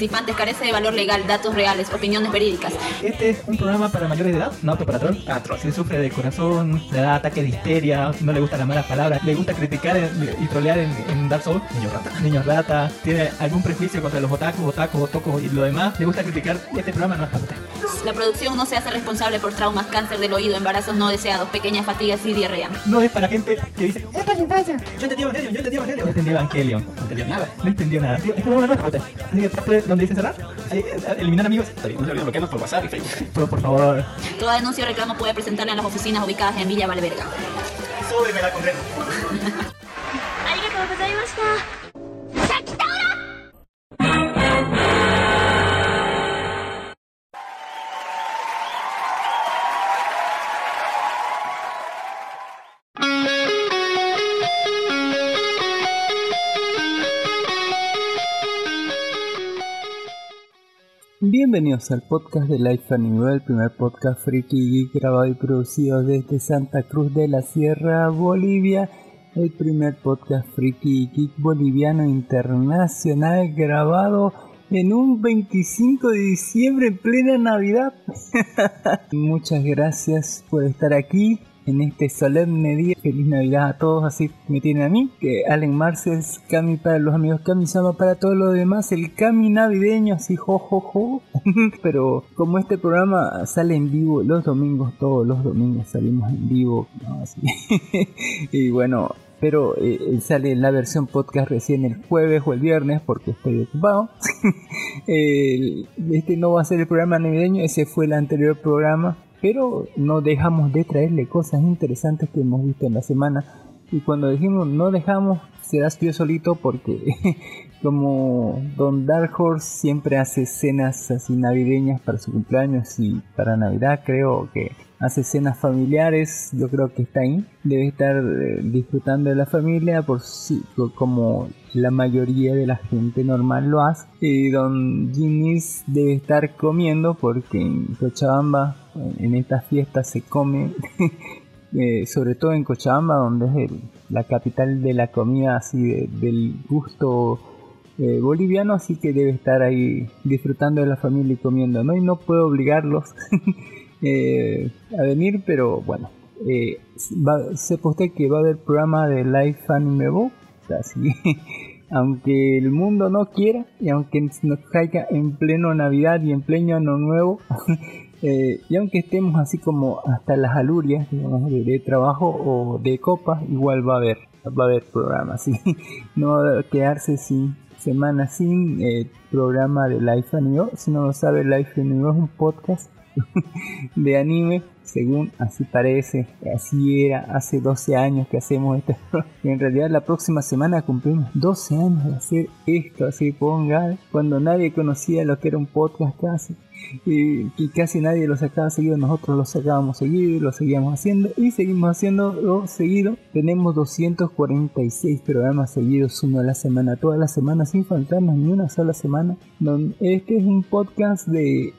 participantes, carece de valor legal, datos reales, opiniones verídicas. Este es un programa para mayores de edad, no apto para troll. Atroz. Si sufre de corazón, le da ataque de histeria, no le gustan las malas palabras, le gusta criticar y trolear en, en Dark Souls, niños rata, niños rata, tiene algún prejuicio contra los otakus, otakus, otocos y lo demás, le gusta criticar, este programa no es para usted. La producción no se hace responsable por traumas, cáncer del oído, embarazos no deseados, pequeñas fatigas y diarrea. No es para gente que dice, Yo entendí Evangelion, yo entendí Evangelion. No entendí Evangelion. No entendió nada. No entendió nada. Es para usted. Así que parte donde dice cerrar, ahí, eh, eliminar amigos. Está bien, no se olviden bloquearnos por WhatsApp y Facebook. Pero por favor, Toda denuncia o reclamo puede presentarla en las oficinas ubicadas en Villa Valverga. súbeme la concreta. Bienvenidos al podcast de Life Anime, el primer podcast friki y grabado y producido desde Santa Cruz de la Sierra, Bolivia. El primer podcast friki geek boliviano internacional grabado en un 25 de diciembre en plena Navidad. Muchas gracias por estar aquí en este solemne día. Feliz Navidad a todos, así me tienen a mí. Que Allen Marces, Cami para los amigos Cami Sama para todos los demás, el Cami navideño, así jo jo jo. Pero como este programa sale en vivo los domingos, todos los domingos salimos en vivo, y bueno, pero eh, sale en la versión podcast recién el jueves o el viernes porque estoy ocupado. Este no va a ser el programa navideño, ese fue el anterior programa, pero no dejamos de traerle cosas interesantes que hemos visto en la semana. Y cuando dijimos no dejamos, se da yo solito porque como Don Dark Horse siempre hace cenas así navideñas para su cumpleaños y para Navidad creo que hace cenas familiares, yo creo que está ahí, debe estar eh, disfrutando de la familia por sí, co- como la mayoría de la gente normal lo hace. Y Don Jimmy's debe estar comiendo porque en Cochabamba en estas fiestas se come, eh, sobre todo en Cochabamba donde es la capital de la comida así de- del gusto eh, boliviano, así que debe estar ahí disfrutando de la familia y comiendo, ¿no? No puedo obligarlos eh, a venir, pero bueno, va, sepa que va a haber programa de Life Anime Bo, o sea, sí, aunque el mundo no quiera y aunque nos caiga en pleno Navidad y en pleno Año Nuevo, eh, y aunque estemos así como hasta las alurias, digamos, de, trabajo o de copa, igual va a haber, va a haber programa, sí, no va a quedarse sin semana sin eh, programa de Life Anime, si no lo sabe, Life Anime es un podcast de anime, según así parece, así era hace 12 años que hacemos esto. Y en realidad la próxima semana cumplimos 12 años de hacer esto, así ponga, cuando nadie conocía lo que era un podcast casi. Y, y casi nadie lo sacaba seguido, nosotros lo sacábamos seguido lo seguíamos haciendo y seguimos haciendo seguido. Tenemos 246 programas seguidos, uno a la semana, toda la semana sin faltarnos ni una sola semana. Este es un podcast de-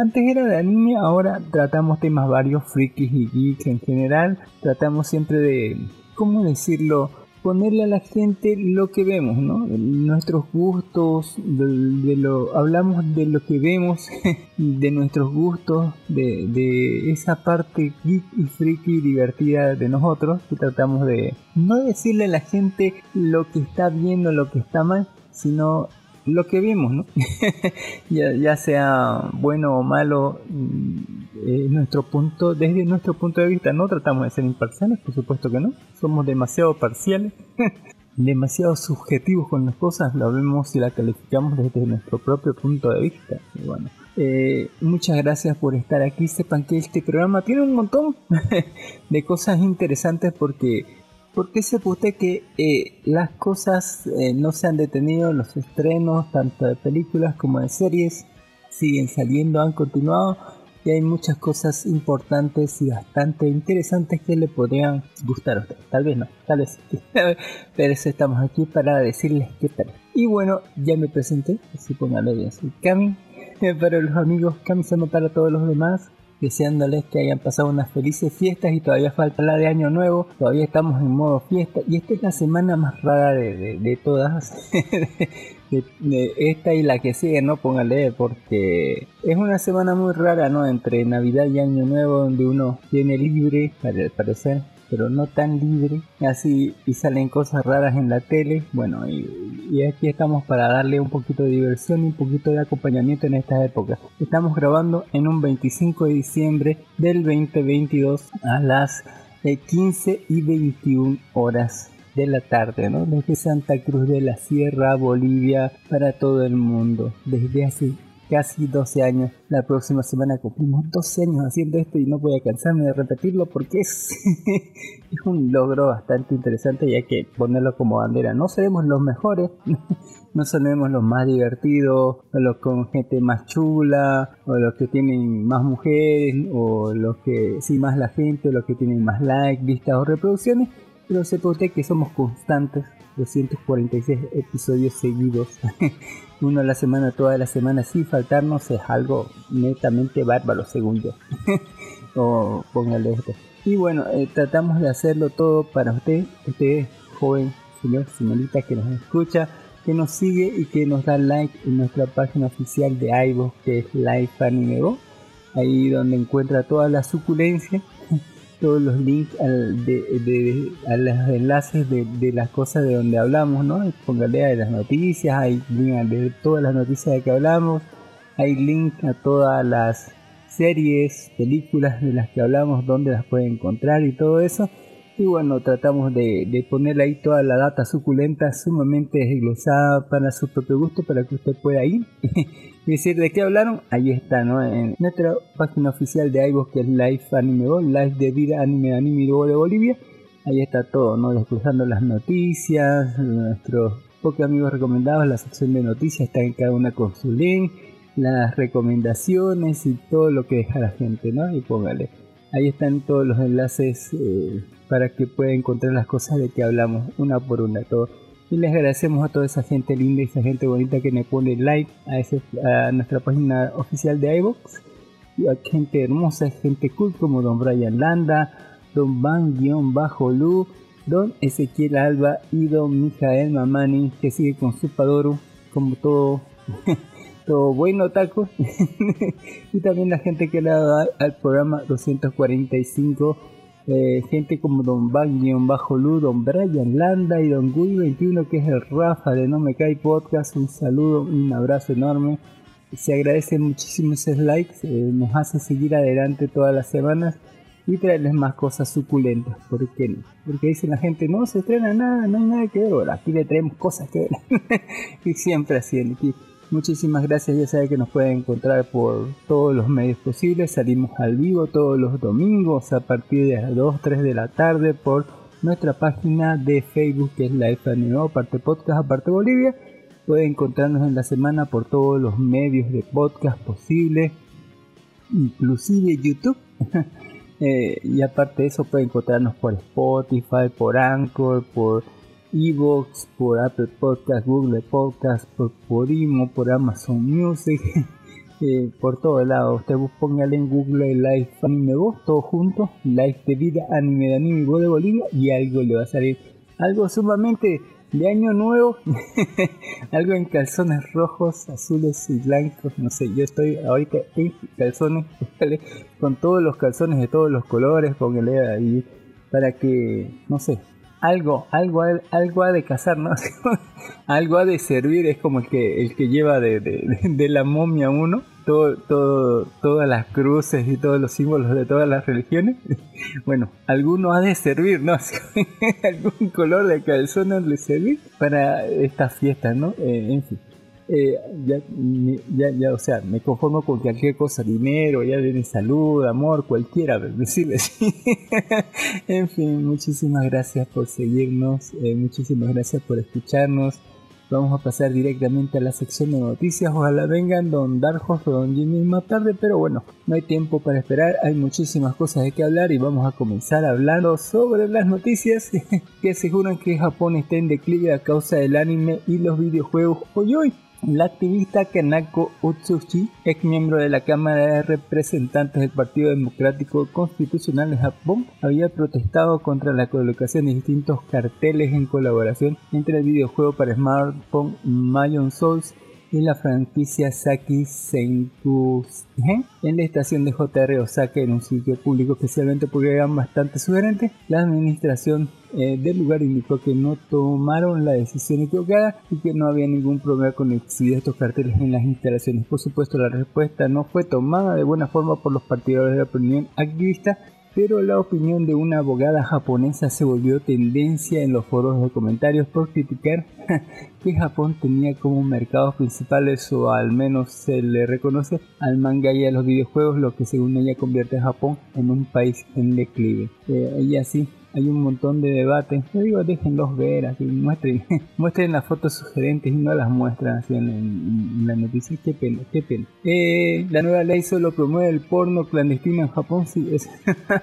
antes era de anime, ahora tratamos temas varios, frikis y geeks en general. Tratamos siempre de, ¿cómo decirlo? Ponerle a la gente lo que vemos, ¿no? Nuestros gustos, de, lo, hablamos de lo que vemos, de nuestros gustos, de, de esa parte geek y friki divertida de nosotros. Y tratamos de no decirle a la gente lo que está bien o lo que está mal, sino lo que vimos, ¿no? ya, sea bueno o malo, mm, nuestro punto, desde nuestro punto de vista, no tratamos de ser imparciales, por supuesto que no, somos demasiado parciales, demasiado subjetivos con las cosas, la vemos y la calificamos desde nuestro propio punto de vista. Bueno, eh, muchas gracias por estar aquí. Sepan que este programa tiene un montón de cosas interesantes porque porque sepa usted que eh, las cosas eh, no se han detenido, los estrenos tanto de películas como de series siguen saliendo, han continuado y hay muchas cosas importantes y bastante interesantes que le podrían gustar a usted. Tal vez no, tal vez sí. Pero eso estamos aquí para decirles qué tal. Y bueno, ya me presenté, así póngale bien, soy Cami. Para los amigos, Cami Sama para todos los demás. Deseándoles que hayan pasado unas felices fiestas y todavía falta la de Año Nuevo, todavía estamos en modo fiesta y esta es la semana más rara de, de, todas, de esta y la que sigue, ¿no? Póngale, porque es una semana muy rara, ¿no? Entre Navidad y Año Nuevo donde uno tiene libre, al parecer, pero no tan libre, así y salen cosas raras en la tele, bueno, y, aquí estamos para darle un poquito de diversión y un poquito de acompañamiento en estas épocas. Estamos grabando en un 25 de diciembre del 2022 a las 15 y 21 horas de la tarde, ¿no? Desde Santa Cruz de la Sierra, Bolivia, para todo el mundo, desde hace casi 12 años. La próxima semana cumplimos 12 años haciendo esto y no voy a cansarme de repetirlo porque es, un logro bastante interesante y hay que ponerlo como bandera. No seremos los mejores, no seremos los más divertidos, o los con gente más chula, o los que tienen más mujeres, o los que sí más la gente, o los que tienen más likes, vistas o reproducciones. Pero sepa usted que somos constantes, 246 episodios seguidos. Uno a la semana, toda la semana, sin faltarnos, es algo netamente bárbaro, según yo. o póngale esto. Y bueno, eh, tratamos de hacerlo todo para usted, usted joven, señor, señorita que nos escucha, que nos sigue y que nos da like en nuestra página oficial de iVoox, que es Life Anime Go. Ahí donde encuentra toda la suculencia todos los links de, de, a los enlaces de, de, las cosas de donde hablamos, ¿no? Póngale a las noticias, hay link de todas las noticias de que hablamos, hay link a todas las series, películas de las que hablamos, donde las puede encontrar y todo eso. Y bueno, tratamos de, ponerle ahí toda la data suculenta, sumamente desglosada para su propio gusto, para que usted pueda ir y decir de qué hablaron. Ahí está, ¿no? En nuestra página oficial de iVoox, que es Life Anime Go, Life de Vida Anime Anime de Bolivia. Ahí está todo, ¿no? Desglosando las noticias, nuestros pocos amigos recomendados, la sección de noticias está en cada una con su link, las recomendaciones y todo lo que deja la gente, ¿no? Y póngale. Ahí están todos los enlaces eh, para que pueda encontrar las cosas de que hablamos una por una. Todo. Y les agradecemos a toda esa gente linda y esa gente bonita que me pone like a, ese, a nuestra página oficial de iVoox. Y a gente hermosa, gente cool como Don Brian Landa, Don Van-Lu, Don Ezequiel Alba y Don Mijael Mamani que sigue con su Padoru como todo todo bueno taco y también la gente que le ha dado al programa 245 eh, gente como Don Bagnion Bajo Lu, Don Brian Landa y Don Gui 21 que es el Rafa de No Me Cae Podcast. Un saludo, un abrazo enorme. Se agradecen muchísimo esos likes eh, nos hace seguir adelante todas las semanas y traerles más cosas suculentas ¿por qué no? porque dice la gente no se estrena nada, no hay nada que ver aquí le traemos cosas que ver. Y siempre así aquí Muchísimas gracias, ya saben que nos pueden encontrar por todos los medios posibles. Salimos al vivo todos los domingos a partir de las 2, 3 de la tarde por nuestra página de Facebook que es Life Anime, aparte podcast, aparte Bolivia. Pueden encontrarnos en la semana por todos los medios de podcast posibles, inclusive YouTube. eh, y aparte de eso pueden encontrarnos por Spotify, por Anchor, por Evox, por Apple Podcast, Google Podcast, por Podimo, por Amazon Music, eh, por todo lado. Usted póngale en Google Live Anime Voz, todo junto, Live de Vida, Anime de Anime Voz de Bolivia y algo le va a salir. Algo sumamente de año nuevo, algo en calzones rojos, azules y blancos, no sé, yo estoy ahorita en calzones, con todos los calzones de todos los colores, póngale ahí para que, no sé, algo, algo, algo ha de cazar, ¿no? algo ha de servir, es como el que, el que lleva de, la momia uno, todo, todas las cruces y todos los símbolos de todas las religiones. bueno, alguno ha de servir, ¿no? Algún color de calzón ha de servir para estas fiestas, ¿no? Eh, en fin. Eh, ya, ya, ya, o sea, me conformo con cualquier cosa, dinero, ya viene salud, amor, cualquiera, decirles. en fin, muchísimas gracias por seguirnos, eh, muchísimas gracias por escucharnos. Vamos a pasar directamente a la sección de noticias. Ojalá vengan Don Darjos o Don Jimmy más tarde, pero bueno, no hay tiempo para esperar. Hay muchísimas cosas de que hablar y vamos a comenzar hablando sobre las noticias que aseguran que Japón está en declive a causa del anime y los videojuegos hoy hoy. La activista Kanako Utsushi, ex miembro de la Cámara de Representantes del Partido Democrático Constitucional de Japón, había protestado contra la colocación de distintos carteles en colaboración entre el videojuego para smartphone Mayon Souls y la franquicia Saki Senkugen en la estación de JR Osaka en un sitio público especialmente porque eran bastante sugerentes. La administración eh, del lugar indicó que no tomaron la decisión equivocada y que no había ningún problema con exhibir estos carteles en las instalaciones. Por supuesto, la respuesta no fue tomada de buena forma por los partidarios de la opinión activista pero la opinión de una abogada japonesa se volvió tendencia en los foros de comentarios por criticar que Japón tenía como mercados principales o al menos se le reconoce al manga y a los videojuegos, lo que según ella convierte a Japón en un país en declive. Eh, y así hay un montón de debates. Yo digo, déjenlos ver, así, muestren, muestren las fotos sugerentes y no las muestran así en, la noticia. Qué pena, qué pena. Eh, la nueva ley solo promueve el porno clandestino en Japón. Sí, es.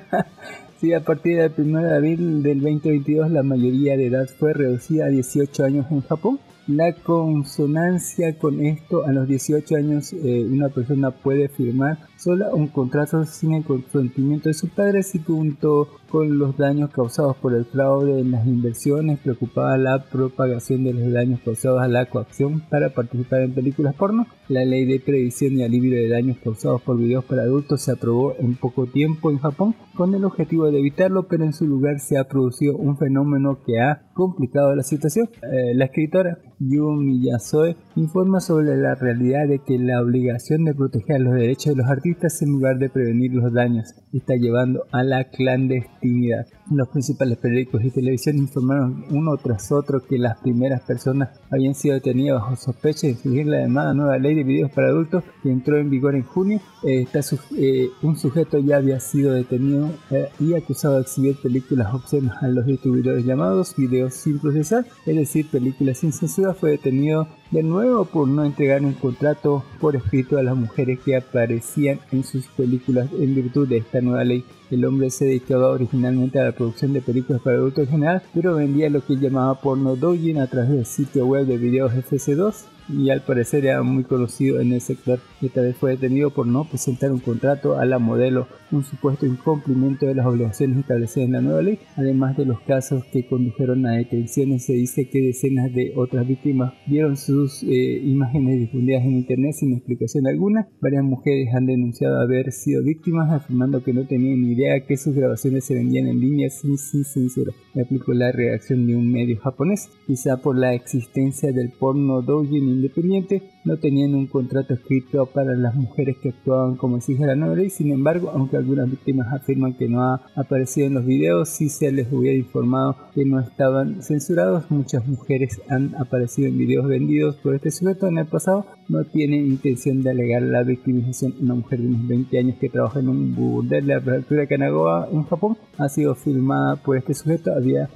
sí, a partir del 1 de abril del 2022 la mayoría de edad fue reducida a 18 años en Japón la consonancia con esto, a los 18 años eh, una persona puede firmar sola un contrato sin el consentimiento de sus padres y junto con los daños causados por el fraude en las inversiones, preocupada la propagación de los daños causados a la coacción para participar en películas porno. La ley de previsión y alivio de daños causados por videos para adultos se aprobó en poco tiempo en Japón con el objetivo de evitarlo, pero en su lugar se ha producido un fenómeno que ha complicado la situación. Eh, la escritora Yumi Yasue informa sobre la realidad de que la obligación de proteger los derechos de los artistas en lugar de prevenir los daños está llevando a la clandestinidad. Los principales periódicos y televisión informaron uno tras otro que las primeras personas habían sido detenidas bajo sospecha de infringir la llamada nueva ley de videos para adultos que entró en vigor en junio. Eh, eh, un sujeto ya había sido detenido eh, y acusado de exhibir películas obscenas a los distribuidores llamados videos sin procesar, es decir, películas sin censura. Fue detenido de nuevo por no entregar un contrato por escrito a las mujeres que aparecían en sus películas en virtud de esta nueva ley. El hombre se dedicaba originalmente a la producción de películas para adultos en general, pero vendía lo que llamaba porno doujin a través del sitio web de videos FC2 y al parecer era muy conocido en el sector. Esta vez fue detenido por no presentar un contrato a la modelo, un supuesto incumplimiento de las obligaciones establecidas en la nueva ley. Además de los casos que condujeron a detenciones, se dice que decenas de otras víctimas vieron sus eh, imágenes difundidas en internet sin explicación alguna. Varias mujeres han denunciado haber sido víctimas, afirmando que no tenían ni idea que sus grabaciones se vendían en línea sin, sin censura. Me aplicó la reacción de un medio japonés, quizá por la existencia del porno doujin independiente, no tenían un contrato escrito para las mujeres que actuaban como la nueva ley. Sin embargo, aunque algunas víctimas afirman que no ha aparecido en los videos, si se les hubiera informado que no estaban censurados, muchas mujeres han aparecido en videos vendidos por este sujeto en el pasado. No tiene intención de alegar la victimización. Una mujer de unos 20 años que trabaja en un burdel de la prefectura de Kanagawa en Japón ha sido filmada por este sujeto. Había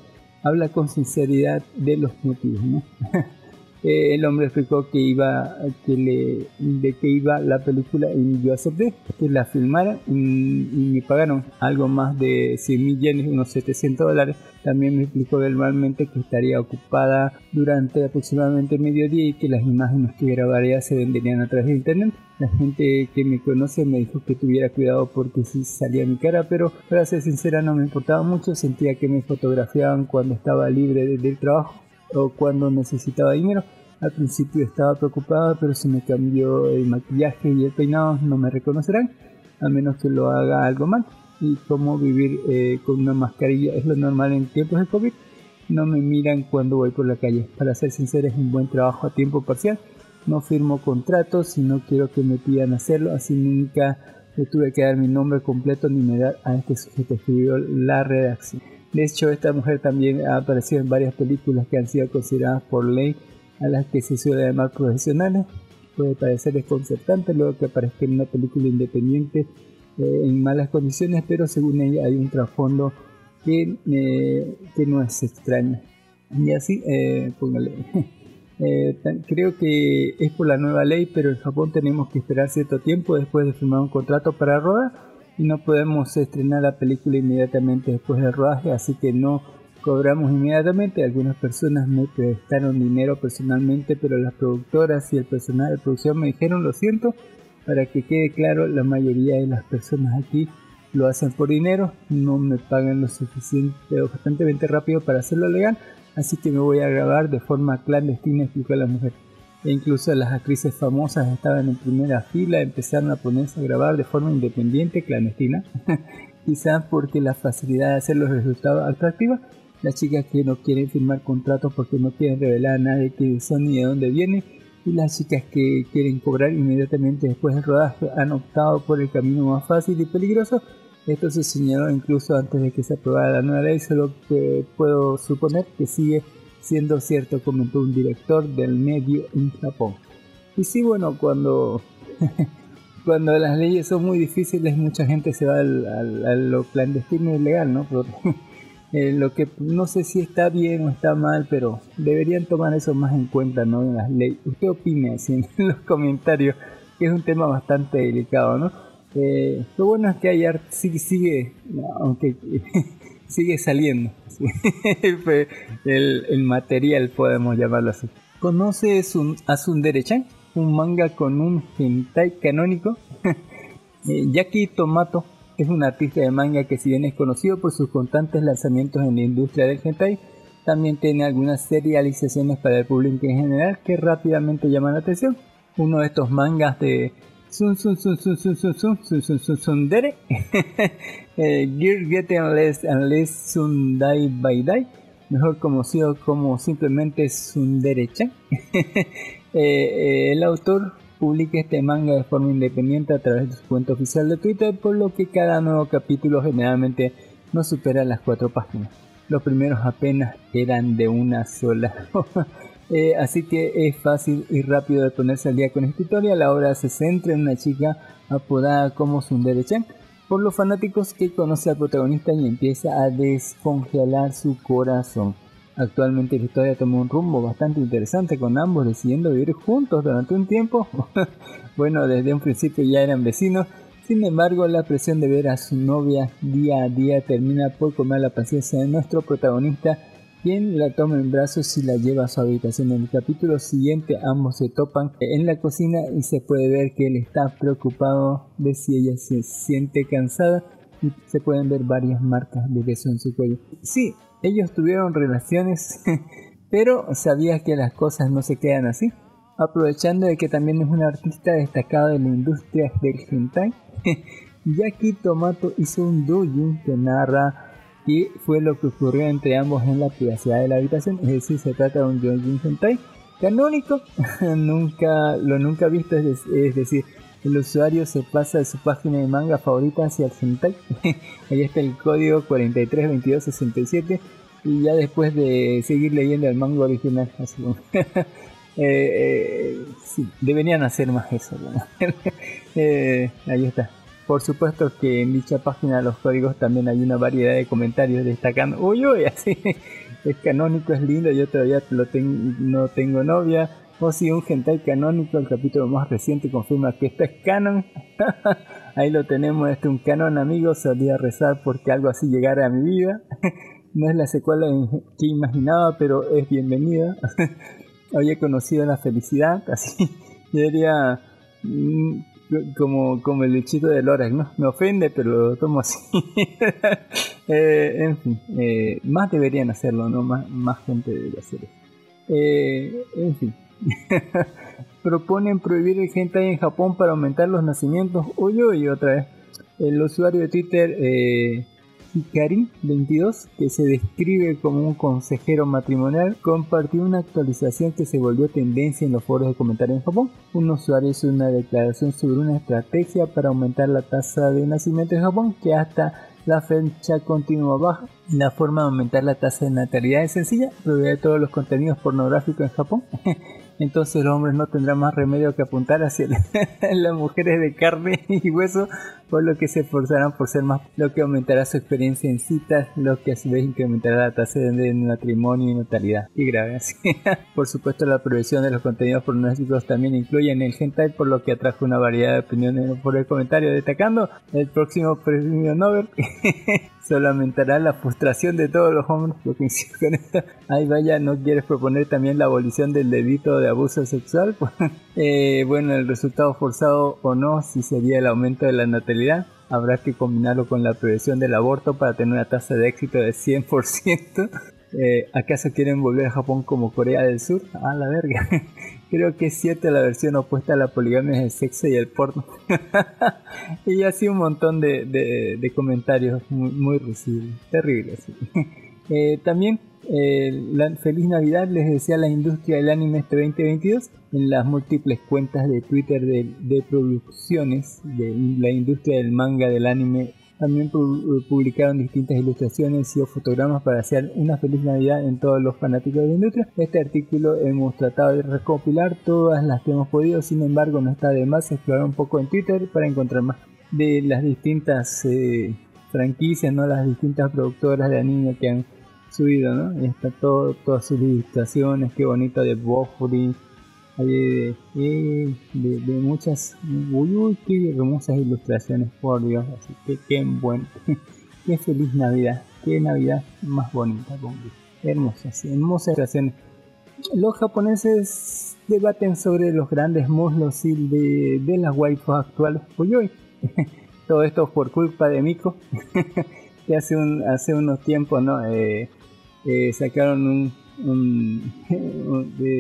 habla con sinceridad de los motivos, ¿no? Eh, el hombre explicó que iba que le de que iba la película y yo acepté que la filmaran y, me pagaron algo más de 100 mil yenes unos 700 dólares. También me explicó verbalmente que estaría ocupada durante aproximadamente mediodía y que las imágenes que grabaría se venderían a través de internet. La gente que me conoce me dijo que tuviera cuidado porque si salía mi cara, pero para ser sincera no me importaba mucho, sentía que me fotografiaban cuando estaba libre del trabajo o cuando necesitaba dinero. Al principio estaba preocupada, pero si me cambió el maquillaje y el peinado no me reconocerán, a menos que lo haga algo mal. Y como vivir eh, con una mascarilla es lo normal en tiempos de COVID, no me miran cuando voy por la calle. Para ser sincero, es un buen trabajo a tiempo parcial. No firmo contratos y no quiero que me pidan hacerlo, así nunca le tuve que dar mi nombre completo ni me dar a este sujeto escribió la redacción. De hecho, esta mujer también ha aparecido en varias películas que han sido consideradas por ley a las que se suele llamar profesionales. Puede parecer desconcertante luego que aparezca en una película independiente eh, en malas condiciones, pero según ella hay un trasfondo que, eh, que no es extraño. Y así, eh, póngale. creo que es por la nueva ley, pero en Japón tenemos que esperar cierto tiempo después de firmar un contrato para rodar y no podemos estrenar la película inmediatamente después del rodaje, así que no Cobramos inmediatamente, algunas personas me prestaron dinero personalmente, pero las productoras y el personal de producción me dijeron, lo siento, para que quede claro, la mayoría de las personas aquí lo hacen por dinero, no me pagan lo suficiente o bastante rápido para hacerlo legal, así que me voy a grabar de forma clandestina, explicó la mujer. E incluso las actrices famosas estaban en primera fila, empezaron a ponerse a grabar de forma independiente, clandestina, quizás porque la facilidad de hacer los resultados atractiva las chicas que no quieren firmar contratos porque no quieren revelar a nadie quiénes son ni de dónde vienen, y las chicas que quieren cobrar inmediatamente después del rodaje han optado por el camino más fácil y peligroso. Esto se señaló incluso antes de que se aprobara la nueva ley, solo que puedo suponer que sigue siendo cierto, comentó un director del medio en Japón. Y sí, bueno, cuando, cuando las leyes son muy difíciles, mucha gente se va al, a lo clandestino y ilegal, ¿no? Eh, lo que no sé si está bien o está mal, pero deberían tomar eso más en cuenta, ¿no? En las leyes. Usted opine así en los comentarios, que es un tema bastante delicado, ¿no? Eh, lo bueno es que hay sigue, sigue aunque sigue saliendo el, el, material, podemos llamarlo así. ¿Conoce a Sundere-chan? Un manga con un hentai canónico. eh, Yaki Tomato es un artista de manga que si bien es conocido por sus constantes lanzamientos en la industria del hentai, también tiene algunas serializaciones para el público en general que rápidamente llaman la atención. Uno de estos mangas de Sun Sun Sun Sun Sun Sun Sun Sun Sun Sun Sundere Gear Get Unless Unless Sundai By Dai mejor conocido como simplemente Sundere-chan el autor publica este manga de forma independiente a través de su cuenta oficial de Twitter, por lo que cada nuevo capítulo generalmente no supera las cuatro páginas. Los primeros apenas eran de una sola. eh, así que es fácil y rápido de ponerse al día con esta historia. La obra se centra en una chica apodada como Sundere-chan por los fanáticos que conoce al protagonista y empieza a descongelar su corazón. Actualmente la historia toma un rumbo bastante interesante con ambos decidiendo vivir juntos durante un tiempo. bueno, desde un principio ya eran vecinos. Sin embargo, la presión de ver a su novia día a día termina por comer la paciencia de nuestro protagonista, quien la toma en brazos y la lleva a su habitación. En el capítulo siguiente ambos se topan en la cocina y se puede ver que él está preocupado de si ella se siente cansada y se pueden ver varias marcas de beso en su cuello. Sí, ellos tuvieron relaciones, pero sabías que las cosas no se quedan así. Aprovechando de que también es un artista destacado en la industria del hentai, Yaki Tomato hizo un doujin que narra qué fue lo que ocurrió entre ambos en la privacidad de la habitación, es decir, se trata de un doujin hentai canónico, nunca lo nunca visto, es, decir, el usuario se pasa de su página de manga favorita hacia el hentai. Ahí está el código 432267 y ya después de seguir leyendo el manga original, eh, eh, sí, deberían hacer más eso. eh, ahí está. Por supuesto que en dicha página de los códigos también hay una variedad de comentarios destacando, uy, uy, así, es canónico, es lindo, yo todavía lo no tengo novia, o si un hentai canónico, el capítulo más reciente confirma que esto es canon. Ahí lo tenemos, este es un canon amigo, solía rezar porque algo así llegara a mi vida. no es la secuela que imaginaba, pero es bienvenida. Había conocido la felicidad, así. Yo diría mm, como, como el bichito de Lorax, ¿no? Me ofende, pero lo tomo así. eh, en fin, eh, más deberían hacerlo, ¿no? Más, más gente debería hacerlo. Eh, en fin. Proponen prohibir el hentai en Japón para aumentar los nacimientos. Uy, uy, otra vez. El usuario de Twitter, eh, Hikari22, que se describe como un consejero matrimonial, compartió una actualización que se volvió tendencia en los foros de comentarios en Japón. Un usuario hizo una declaración sobre una estrategia para aumentar la tasa de nacimiento en Japón que hasta la fecha continúa baja. La forma de aumentar la tasa de natalidad es sencilla, prohibir todos los contenidos pornográficos en Japón. Entonces los hombres no tendrán más remedio que apuntar hacia las mujeres de carne y hueso por lo que se esforzarán por ser más, lo que aumentará su experiencia en citas, lo que a su vez incrementará la tasa de matrimonio y natalidad. Y grave por supuesto, la prohibición de los contenidos pornográficos también incluyen el hentai, por lo que atrajo una variedad de opiniones por el comentario, destacando el próximo premio Nobel. Solo la frustración de todos los hombres. Lo que con esto. Ay, vaya, ¿no quieres proponer también la abolición del delito de abuso sexual? eh, bueno, el resultado forzado o no, si sería el aumento de la natalidad. Habrá que combinarlo con la prevención del aborto para tener una tasa de éxito de 100%. Eh, ¿Acaso quieren volver a Japón como Corea del Sur? Ah, la verga. Creo que es cierta la versión opuesta a la poligamia el sexo y el porno. y así un montón de, de, comentarios muy, muy terribles. Eh, también eh, feliz Navidad les desea la industria del anime este 2022 en las múltiples cuentas de Twitter de producciones de la industria del manga del anime también publicaron distintas ilustraciones y fotogramas para hacer una feliz Navidad en todos los fanáticos de la industria. Este artículo hemos tratado de recopilar todas las que hemos podido, sin embargo no está de más explorar un poco en Twitter para encontrar más de las distintas eh, franquicias, no las distintas productoras de anime que han subido, ¿no? Y está todo, todas sus ilustraciones, qué bonito de Bofuri, de, de, muchas, uy, qué hermosas ilustraciones, por Dios, así que qué buen, qué feliz Navidad, qué Navidad más bonita, hermosas, hermosas ilustraciones. Los japoneses debaten sobre los grandes muslos de, de las waifus actuales, uy, uy. todo esto por culpa de Miko, que hace, un, hace unos tiempos, ¿no? Eh, eh, sacaron un,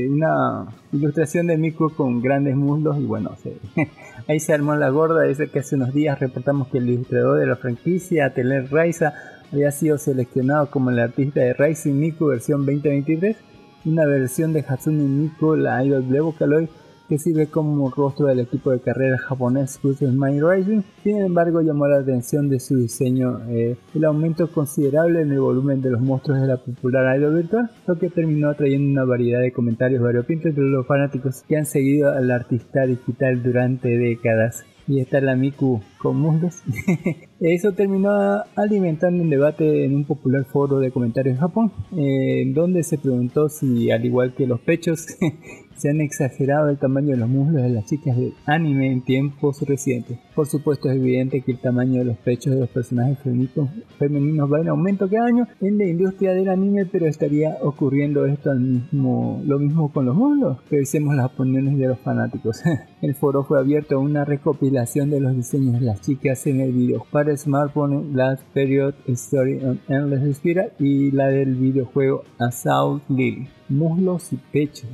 una ilustración de Miku con grandes muslos y bueno, ahí se armó la gorda, dice que hace unos días reportamos que el ilustrador de la franquicia, Teler Raiza, había sido seleccionado como el artista de Rising Miku versión 2023, una versión de Hatsune Miku, la idol de Vocaloid, que sirve como rostro del equipo de carrera japonés Cruises Mind Rising. Sin embargo, llamó la atención de su diseño eh, el aumento considerable en el volumen de los monstruos de la popular idol virtual, lo que terminó trayendo una variedad de comentarios variopintos entre los fanáticos que han seguido al artista digital durante décadas y está la Miku con muslos. Eso terminó alimentando un debate en un popular foro de comentarios en Japón, en donde se preguntó si, al igual que los pechos, se han exagerado el tamaño de los muslos de las chicas de anime en tiempos recientes. Por supuesto es evidente que el tamaño de los pechos de los personajes femeninos, va en aumento cada año en la industria del anime, pero estaría ocurriendo esto al mismo, lo mismo con los muslos. Revisemos las opiniones de los fanáticos. el foro fue abierto a una recopilación de los diseños de las chicas en el video para smartphone Last Period Story on Endless Spiral y la del videojuego Assault Lily. Muslos y pechos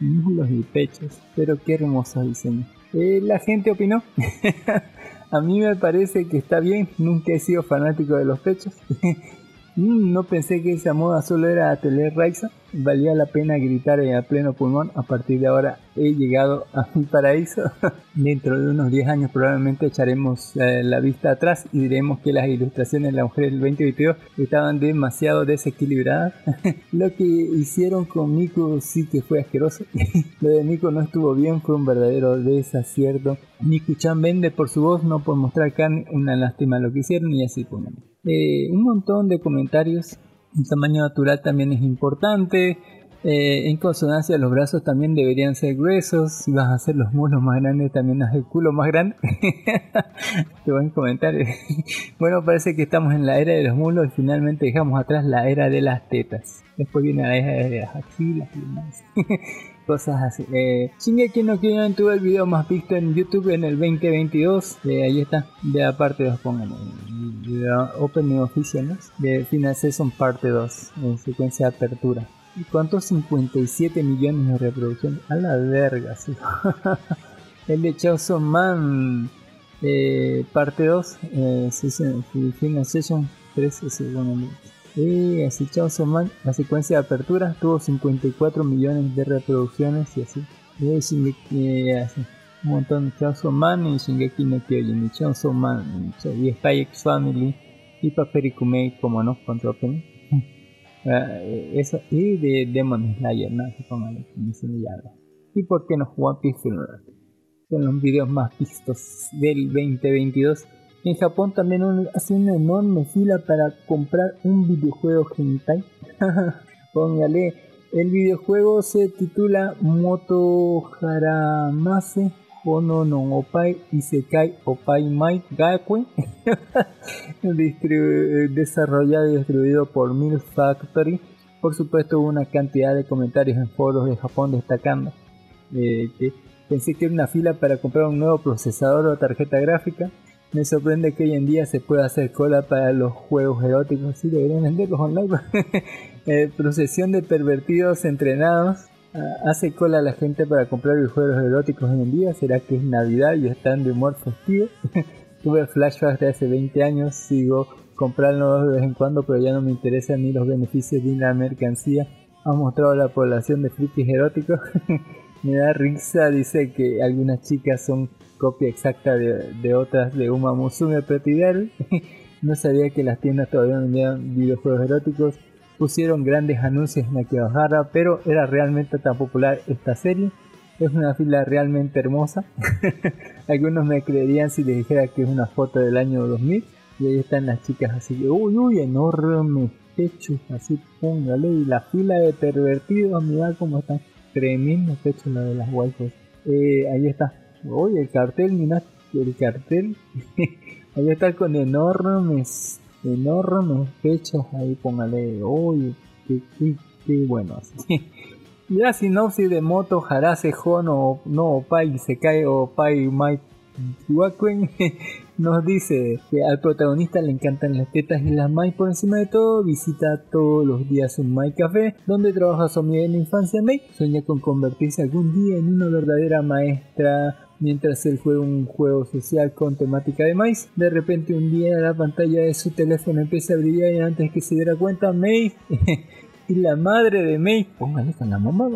muslos y pechos. Pero qué hermoso diseño. Eh, la gente opinó. a mí me parece que está bien. Nunca he sido fanático de los pechos. Mm, no pensé que esa moda solo era Atelier Raiza. Valía la pena gritar a pleno pulmón. A partir de ahora he llegado a mi paraíso. Dentro de unos 10 años probablemente echaremos eh, la vista atrás y diremos que las ilustraciones de la mujer del 2022 estaban demasiado desequilibradas. Lo que hicieron con Nico sí que fue asqueroso. Lo de Nico no estuvo bien, fue un verdadero desacierto. Nico Chan vende por su voz, no por mostrar carne. Una lástima lo que hicieron y así ponen. Eh, un montón de comentarios. El tamaño natural también es importante. Eh, en consonancia, los brazos también deberían ser gruesos. Si vas a hacer los muslos más grandes, también haz el culo más grande. Qué buen comentario. bueno, parece que estamos en la era de los muslos y finalmente dejamos atrás la era de las tetas. Después viene la era de las axilas y demás. Cosas así. Eh, Shingeki no Kyojin tuvo el video más visto en YouTube en el 2022. Eh, ahí está. De aparte los pongan. Opening Official, De Final Season parte 2. En secuencia de apertura. ¿Y cuántos? 57 millones de reproducciones. A la verga, sí. el de Chaoso Man eh, parte 2. Eh, Final Session 3 es bueno. Y así Chaoso Man, la secuencia de apertura tuvo 54 millones de reproducciones y así. Y Shingeki, así. Un montón de Chaoso Man y Shingeki no Kyojin. Y Chaoso Man y Spy X Family y Paperikume como no contra Open. Eh, eso, y de Demon Slayer, ¿no? ¿Y por qué no One Piece Son los videos más vistos del 2022. En Japón también un- hace una enorme fila para comprar un videojuego hentai. Póngale, el videojuego se titula Moto Haramase Hono no Opai Isekai Opai Mai Gakuen. Desarrollado y distribuido por Mill Factory. Por supuesto hubo una cantidad de comentarios en foros de Japón destacando eh, que pensé que era una fila para comprar un nuevo procesador o tarjeta gráfica. Me sorprende que hoy en día se pueda hacer cola para los juegos eróticos. Sí, deberían venderlos online. Eh, procesión de pervertidos entrenados. Ah, hace cola la gente para comprar videojuegos eróticos hoy en día. ¿Será que es Navidad y están de humor festivo? Tuve flashbacks de hace 20 años. Sigo comprándolos de vez en cuando, pero ya no me interesan ni los beneficios ni la mercancía. Ha mostrado la población de frikis eróticos. me da risa, dice que algunas chicas son copia exacta de, de otras de Uma Musume Girl. no sabía que las tiendas todavía vendían videojuegos eróticos. Pusieron grandes anuncios en Akihabara, pero era realmente tan popular esta serie. Es una fila realmente hermosa. Algunos me creerían si les dijera que es una foto del año 2000. Y ahí están las chicas así uy, uy, enormes pechos, así póngale. Y la fila de pervertidos, mira cómo están. Tremendos pechos la de las waifus. Eh, ahí está. Uy, el cartel, mira, el cartel. ahí está con enormes, enormes pechos. Ahí póngale, uy, qué, qué, qué bueno. La sinopsis de Moto Harase Hono no Pai se cae o Pai Mai Wakuen nos dice que al protagonista le encantan las tetas y las Mai por encima de todo, visita todos los días un Mai Café donde trabaja su amiga en la infancia Mei, sueña con convertirse algún día en una verdadera maestra mientras él juega un juego social con temática de maíz. De repente un día la pantalla de su teléfono empieza a brillar y antes que se diera cuenta Mei y la madre de Mei, póngale con la mamá.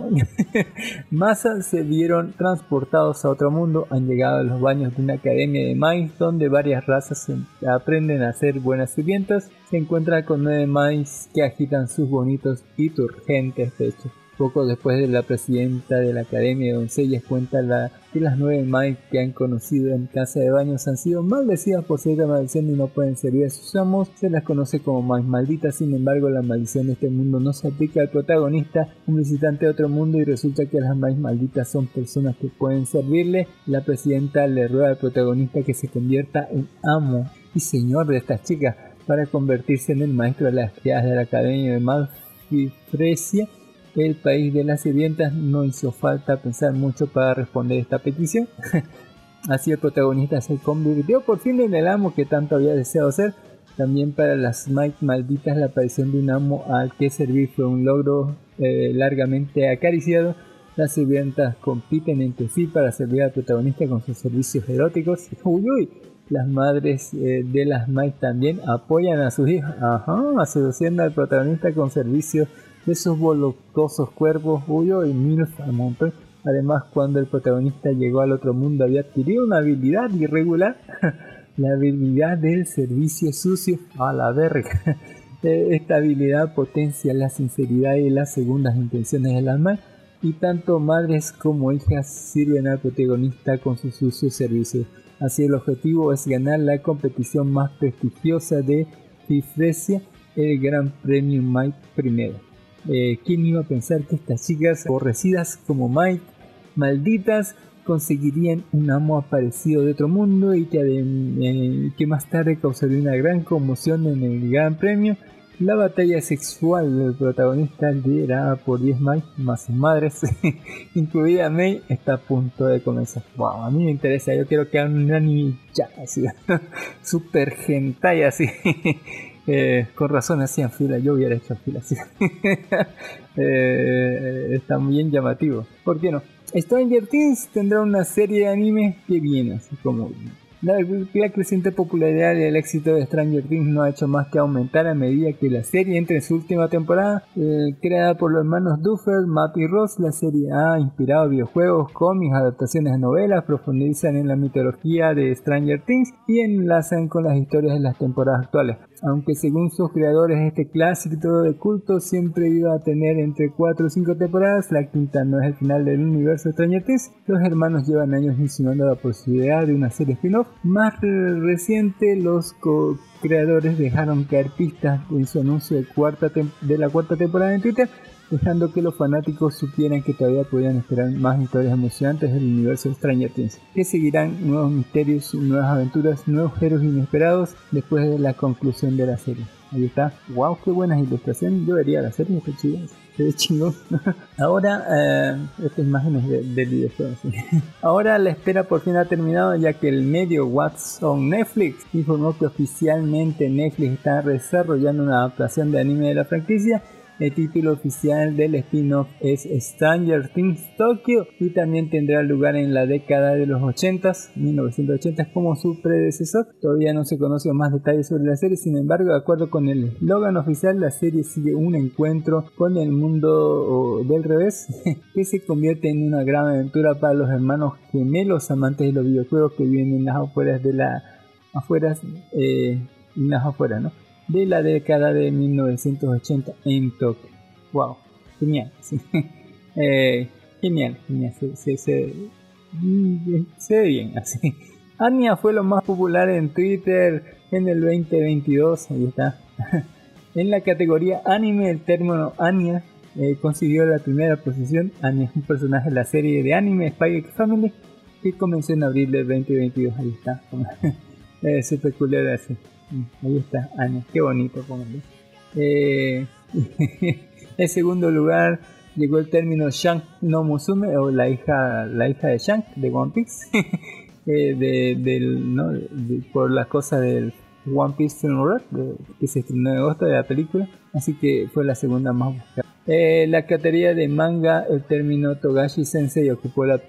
Masa se vieron transportados a otro mundo, han llegado a los baños de una academia de maíz donde varias razas aprenden a ser buenas sirvientas, se encuentran con nueve maíz que agitan sus bonitos y turgentes pechos. Poco después de la presidenta de la Academia de Doncellas cuenta la, que las nueve maíz que han conocido en casa de baños han sido maldecidas por cierta maldición y no pueden servir a sus amos. Se las conoce como maíz malditas, sin embargo la maldición de este mundo no se aplica al protagonista, un visitante de otro mundo y resulta que las maíz malditas son personas que pueden servirle. La presidenta le ruega al protagonista que se convierta en amo y señor de estas chicas para convertirse en el maestro de las criadas de la Academia de Malfifresia el país de las sirvientas no hizo falta pensar mucho para responder esta petición. Así el protagonista se convirtió por fin en el amo que tanto había deseado ser. También para las Mike malditas la aparición de un amo al que servir fue un logro eh, largamente acariciado. Las sirvientas compiten entre sí para servir al protagonista con sus servicios eróticos. Uy, uy. Las madres eh, de las Mike también apoyan a sus hijos, ajá, seduciendo al protagonista con servicios de sus voluptuosos cuerpos, Huyo y Milf al montón. Además, cuando el protagonista llegó al otro mundo había adquirido una habilidad irregular, la habilidad del servicio sucio a la verga. Esta habilidad potencia la sinceridad y las segundas intenciones del alma y tanto madres como hijas sirven al protagonista con sus sucios servicios. Así el objetivo es ganar la competición más prestigiosa de Fifresia, el Gran Premio Mike primero. Eh, ¿Quién iba a pensar que estas chicas aborrecidas como Mike, malditas, conseguirían un amo aparecido de otro mundo y que, eh, que más tarde causaría una gran conmoción en el Gran Premio? La batalla sexual del protagonista liderada por 10 Mike más sus madres, incluida May, está a punto de comenzar. Wow, a mí me interesa, yo quiero que hagan un anime ya, así, super hentai así. Eh, con razón hacían fila, yo hubiera hecho fila así. eh, está bien llamativo. ¿Por qué no? Stranger Things tendrá una serie de anime que viene, así como la, la, creciente popularidad y el éxito de Stranger Things no ha hecho más que aumentar a medida que la serie entre en su última temporada. Eh, creada por los hermanos Duffer, Matt y Ross, la serie ha inspirado videojuegos, cómics, adaptaciones de novelas, profundizan en la mitología de Stranger Things y enlazan con las historias de las temporadas actuales. Aunque según sus creadores este clásico de culto siempre iba a tener entre 4 o 5 temporadas, la quinta no es el final del universo Things, los hermanos llevan años insinuando la posibilidad de una serie spin-off. Más reciente, los creadores dejaron caer pistas en su anuncio de la cuarta temporada en Twitter, dejando que los fanáticos supieran que todavía podían esperar más historias emocionantes del universo de Stranger Things, que seguirán nuevos misterios, nuevas aventuras, nuevos héroes inesperados después de la conclusión de la serie. Ahí está. Wow, qué buenas ilustraciones. Yo vería la serie, está chida. Se ve chingón. Ahora, eh, estas imágenes del videojuego. Ahora la espera por fin ha terminado ya que el medio What's on Netflix informó que oficialmente Netflix está desarrollando una adaptación de anime de la franquicia el título oficial del spin-off es Stranger Things Tokyo y también tendrá lugar en la década de los 80s, 1980 como su predecesor. Todavía no se conocen más detalles sobre la serie, sin embargo, de acuerdo con el eslogan oficial, la serie sigue un encuentro con el mundo del revés que se convierte en una gran aventura para los hermanos gemelos amantes de los videojuegos que viven en las afueras de la afueras eh, en las afueras, ¿no? De la década de 1980 en Tokio. Wow, genial, eh, genial, genial, se, se, mm, se, ve bien así. Anya fue lo más popular en Twitter en el 2022, ahí está. en la categoría anime, el término Anya eh, consiguió la primera posición. Anya es un personaje de la serie de anime Spy X Family que comenzó en abril del 2022, ahí está. es peculiar así. Ahí está, Anya. Qué bonito, póngale. Eh, en segundo lugar llegó el término Shank no Musume o la hija, la hija de Shank de One Piece. eh, de, del, ¿no? por las cosas del One Piece Red, que se estrenó en agosto de la película. Así que fue la segunda más buscada. Eh, la categoría de manga, el término Togashi Sensei ocupó la,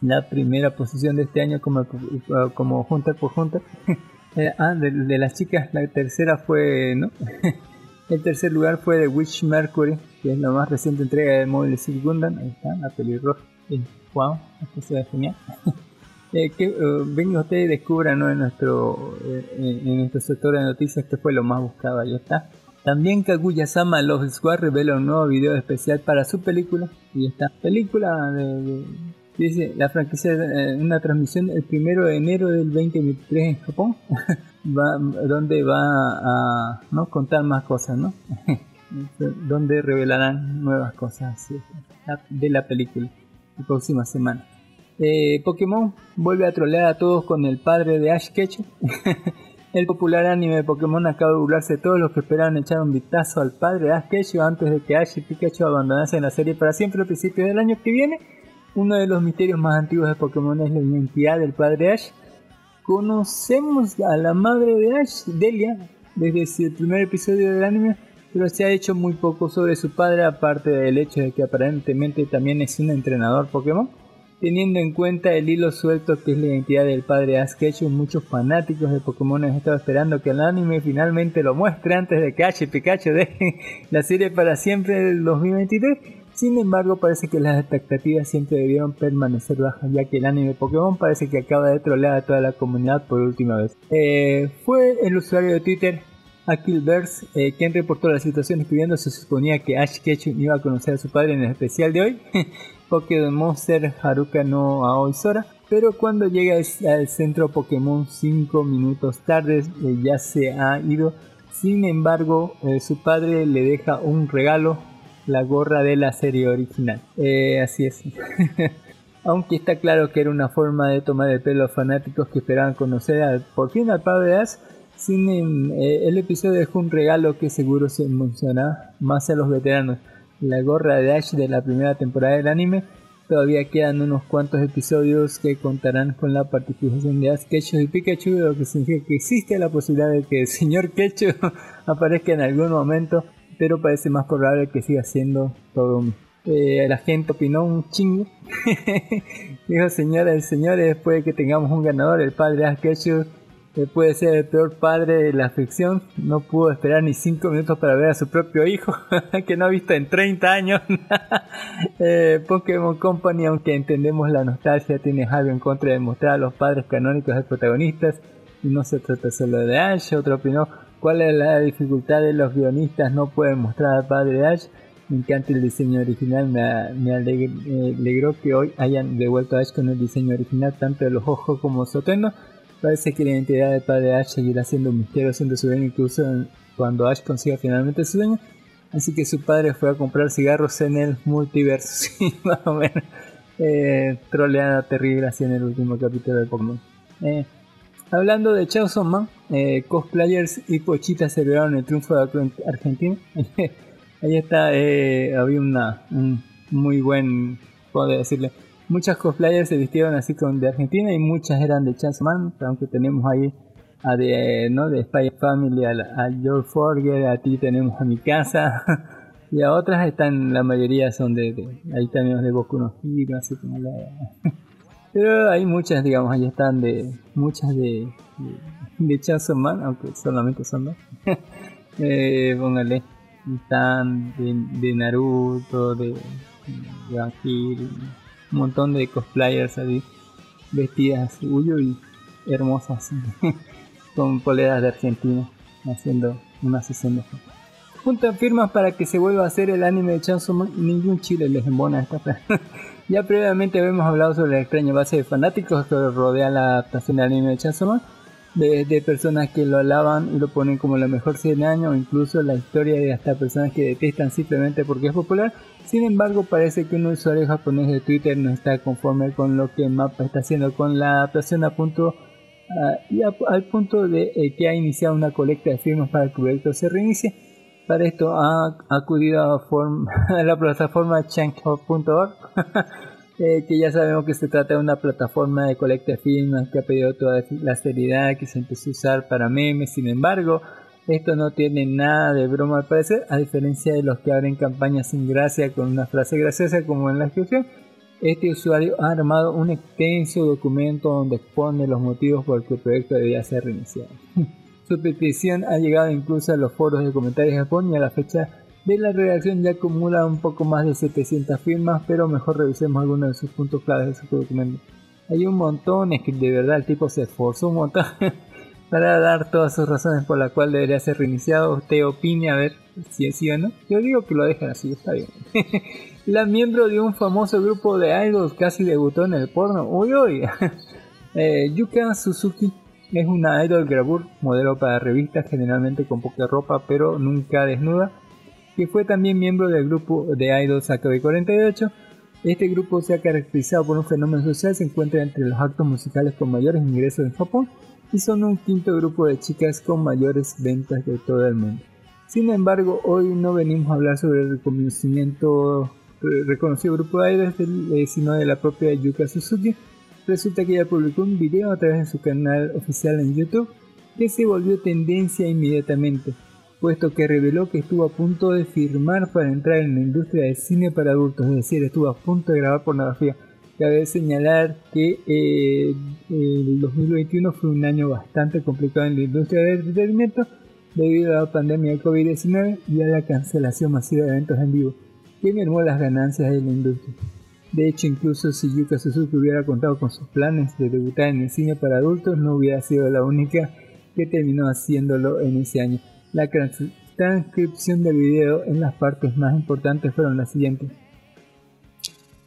la primera posición de este año como, como Hunter por Hunter. Eh, ah, de, las chicas, la tercera fue, ¿no? el tercer lugar fue de Witch Mercury, que es la más reciente entrega de Mobile Suit Gundam. Ahí está, la pelirroja. wow, esto se ve genial. eh, que uh, venga usted y descubra ¿no? en, nuestro, eh, en nuestro sector de noticias que fue lo más buscado. Ahí está. También Kaguya-sama Love Squad revela un nuevo video especial para su película. Y esta película de Dice, la franquicia en una transmisión el primero de enero del 2023 en Japón, donde va a ¿no? contar más cosas, ¿no? donde revelarán nuevas cosas de la película la próxima semana. Eh, Pokémon vuelve a trolear a todos con el padre de Ash Ketchum. el popular anime de Pokémon acaba de burlarse todos los que esperaban echar un vistazo al padre de Ash Ketchum antes de que Ash y Pikachu abandonasen la serie para siempre a principios del año que viene uno de los misterios más antiguos de Pokémon es la identidad del padre Ash. Conocemos a la madre de Ash, Delia, desde el primer episodio del anime, pero se ha hecho muy poco sobre su padre, aparte del hecho de que aparentemente también es un entrenador Pokémon. Teniendo en cuenta el hilo suelto que es la identidad del padre Ash Ketchum, muchos fanáticos de Pokémon han estado esperando que el anime finalmente lo muestre antes de que Ash y Pikachu dejen la serie para siempre del 2023 sin embargo, parece que las expectativas siempre debieron permanecer bajas, ya que el anime Pokémon parece que acaba de trolear a toda la comunidad por última vez. Eh, fue el usuario de Twitter, Akilverse, eh, quien reportó la situación escribiendo se suponía que Ash Ketchum iba a conocer a su padre en el especial de hoy, Pokémon Monster Haruka no Aoi Sora, pero cuando llega al centro Pokémon 5 minutos tarde eh, ya se ha ido. Sin embargo, su padre le deja un regalo la gorra de la serie original. Eh, así es. Aunque está claro que era una forma de tomar el pelo a fanáticos que esperaban conocer por fin al padre de Ash, sin, eh, el episodio dejó un regalo que seguro se emociona más a los veteranos. La gorra de Ash de la primera temporada del anime. Todavía quedan unos cuantos episodios que contarán con la participación de Ash, Ketchum y Pikachu, lo que significa que existe la posibilidad de que el señor Ketchum aparezca en algún momento pero parece más probable que siga siendo todo eh, la gente opinó un chingo. Dijo, señoras y señores, después de que tengamos un ganador, el padre Ash que puede ser el peor padre de la ficción, no pudo esperar ni 5 minutos para ver a su propio hijo, que no ha visto en 30 años. eh, Pokémon Company, aunque entendemos la nostalgia, tiene algo en contra de mostrar a los padres canónicos de protagonistas. Y no se trata solo de Ash, otro opinó, ¿Cuál es la dificultad de los guionistas? No pueden mostrar al padre Ash. Me encanta el diseño original, me, me alegró que hoy hayan devuelto a Ash con el diseño original, tanto de los ojos como Soteno. Parece que la identidad del padre Ash seguirá siendo un misterio, siendo su dueño incluso cuando Ash consiga finalmente su dueño. Así que su padre fue a comprar cigarros en el multiverso, sí, más o menos. Eh, troleada terrible así en el último capítulo de Pokémon. Eh, hablando de Chainsaw Man, eh, cosplayers y pochitas celebraron el triunfo de Argentina. Ahí está, eh, había una, un muy buen, puedo decirle, muchas cosplayers se vistieron así con de Argentina y muchas eran de Chainsaw Man, aunque tenemos ahí a de, ¿no? de Spy Family, a, a George Forger, a ti tenemos a mi casa. Y a otras están, la mayoría son de, ahí tenemos de Boku no así como la... Pero hay muchas, digamos, ahí están de, muchas de, de, de Man, aunque solamente son dos. eh, póngale, están de, de Naruto, de, de un montón de cosplayers ahí, vestidas huyo y hermosas, con poleras de Argentina, haciendo una sesión de juntan firmas para que se vuelva a hacer el anime de Chainsaw Man, ningún chile les embona esta. ya previamente habíamos hablado sobre la extraña base de fanáticos que rodea la adaptación del anime de Chainsaw de, personas que lo alaban y lo ponen como la mejor serie del año, o incluso la historia de hasta personas que detestan simplemente porque es popular. Sin embargo, parece que un usuario japonés de Twitter no está conforme con lo que Mapa está haciendo con la adaptación a punto y al punto de eh, que ha iniciado una colecta de firmas para que el proyecto se reinicie. Para esto ha acudido a, la plataforma change.org, eh, que ya sabemos que se trata de una plataforma de colecta de firmas que ha pedido toda la seriedad que se empezó a usar para memes. Sin embargo, esto no tiene nada de broma al parecer, a diferencia de los que abren campañas sin gracia con una frase graciosa como en la descripción. Este usuario ha armado un extenso documento donde expone los motivos por los que el proyecto debía ser reiniciado. Su petición ha llegado incluso a los foros de comentarios de Japón y a la fecha de la redacción ya acumula un poco más de 700 firmas, pero mejor revisemos algunos de sus puntos claves de su documento. Hay un montón, es que de verdad el tipo se esforzó un montón para dar todas sus razones por las cuales debería ser reiniciado. Usted opine a ver si es sí o no. Yo digo que lo dejen así, está bien. la miembro de un famoso grupo de idols casi debutó en el porno. Uy, uy. eh, Yuka Suzuki es una idol gravure, modelo para revistas, generalmente con poca ropa, pero nunca desnuda, que fue también miembro del grupo de idols AKB48. Este grupo se ha caracterizado por un fenómeno social, se encuentra entre los actos musicales con mayores ingresos en Japón y son un quinto grupo de chicas con mayores ventas de todo el mundo. Sin embargo, hoy no venimos a hablar sobre el reconocimiento reconocido grupo de idols, eh, sino de la propia Yuka Suzuki, Resulta que ella publicó un video a través de su canal oficial en YouTube que se volvió tendencia inmediatamente, puesto que reveló que estuvo a punto de firmar para entrar en la industria del cine para adultos, es decir, estuvo a punto de grabar pornografía. Cabe señalar que eh, el 2021 fue un año bastante complicado en la industria del entretenimiento debido a la pandemia de COVID-19 y a la cancelación masiva de eventos en vivo, que mermó las ganancias de la industria. De hecho, incluso si Yuka Suzuki hubiera contado con sus planes de debutar en el cine para adultos, no hubiera sido la única que terminó haciéndolo en ese año. La transcripción del video en las partes más importantes fueron las siguientes.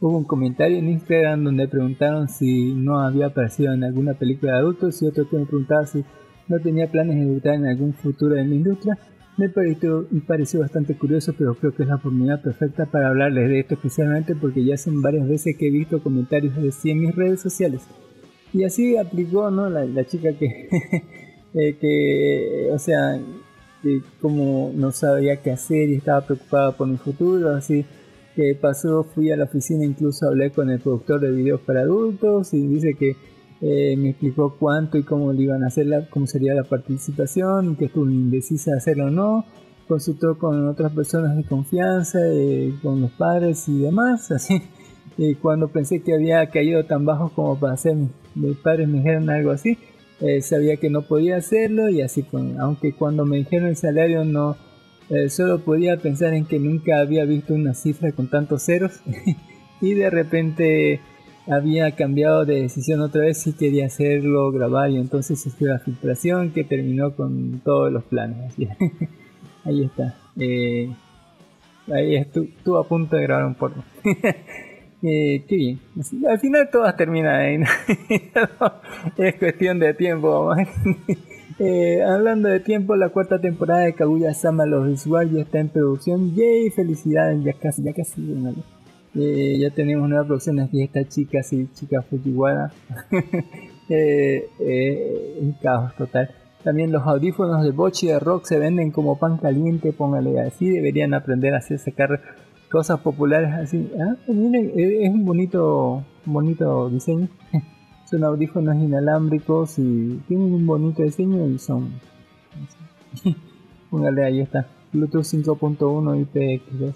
Hubo un comentario en Instagram donde preguntaron si no había aparecido en alguna película de adultos y otro que me preguntaba si no tenía planes de debutar en algún futuro en la industria. Me pareció, pareció bastante curioso, pero creo que es la oportunidad perfecta para hablarles de esto especialmente porque ya son varias veces que he visto comentarios de sí en mis redes sociales. Y así aplicó, ¿no? La, chica que, eh, que, o sea, que como no sabía qué hacer y estaba preocupada por mi futuro, así que pasó, fui a la oficina, incluso hablé con el productor de videos para adultos y dice que eh, me explicó cuánto y cómo iban a hacer, la, cómo sería la participación, que estuvo indecisa de hacerlo o no. Consultó con otras personas de confianza, eh, con los padres y demás. Así, y cuando pensé que había caído tan bajo como para hacer, mis padres me dijeron algo así. Eh, sabía que no podía hacerlo y así, aunque cuando me dijeron el salario no, solo podía pensar en que nunca había visto una cifra con tantos ceros y de repente había cambiado de decisión otra vez si quería hacerlo, grabar y entonces se la filtración que terminó con todos los planes. Ahí está. Eh, ahí estuvo a punto de grabar un porno. eh, qué bien. Al final todas terminan ahí. es cuestión de tiempo. eh, hablando de tiempo, la cuarta temporada de Kaguya Sama Los Visual ya está en producción. Yay, felicidades, ya casi, ya casi. Eh, ya tenemos nueva producción aquí esta chica, sí, chica Fujiwara. eh, eh, un caos total. También los audífonos de Bochi de Rock se venden como pan caliente, póngale así. Deberían aprender a hacer sacar cosas populares así. Ah, miren, eh, es un bonito, bonito diseño. son audífonos inalámbricos y tienen un bonito diseño y son. póngale ahí está. Bluetooth 5.1 IPX2.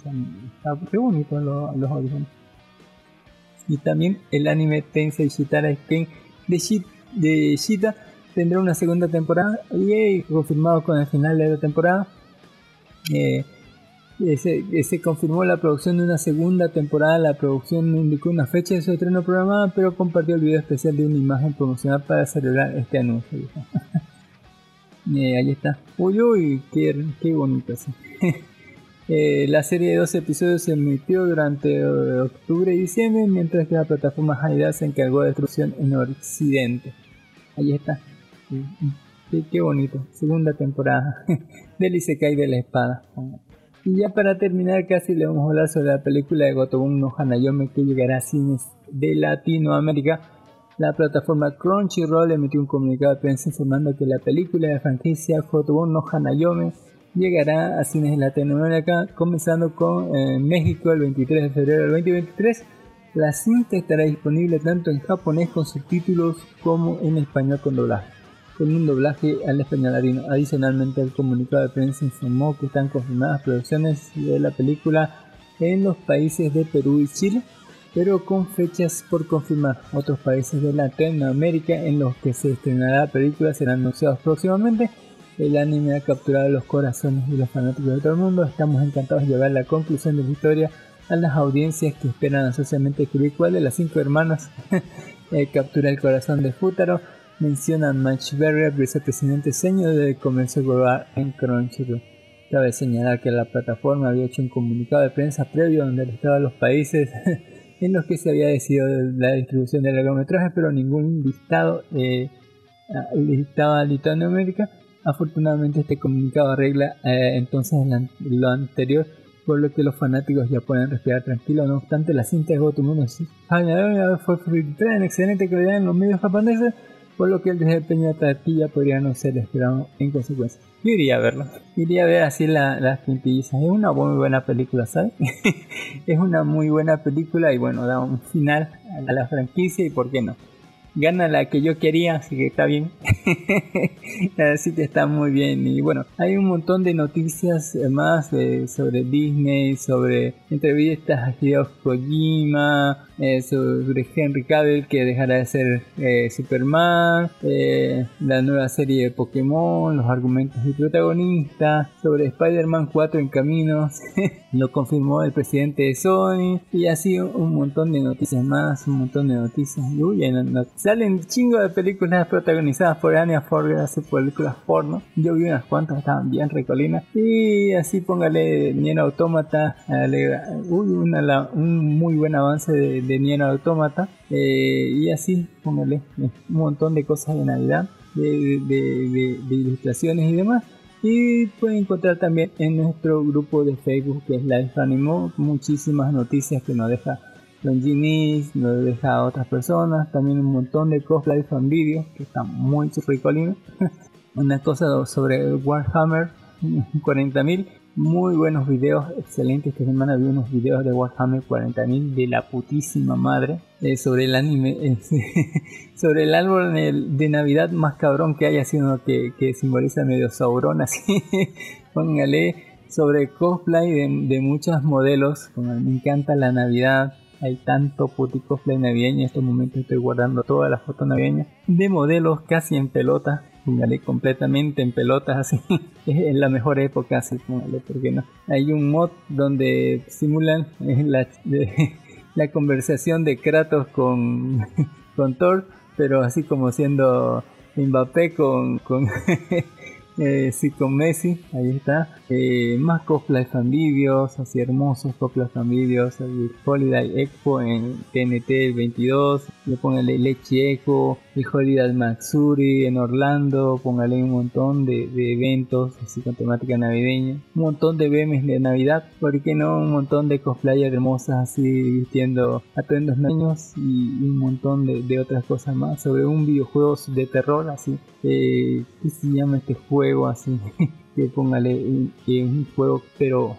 Está qué bonito los, los audífonos. Y también el anime Tensei Shitara Ken de, Shit, de Shita tendrá una segunda temporada. Y confirmado con el final de la temporada. Eh, se, se, confirmó la producción de una segunda temporada. La producción no indicó una fecha de su estreno programada, pero compartió el video especial de una imagen promocional para celebrar este anuncio. Eh, ahí está. Uy, uy, qué, qué bonito. así. eh, la serie de 12 episodios se emitió durante octubre y diciembre, mientras que la plataforma Haida se encargó de destrucción en Occidente. Ahí está. Qué, qué bonito. Segunda temporada del Isekai de la espada. Y ya para terminar, casi le vamos a hablar sobre la película de Gotobun no Hanayome que llegará a cines de Latinoamérica la plataforma Crunchyroll emitió un comunicado de prensa informando que la película de franquicia Photobone no Hanayome llegará a cines de Latinoamérica, comenzando con eh, México el 23 de febrero del 2023. La cinta estará disponible tanto en japonés con subtítulos como en español con doblaje, con un doblaje al español latino. Adicionalmente, el comunicado de prensa informó que están confirmadas producciones de la película en los países de Perú y Chile pero con fechas por confirmar. Otros países de Latinoamérica en los que se estrenará la película serán anunciados próximamente. El anime ha capturado los corazones de los fanáticos de todo el mundo. Estamos encantados de llevar la conclusión de la historia a las audiencias que esperan ansiosamente descubrir cuál de las cinco hermanas eh, captura el corazón de Futaro. Menciona Match Barrier, vicepresidente señor del comercio global en Crunchyroll. Cabe señalar que la plataforma había hecho un comunicado de prensa previo donde listaba los países en los que se había decidido la distribución del largometraje, pero ningún listado eh, listaba a Latinoamérica. Afortunadamente este comunicado arregla eh, entonces lo anterior, por lo que los fanáticos ya pueden respirar tranquilo. No obstante, la cinta de Gotomono fue filtrada en excelente calidad en los medios japoneses, por lo que el desempeño de Tatilla podría no ser esperado en consecuencia. Yo iría a verlo. Iría a ver así la, las quintillizas. Es una muy buena película, ¿sabes? es una muy buena película y bueno, da un final a la franquicia y por qué no gana la que yo quería, así que está bien. así que está muy bien. Y bueno, hay un montón de noticias más sobre Disney, sobre entrevistas a Hideo Kojima, eh, sobre Henry Cavill que dejará de ser eh, Superman, eh, la nueva serie de Pokémon, los argumentos del protagonista, sobre Spider-Man 4 en caminos, lo confirmó el presidente de Sony, y así un montón de noticias más, un montón de noticias. Uy, salen chingo de películas protagonizadas por Anya Ford, hace películas porno. Yo vi unas cuantas, estaban bien recolinas. Y así póngale Nier Automata, uy, una, un muy buen avance de, de Nier Automata. Eh, y así, póngale un montón de cosas de Navidad, de, de, de ilustraciones y demás. Y pueden encontrar también en nuestro grupo de Facebook que es Life Animo muchísimas noticias que nos deja Don Ginis, nos deja otras personas, también un montón de cosplay fan video que está muy ricolino. Una cosa sobre Warhammer 40.000, muy buenos videos, excelentes. Esta semana vi unos videos de Warhammer 40.000 de la putísima madre eh, sobre el anime, eh, sobre el árbol de Navidad más cabrón que haya sido que, que simboliza medio Sauron así. Póngale sobre cosplay de, de muchos modelos. Me encanta la Navidad hay tanto puti cosplay navideño. En estos momentos estoy guardando todas las fotos navideñas de modelos casi en pelota. Póngale completamente en pelotas así. es la mejor época así, póngale, porque no. Hay un mod donde simulan la, la conversación de Kratos con, con Thor, pero así como siendo Mbappé con, con Eh, sí, con Messi, ahí está. Eh, más cosplays vídeos así hermosos cosplays vídeos El Holiday Expo en TNT el 22. Le póngale Leche Echo, el Holiday Maxuri en Orlando. Póngale un montón de, eventos así con temática navideña. Un montón de memes de Navidad. ¿Por qué no? Un montón de cosplay hermosas así vistiendo atuendos niños y un montón de, otras cosas más sobre un videojuego de terror así. Eh, ¿Qué se llama este juego? Juego así, que póngale que un juego, pero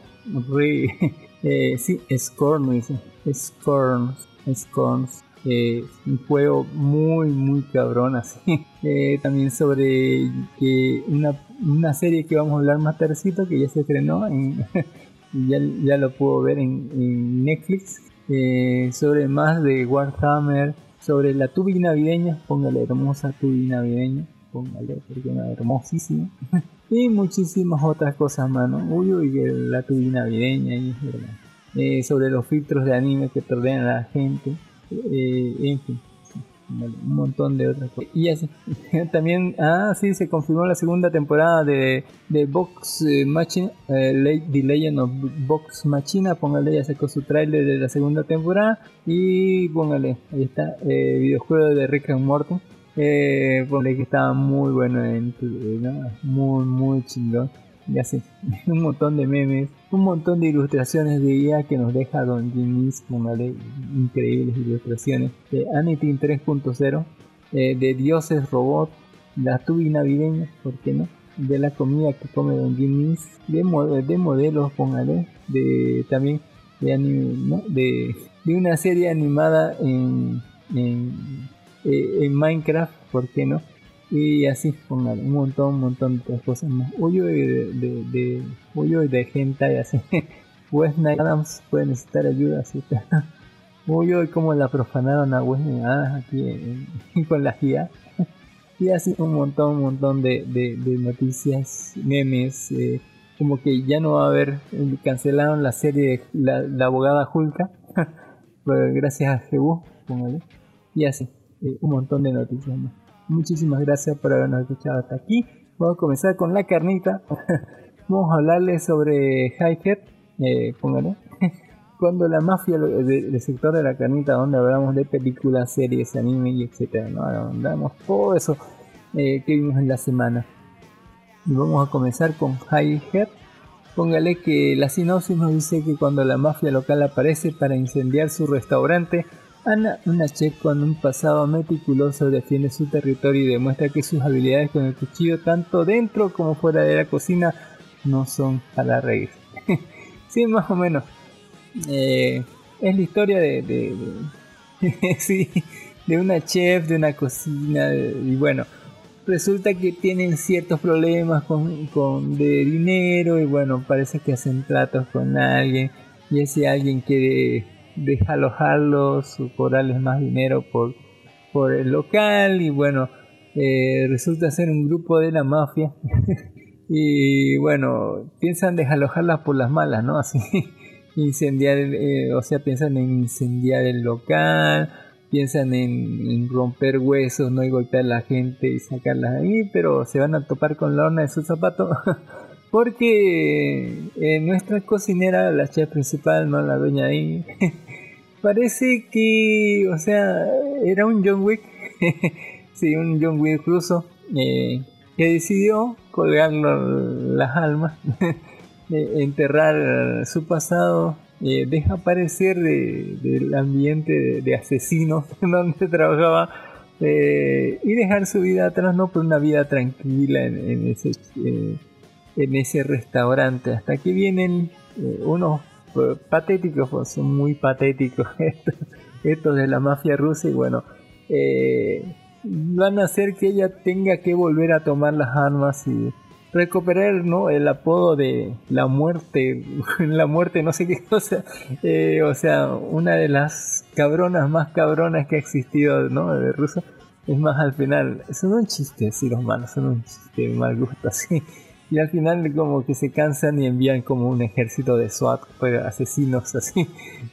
re, eh, sí, Scorn, dice, Scorn, Scorns, eh, un juego muy, muy cabrón así. Eh, también sobre que una, una serie que vamos a hablar más tardecito, que ya se estrenó, en, ya, ya lo puedo ver en, en Netflix, eh, sobre más de Warhammer, sobre la tubi navideña, póngale hermosa tubi navideña póngale, porque una hermosísima. y muchísimas otras cosas más, ¿no? Uy, uy, la tubi navideña y eh, sobre los filtros de anime que tordean a la gente. Eh, en fin. un montón de otras cosas. Y así, también, ah, sí, se confirmó la segunda temporada de, de Box eh, Machina, The Legend of Box Machina. Póngale, ya sacó su trailer de la segunda temporada. Y póngale, ahí está, videojuego de Rick and Morty. Eh, que estaba muy bueno en muy muy chingón. Y así un montón de memes un montón de ilustraciones de IA que nos deja Don Jimmy con increíbles ilustraciones. De Anitin 3.0 eh, de dioses robot la tubi navideña por qué no de la comida que come Don Jimmy de, de modelos póngale de también de una serie animada en, en eh, en Minecraft, ¿por qué no? Y así, pongan un montón, un montón de otras cosas más. Uy, de, de, de, de gente y así. Wesley Adams puede necesitar ayuda, así. Uy, uy, como la profanaron a Wesley Adams aquí con la guía. Y así un montón, un montón de, de, de noticias, memes, eh, como que ya no va a haber, cancelaron la serie de la, abogada Julka, pues gracias a Jebú, póngale, y así. Eh, un montón de noticias más. Muchísimas gracias por habernos escuchado hasta aquí. Vamos a comenzar con la carnita. Vamos a hablarles sobre Head. Eh, póngale. Cuando la mafia del sector de la carnita, donde hablamos de películas, series, anime y etcétera, ¿no? Hablamos todo eso eh, que vimos en la semana. Y vamos a comenzar con Head. Póngale que la sinopsis nos dice que cuando la mafia local aparece para incendiar su restaurante, Ana, una chef con un pasado meticuloso, defiende su territorio y demuestra que sus habilidades con el cuchillo, tanto dentro como fuera de la cocina, no son para reír. sí, más o menos. Eh, es la historia de, de, sí, de una chef, de una cocina, y bueno, resulta que tienen ciertos problemas con, con de dinero y bueno, parece que hacen tratos con alguien y ese alguien quiere deja alojarlos o cobrarles más dinero por, por el local y bueno, eh, resulta ser un grupo de la mafia y bueno, piensan desalojarlas por las malas, ¿no? Así, incendiar, eh, o sea, piensan en incendiar el local, piensan en, romper huesos, ¿no? Y golpear a la gente y sacarlas ahí, pero se van a topar con la horna de sus zapatos. Porque eh, nuestra cocinera, la chef principal, no la dueña ahí, parece que, o sea, era un John Wick, sí, un John Wick ruso, eh, que decidió colgar las almas, enterrar su pasado, eh, desaparecer del ambiente de, asesinos donde trabajaba eh, y dejar su vida atrás, no por una vida tranquila en, ese, en ese restaurante, hasta que vienen unos patéticos, pues, son muy patéticos estos, de la mafia rusa y bueno, eh, van a hacer que ella tenga que volver a tomar las armas y recuperar ¿no? el apodo de la muerte, la muerte no sé qué cosa, eh, o sea, una de las cabronas más cabronas que ha existido ¿no? de ruso. Es más, al final, son un chiste, sí, los malos, son un chiste de mal gusto, así. Y al final como que se cansan y envían como un ejército de SWAT, pues, asesinos así,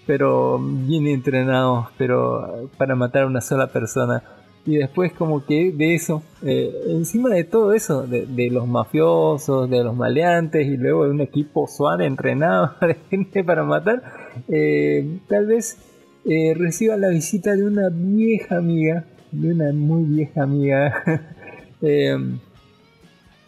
pero bien entrenados, pero para matar a una sola persona. Y después como que de eso, eh, encima de todo eso, de, los mafiosos, de los maleantes y luego de un equipo SWAT entrenado de gente para matar, eh, tal vez eh, reciba la visita de una vieja amiga, de una muy vieja amiga, eh,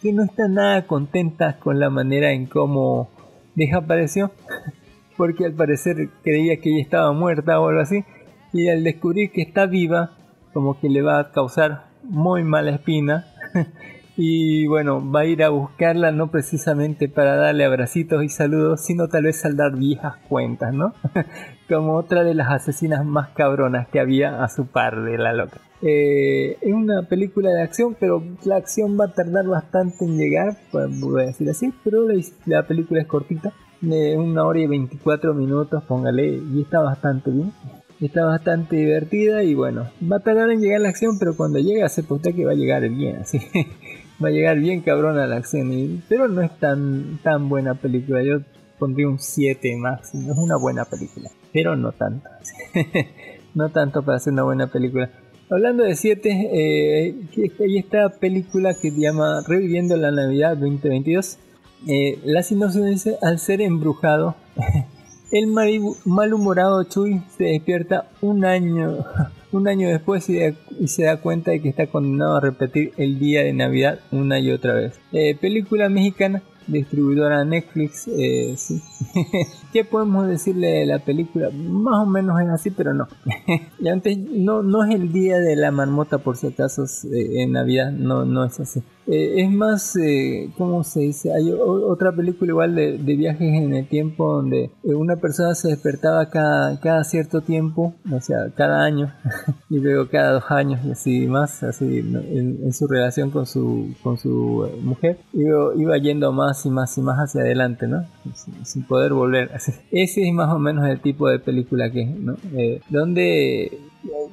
que no está nada contenta con la manera en cómo desapareció, porque al parecer creía que ella estaba muerta o algo así, y al descubrir que está viva, como que le va a causar muy mala espina. y bueno, va a ir a buscarla no precisamente para darle abracitos y saludos, sino tal vez saldar viejas cuentas, ¿no? Como otra de las asesinas más cabronas que había a su par de la loca. Eh, es una película de acción, pero la acción va a tardar bastante en llegar, pues, voy a decir así, pero la, la película es cortita, de una hora y 24 minutos, póngale, y está bastante bien. Está bastante divertida y bueno, va a tardar en llegar la acción, pero cuando llega se usted que va a llegar bien, así. va a llegar bien cabrón a la acción, y, pero no es tan, tan buena película. Yo pondría un 7 máximo, es una buena película, pero no tanto. no tanto para ser una buena película. Hablando de 7, eh, hay esta película que se llama Reviviendo la Navidad 2022. Eh, la sinopsis dice, al ser embrujado, el malhumorado Chuy se despierta un año, un año después y, se da cuenta de que está condenado a repetir el día de Navidad una y otra vez. Eh, película mexicana distribuidora Netflix. Eh, sí. ¿Qué podemos decirle de la película? Más o menos es así, pero no. y antes, no, no es el día de la marmota, por si acaso, eh, en Navidad, no, no es así. Eh, es más, eh, ¿cómo se dice? Hay otra película igual de, viajes en el tiempo donde eh, una persona se despertaba cada, cada cierto tiempo, o sea, cada año, y luego cada dos años y así más, así en, su relación con su, con su mujer, iba, iba, yendo más y más y más hacia adelante, ¿no? Sin, poder volver. Ese es más o menos el tipo de película que es, ¿no? donde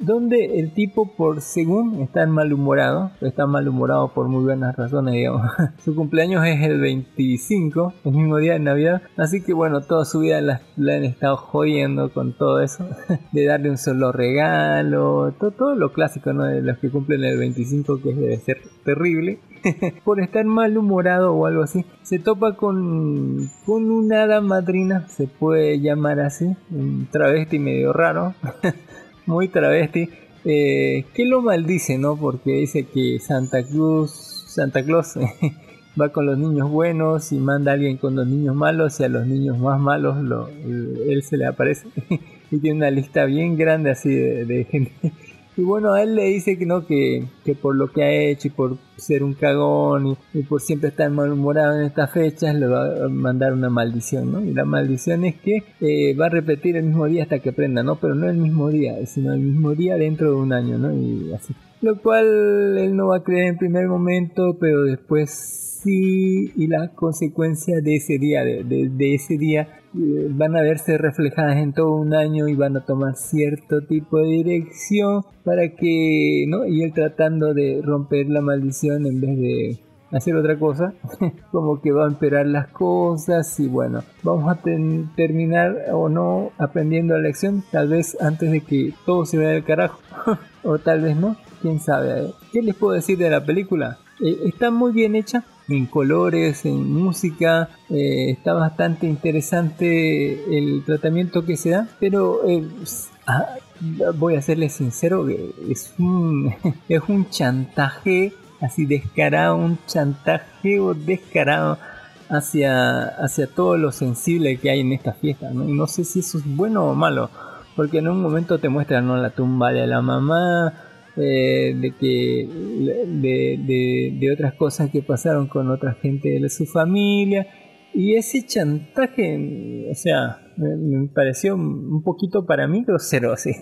donde el tipo por según está malhumorado, está malhumorado por muy buenas razones, digamos. su cumpleaños es el 25, el mismo día de Navidad, así que bueno, toda su vida la, han estado jodiendo con todo eso, de darle un solo regalo, todo, todo lo clásico, ¿no? De los que cumplen el 25, que debe ser terrible. por estar malhumorado o algo así, se topa con, una hada madrina, se puede llamar así, un travesti medio raro, muy travesti, eh, que lo maldice, ¿no? Porque dice que Santa Cruz, Santa Claus va con los niños buenos y manda a alguien con los niños malos y a los niños más malos lo, él se le aparece y tiene una lista bien grande así de gente y bueno, a él le dice que no, que, por lo que ha hecho y por ser un cagón y, por siempre estar malhumorado en estas fechas, le va a mandar una maldición, ¿no? Y la maldición es que eh, va a repetir el mismo día hasta que aprenda, ¿no? Pero no el mismo día, sino el mismo día dentro de un año, ¿no? Y así. Lo cual él no va a creer en primer momento, pero después sí y las consecuencias de ese día, de, ese día eh, van a verse reflejadas en todo un año y van a tomar cierto tipo de dirección para que, ¿no? Y él tratando de romper la maldición en vez de hacer otra cosa, como que va a empeorar las cosas y bueno, vamos a terminar o no aprendiendo la lección, tal vez antes de que todo se vea del carajo, o tal vez no, quién sabe. ¿Qué les puedo decir de la película? Eh, está muy bien hecha, en colores, en música. Eh, está bastante interesante el tratamiento que se da, pero eh, ah, voy a serle sincero, es un, es un chantaje así descarado, un chantaje descarado hacia, hacia todo lo sensible que hay en esta fiesta. ¿no? No sé si eso es bueno o malo, porque en un momento te muestran ¿no? la tumba de la mamá, eh, de que de, otras cosas que pasaron con otra gente de su familia. Y ese chantaje o sea me, pareció un poquito para mí grosero así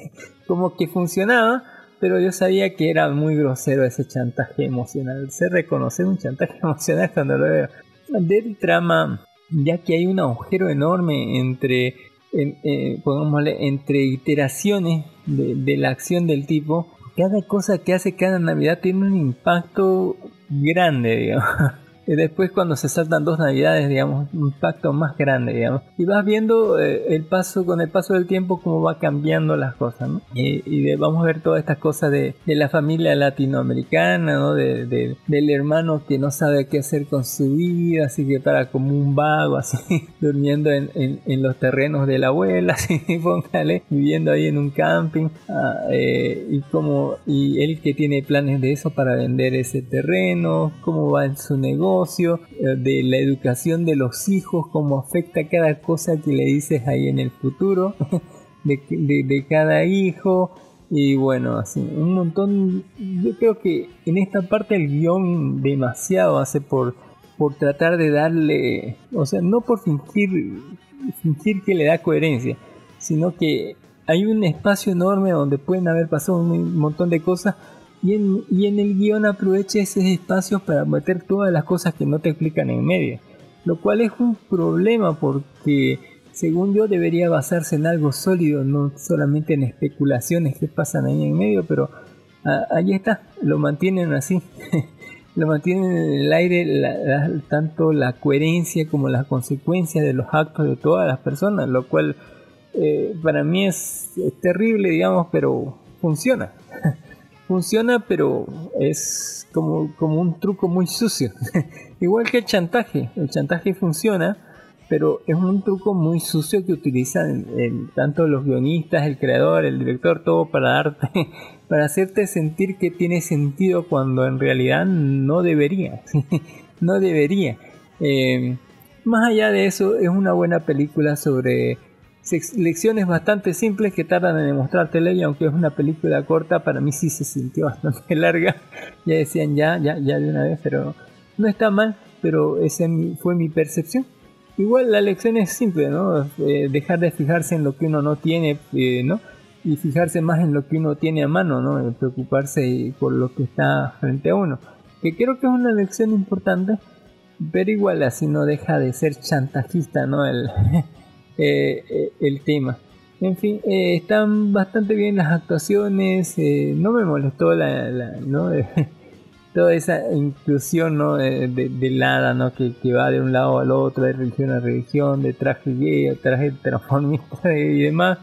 como que funcionaba pero yo sabía que era muy grosero ese chantaje emocional. Sé reconocer un chantaje emocional cuando lo veo. Del trama ya que hay un agujero enorme entre eh, entre iteraciones de, de la acción del tipo cada cosa que hace cada Navidad tiene un impacto grande, digamos. Y después cuando se saltan dos navidades, digamos, un impacto más grande, digamos. Y vas viendo eh, el paso, con el paso del tiempo, cómo va cambiando las cosas, ¿no? Y, vamos a ver todas estas cosas de, de la familia latinoamericana, ¿no? De, de- del hermano que no sabe qué hacer con su vida, así que para como un vago, así, durmiendo en, en- en los terrenos de la abuela, así, póngale, viviendo ahí en un camping, ah, eh, y como, y él que tiene planes de eso para vender ese terreno, cómo va en su negocio, eh, de la educación de los hijos, cómo afecta cada cosa que le dices ahí en el futuro, de, de- de cada hijo, y bueno, así, un montón. Yo creo que en esta parte el guion demasiado hace por, por tratar de darle, o sea, no por fingir, fingir que le da coherencia, sino que hay un espacio enorme donde pueden haber pasado un montón de cosas y en, y en el guion aprovecha esos espacios para meter todas las cosas que no te explican en medio. Lo cual es un problema porque según yo debería basarse en algo sólido, no solamente en especulaciones que pasan ahí en medio, pero ah, ahí está, lo mantienen así. lo mantienen en el aire la- tanto la coherencia como las consecuencias de los actos de todas las personas, lo cual eh, para mí es terrible, digamos, pero funciona. Funciona, pero es como, como un truco muy sucio. Igual que el chantaje, el chantaje funciona, pero es un truco muy sucio que utilizan el- tanto los guionistas, el creador, el director, todo para darte, para hacerte sentir que tiene sentido cuando en realidad no debería, no debería. Eh, más allá de eso, es una buena película sobre lecciones bastante simples que tardan en demostrártela y aunque es una película corta, para mí sí se sintió bastante larga. Ya decían ya, ya, ya de una vez, pero no está mal, pero esa fue mi percepción. Igual la lección es simple, ¿no? Eh, dejar de fijarse en lo que uno no tiene, eh, ¿no? Y fijarse más en lo que uno tiene a mano, ¿no? Eh, preocuparse por lo que está frente a uno. Que creo que es una lección importante, pero igual así no deja de ser chantajista, ¿no? El, eh, el tema. En fin, eh, están bastante bien las actuaciones, eh, no me molestó la, ¿no? toda esa inclusión ¿no? de, de- del hada ¿no? que, que va de un lado al otro, de religión a religión, de traje gay traje transformista y demás.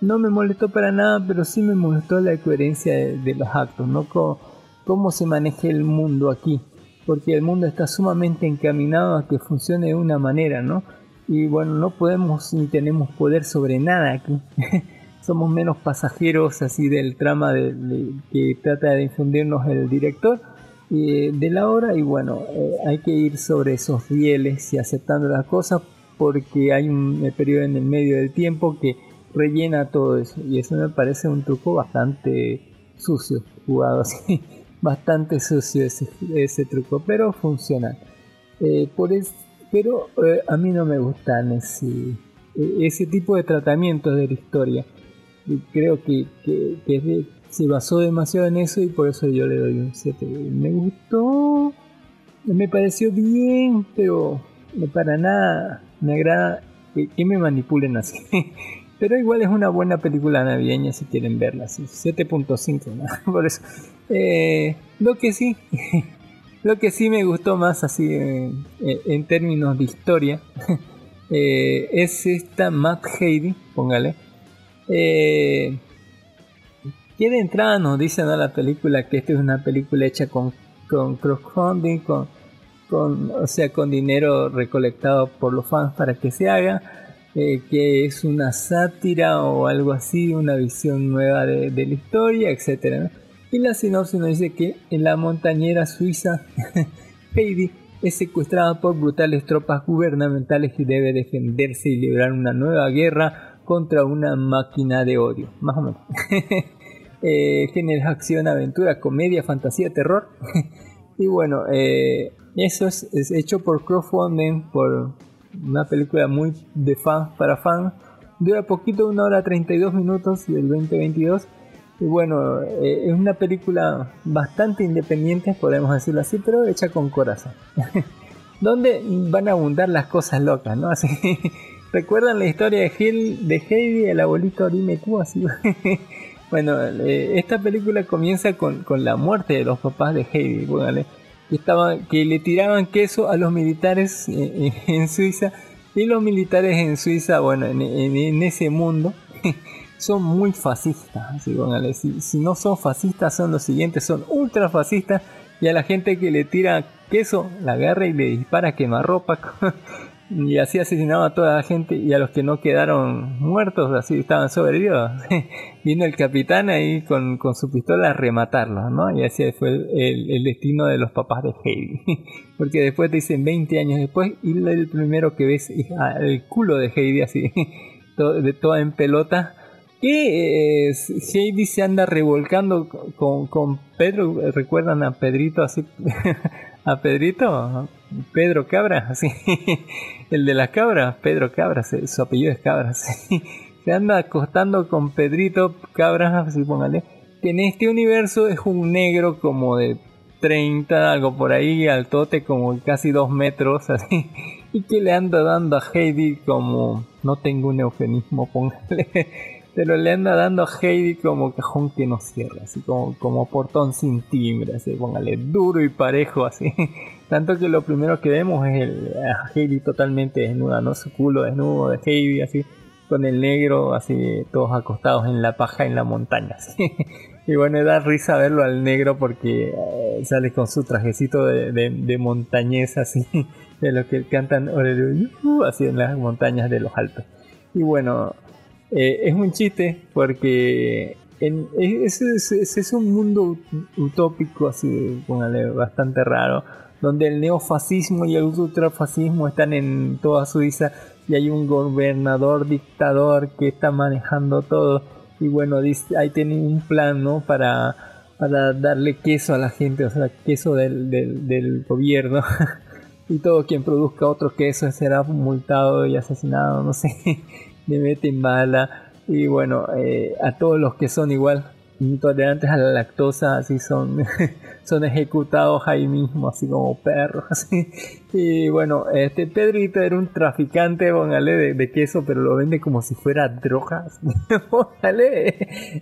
No me molestó para nada, pero sí me molestó la coherencia de, de los actos, ¿no? Cómo, cómo se maneja el mundo aquí, porque el mundo está sumamente encaminado a que funcione de una manera, ¿no? Y bueno, no podemos ni tenemos poder sobre nada aquí. Somos menos pasajeros así del trama de, de- que trata de infundirnos el director eh, de la obra y bueno, eh, hay que ir sobre esos rieles y aceptando las cosas porque hay un eh, periodo en el medio del tiempo que rellena todo eso y eso me parece un truco bastante sucio jugado así bastante sucio ese, ese truco pero funciona Eh, por es- pero eh, a mí no me gustan ese, eh, ese tipo de tratamientos de la historia. Creo que, que- se basó demasiado en eso y por eso yo le doy un 7 me gustó me pareció bien pero para nada. Me agrada que, me manipulen así. Pero igual es una buena película navideña si quieren verla así. 7.5 ¿no? por eso. Eh, lo que sí lo que sí me gustó más así en términos de historia eh, es esta Matt Heidi póngale eh, que de entrada nos dice ¿no? la película que esta es una película hecha con, con crowdfunding, con, o sea, con dinero recolectado por los fans para que se haga, eh, que es una sátira o algo así, una visión nueva de, la historia, etc. ¿no? Y la sinopsis nos dice que en la montañera suiza Heidi es secuestrada por brutales tropas gubernamentales y debe defenderse y librar una nueva guerra contra una máquina de odio, más o menos. eh, aventura, comedia, fantasía, terror. y bueno, eh, eso es, es hecho por crowdfunding, por una película muy de fans para fans. Dura poquito, una hora 32 minutos del 2022. Y bueno, eh, es una película bastante independiente, podemos decirlo así, pero hecha con corazón. Donde van a abundar las cosas locas, ¿no? Así, ¿Recuerdan la historia de, Hill, de Heidi, el abuelito tú? Así, bueno, eh, esta película comienza con, con la muerte de los papás de Heidi, póngale. que, estaban, que le tiraban queso a los militares en, en Suiza y los militares en Suiza, bueno, en, en- en ese mundo son muy fascistas. Si, si no son fascistas, son los siguientes, son ultra fascistas. Y a la gente que le tira queso, la agarra y le dispara quemarropa. y así asesinaba a toda la gente. Y a los que no quedaron muertos, así estaban sobrevividos. Vino el capitán ahí con, con su pistola a rematarlos, ¿no? Y así fue el, el- el destino de los papás de Heidi. Porque después te dicen 20 años después, y el primero que ves es el culo de Heidi así, de toda en pelota. Que Heidi se anda revolcando con, con Pedro, ¿recuerdan a Pedrito así? ¿A Pedrito? Pedro Cabra, así. El de las cabras, Pedro Cabra, se- su apellido es Cabra, sí. Se anda acostando con Pedrito Cabra, así póngale. Que en este universo es un negro como de 30, algo por ahí, altote como casi 2 metros, así. Y que le anda dando a Heidi como, no tengo un eufemismo, póngale, pero le anda dando a Heidi como cajón que no cierra, así como, como portón sin timbre, así, póngale, duro y parejo, así. Tanto que lo primero que vemos es el, a Heidi totalmente desnuda, ¿no? Su culo desnudo de Heidi, así, con el negro, así, todos acostados en la paja en la montaña, así. Y bueno, da risa verlo al negro porque eh, sale con su trajecito de, de, de montañés así, de los que cantan así en las montañas de los Alpes. Y bueno, eh, es un chiste porque en, ese es un mundo ut- utópico así, póngale, bastante raro, donde el neofascismo y el ultrafascismo están en toda Suiza y hay un gobernador dictador que está manejando todo y bueno, dice, ahí tienen un plan, ¿no? Para, para darle queso a la gente, o sea, queso del, del, del gobierno. y todo quien produzca otro queso será multado y asesinado, no sé. Le meten bala. Y bueno, eh, a todos los que son igual intolerantes a la lactosa, así son, son ejecutados ahí mismo, así como perros. Y bueno, este Pedrito era un traficante, póngale, de, de queso, pero lo vende como si fuera drogas. póngale.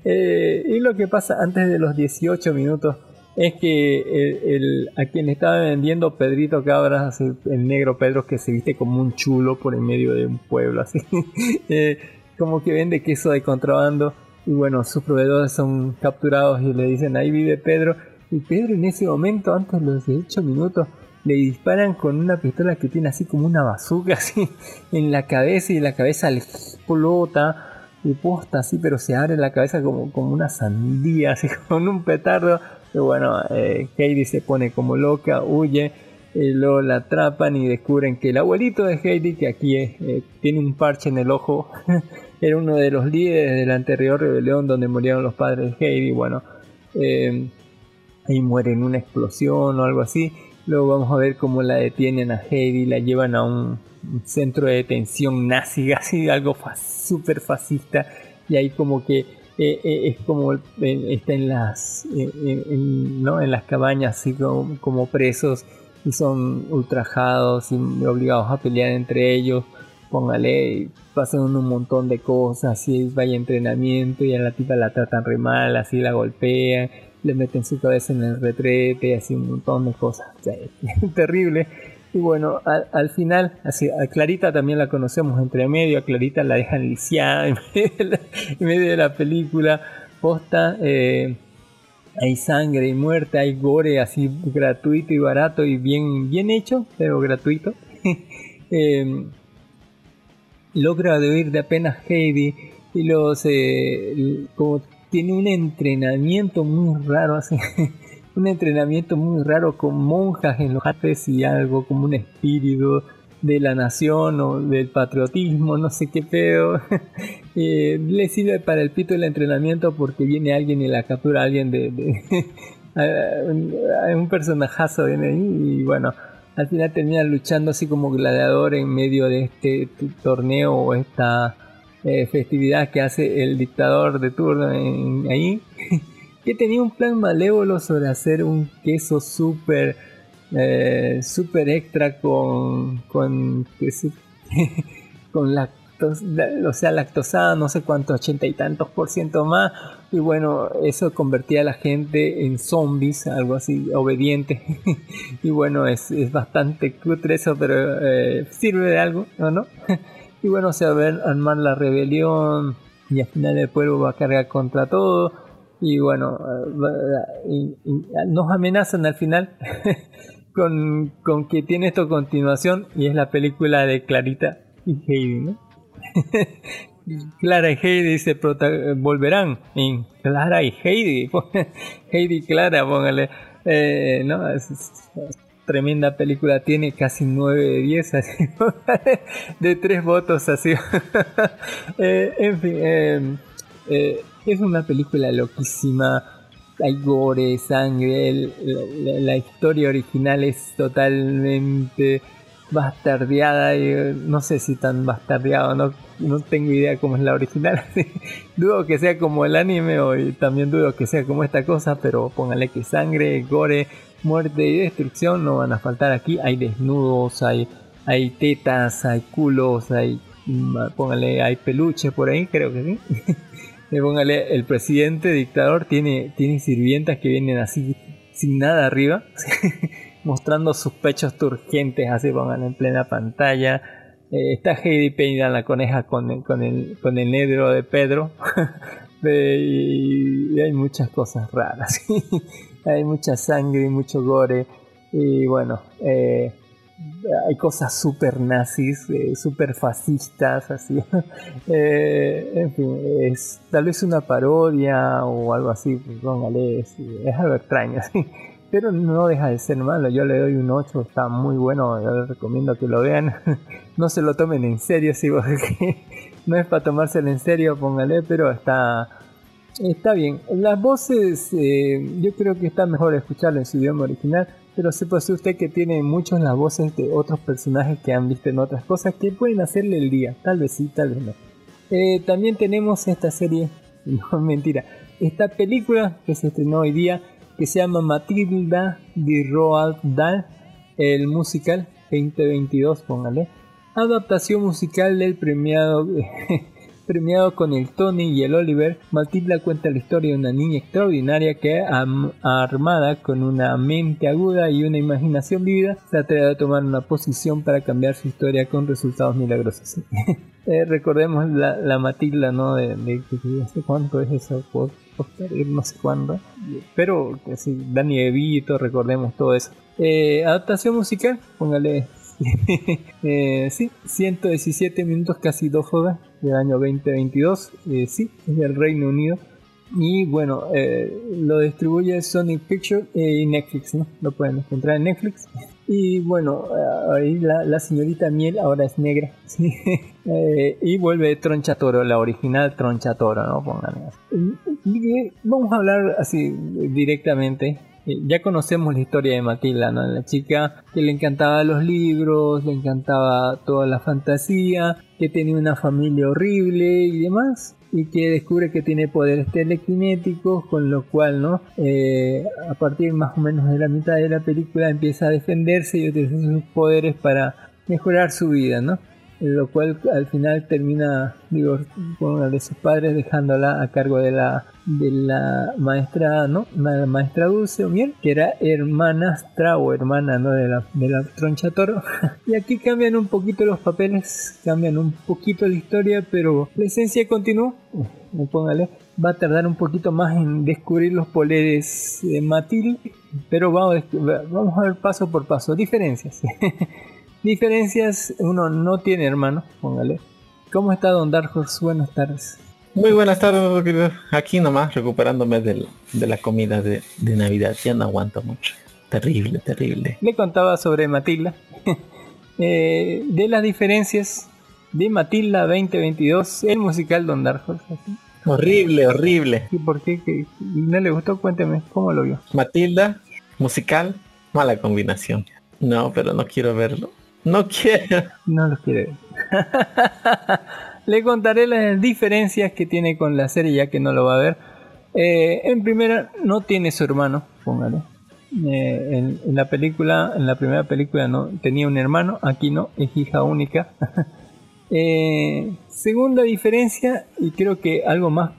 Eh, y lo que pasa antes de los 18 minutos es que el, el- a quien estaba vendiendo Pedrito Cabras, el negro Pedro que se viste como un chulo por en medio de un pueblo, así, eh, como que vende queso de contrabando. Y bueno, sus proveedores son capturados y le dicen, ahí vive Pedro. Y Pedro en ese momento, antes de los 18 minutos, le disparan con una pistola que tiene así como una bazooka así en la cabeza y la cabeza le explota y posta así, pero se abre la cabeza como, como una sandía, así con un petardo. Y bueno, eh, Heidi se pone como loca, huye, y luego la atrapan y descubren que el abuelito de Heidi, que aquí es, eh, tiene un parche en el ojo, era uno de los líderes de la anterior rebelión donde murieron los padres de Heidi. Bueno, eh, ahí muere en una explosión o algo así. Luego vamos a ver cómo la detienen a Heidi, la llevan a un, un centro de detención nazi, así algo fa- súper fascista. Y ahí como que eh, eh, es como eh, está en las, eh, eh, en, ¿no? en las cabañas así como, presos y son ultrajados y obligados a pelear entre ellos. Póngale, pasan un montón de cosas, y vaya entrenamiento y a la tipa la tratan re mal, así la golpean, le meten su cabeza en el retrete, así un montón de cosas. Terrible. Y bueno, al, al final, así, a Clarita también la conocemos entre medio, a Clarita la dejan lisiada en medio de la, medio de la película. Posta, eh, hay sangre y muerte, hay gore así gratuito y barato y bien, bien hecho, pero gratuito. Eh, logra huir de apenas Heidi y luego se como tiene un entrenamiento muy raro así un entrenamiento muy raro con monjas en los Alpes y algo como un espíritu de la nación o del patriotismo, no sé qué pedo. Eh, le sirve para el pito el entrenamiento porque viene alguien y la captura a alguien de, de un, personajazo viene ahí y bueno, al final termina luchando así como gladiador en medio de este torneo o esta eh, festividad que hace el dictador de turno en- ahí que tenía un plan malévolo sobre hacer un queso súper eh, extra con con, con la lactos, o sea, lactosada, no sé cuántos, ochenta y tantos por ciento más. Y bueno, eso convertía a la gente en zombies, algo así, obediente. y bueno, es, es bastante cutre eso, pero eh, sirve de algo, ¿no? no? y bueno, se va a armar la rebelión y al final el pueblo va a cargar contra todo. Y bueno, eh, y, y nos amenazan al final con, con que tiene esto continuación y es la película de Clarita y Heidi, ¿no? Clara y Heidi se volverán en Clara y Heidi. Heidi y Clara, póngale. Eh, no, tremenda película. Tiene casi 9 de 10, así, de 3 votos, así. eh, en fin, eh, eh, es una película loquísima. Hay gore, sangre. La, historia original es totalmente bastardeada y no sé si tan bastardeado no, no tengo idea cómo es la original dudo que sea como el anime o también dudo que sea como esta cosa pero póngale que sangre gore muerte y destrucción no van a faltar aquí hay desnudos hay hay tetas hay culos hay póngale hay peluche por ahí creo que sí póngale el presidente dictador tiene tiene sirvientas que vienen así sin nada arriba mostrando sus pechos turgentes, así pongan en plena pantalla. Eh, está Heidi Peña, la coneja, con el, con el, con el negro de Pedro. y, hay muchas cosas raras. hay mucha sangre y mucho gore. Y bueno, eh, hay cosas super nazis, eh, super fascistas, así. Eh, en fin, es tal vez una parodia o algo así, póngale, es, es algo extraño, pero no deja de ser malo. Yo le doy un 8, está muy bueno. Yo les recomiendo que lo vean. no se lo tomen en serio, sí, porque no es para tomárselo en serio, póngale, pero está, está bien. Las voces, eh, yo creo que está mejor escucharlo en su idioma original. Pero sepa usted que tiene muchas las voces de otros personajes que han visto en otras cosas que pueden hacerle el día. Tal vez sí, tal vez no. Eh, también tenemos esta serie, no mentira, esta película que se estrenó hoy día que se llama Matilda de Roald Dahl, el musical 2022, póngale. Adaptación musical del premiado, premiado con el Tony y el Oliver. Matilda cuenta la historia de una niña extraordinaria que, armada con una mente aguda y una imaginación vívida, se atreve a tomar una posición para cambiar su historia con resultados milagrosos. eh, recordemos la, la, Matilda, ¿no? De, de, de, de cuánto es eso, por no sé cuándo. Pero que sí, Danny Evito, recordemos todo eso. Eh, adaptación musical, póngale. eh, sí, 117 minutos, casi 2 horas del año 2022. Eh, sí, es del Reino Unido. Y bueno, eh, lo distribuye Sony Pictures y Netflix, ¿no? Lo pueden encontrar en Netflix. Y bueno, ahí la, señorita Miel ahora es negra. ¿sí? eh, y vuelve Troncha Toro, la original Troncha Toro, ¿no? Pongan Vamos a hablar así directamente. Ya conocemos la historia de Matilda, ¿no? La chica que le encantaba los libros, le encantaba toda la fantasía, que tenía una familia horrible y demás y que descubre que tiene poderes telequinéticos, con lo cual, ¿no? Eh, a partir más o menos de la mitad de la película empieza a defenderse y utilizar sus poderes para mejorar su vida, ¿no? Lo cual al final termina, digo, con una de sus padres dejándola a cargo de la de la maestra, ¿no? La maestra Dulce o Miel, que era hermanastra o hermana, ¿no? De la, de la troncha toro. y aquí cambian un poquito los papeles, cambian un poquito la historia, pero la esencia continúa. Uh, póngale. Va a tardar un poquito más en descubrir los poderes de Matilde, pero vamos, vamos a ver paso por paso. Diferencias. Diferencias, uno no tiene hermano, póngale. ¿Cómo está Don Dark Horse? Buenas tardes. Muy buenas tardes, aquí nomás recuperándome del, de la comida de, de, Navidad, ya no aguanto mucho. Terrible, terrible. Le contaba sobre Matilda, eh, de las diferencias de Matilda 2022, el musical Don Dark Horse. Horrible, horrible. ¿Y por qué? ¿Qué? ¿No le gustó? Cuénteme, ¿cómo lo vio? Matilda, musical, mala combinación. No, pero no quiero verlo. No quiero. No lo quiere. Le contaré las diferencias que tiene con la serie ya que no lo va a ver. Eh, en primera, no tiene su hermano, póngale. Eh, en, la película, en la primera película no tenía un hermano, aquí no, es hija única. Eh, segunda diferencia, y creo que algo más,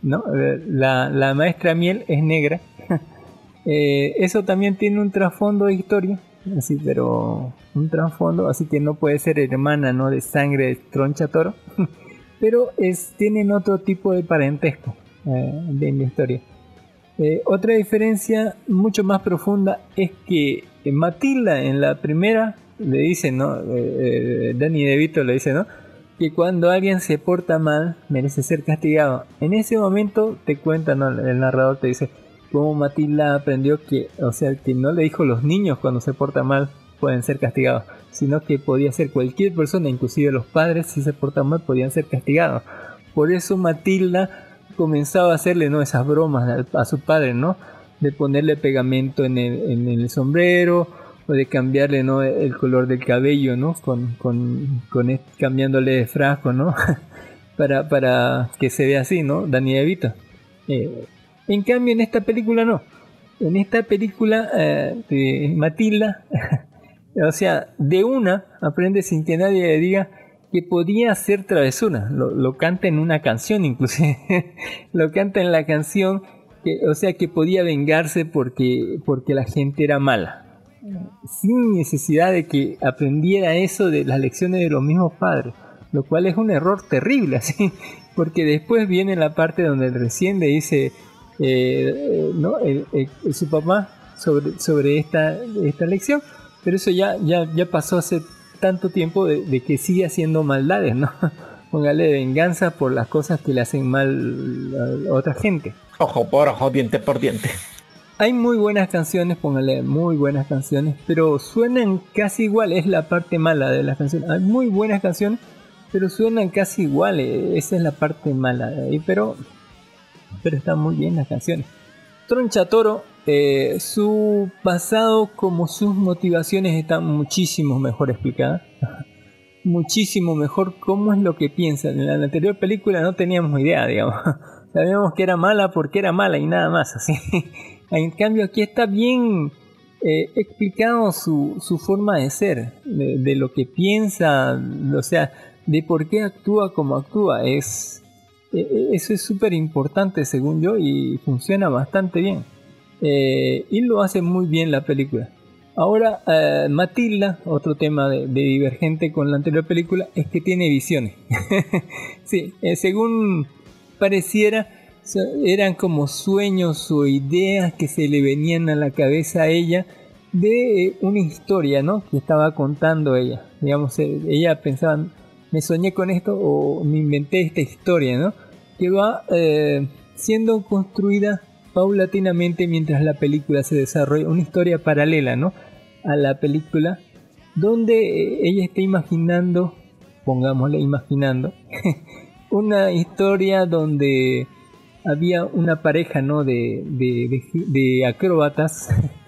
¿no? La, maestra Miel es negra. Eso también tiene un trasfondo de historia, así, pero un trasfondo, así que no puede ser hermana, ¿no? De sangre de Troncha Toro, pero es, tienen otro tipo de parentesco eh, de la historia. Eh, otra diferencia mucho más profunda es que Matilda en la primera le dice, ¿no? Eh, eh, Danny DeVito le dice, ¿no? Que cuando alguien se porta mal merece ser castigado. En ese momento te cuenta, ¿no? El narrador te dice cómo Matilda aprendió que, o sea, que no le dijo los niños cuando se porta mal pueden ser castigados, sino que podía ser cualquier persona, inclusive los padres, si se portan mal podían ser castigados. Por eso Matilda comenzaba a hacerle ¿no? esas bromas a su padre, ¿no? De ponerle pegamento en el, sombrero o de cambiarle ¿no? el color del cabello, ¿no? Con, cambiándole de frasco, ¿no? para, para que se vea así, ¿no? Dani en cambio, en esta película no. En esta película eh, de Matilda, o sea, de una aprende sin que nadie le diga que podía hacer travesura. Lo, lo canta en una canción, inclusive. lo canta en la canción, que, o sea, que podía vengarse porque, porque la gente era mala. Sin necesidad de que aprendiera eso de las lecciones de los mismos padres. Lo cual es un error terrible, así. Porque después viene la parte donde recién le dice, eh, ¿no? El- el- su papá sobre, sobre esta, esta lección. Pero eso ya, ya, ya pasó hace tanto tiempo de, de que sigue haciendo maldades, ¿no? Póngale venganza por las cosas que le hacen mal a, a otra gente. Ojo por ojo, diente por diente. Hay muy buenas canciones, póngale muy buenas canciones, pero suenan casi igual, es la parte mala de las canciones. Hay muy buenas canciones, pero suenan casi igual, eh, esa es la parte mala de ahí, pero, pero están muy bien las canciones. Troncha Toro, eh, su pasado como sus motivaciones están muchísimo mejor explicadas. muchísimo mejor cómo es lo que piensa. En la anterior película no teníamos idea, digamos. Sabíamos que era mala porque era mala y nada más, así. En cambio aquí está bien eh, explicado su, su forma de ser, de, de lo que piensa, o sea, de por qué actúa como actúa. Es, eso es súper importante según yo y funciona bastante bien. Eh, y lo hace muy bien la película. Ahora, eh, Matilda, otro tema de, divergente con la anterior película, es que tiene visiones. sí, eh, según pareciera, eran como sueños o ideas que se le venían a la cabeza a ella de eh, una historia, ¿no? Que estaba contando ella. Digamos, eh, ella pensaba, me soñé con esto o me inventé esta historia, ¿no? Que va eh, siendo construida paulatinamente mientras la película se desarrolla, una historia paralela, ¿no? A la película, donde eh, ella está imaginando, pongámosle imaginando, una historia donde había una pareja, ¿no? De, de, de- de acróbatas.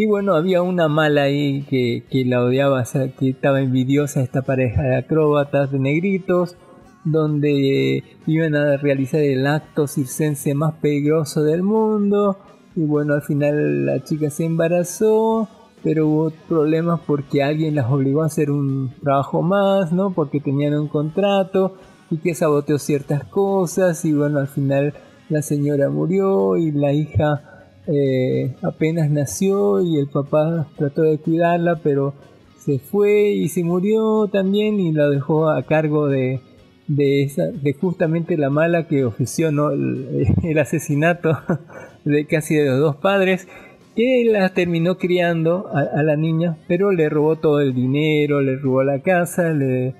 Y bueno, había una mala ahí que, que la odiaba, que estaba envidiosa esta pareja de acróbatas, de negritos, donde iban a realizar el acto circense más peligroso del mundo. Y bueno, al final la chica se embarazó, pero hubo problemas porque alguien las obligó a hacer un trabajo más, ¿no? Porque tenían un contrato y que saboteó ciertas cosas. Y bueno, al final la señora murió y la hija eh, apenas nació y el papá trató de cuidarla, pero se fue y se murió también y la dejó a cargo de, de, esa, de justamente la mala que ofició el, asesinato de casi de los dos padres que la terminó criando a, a la niña, pero le robó todo el dinero, le robó la casa, le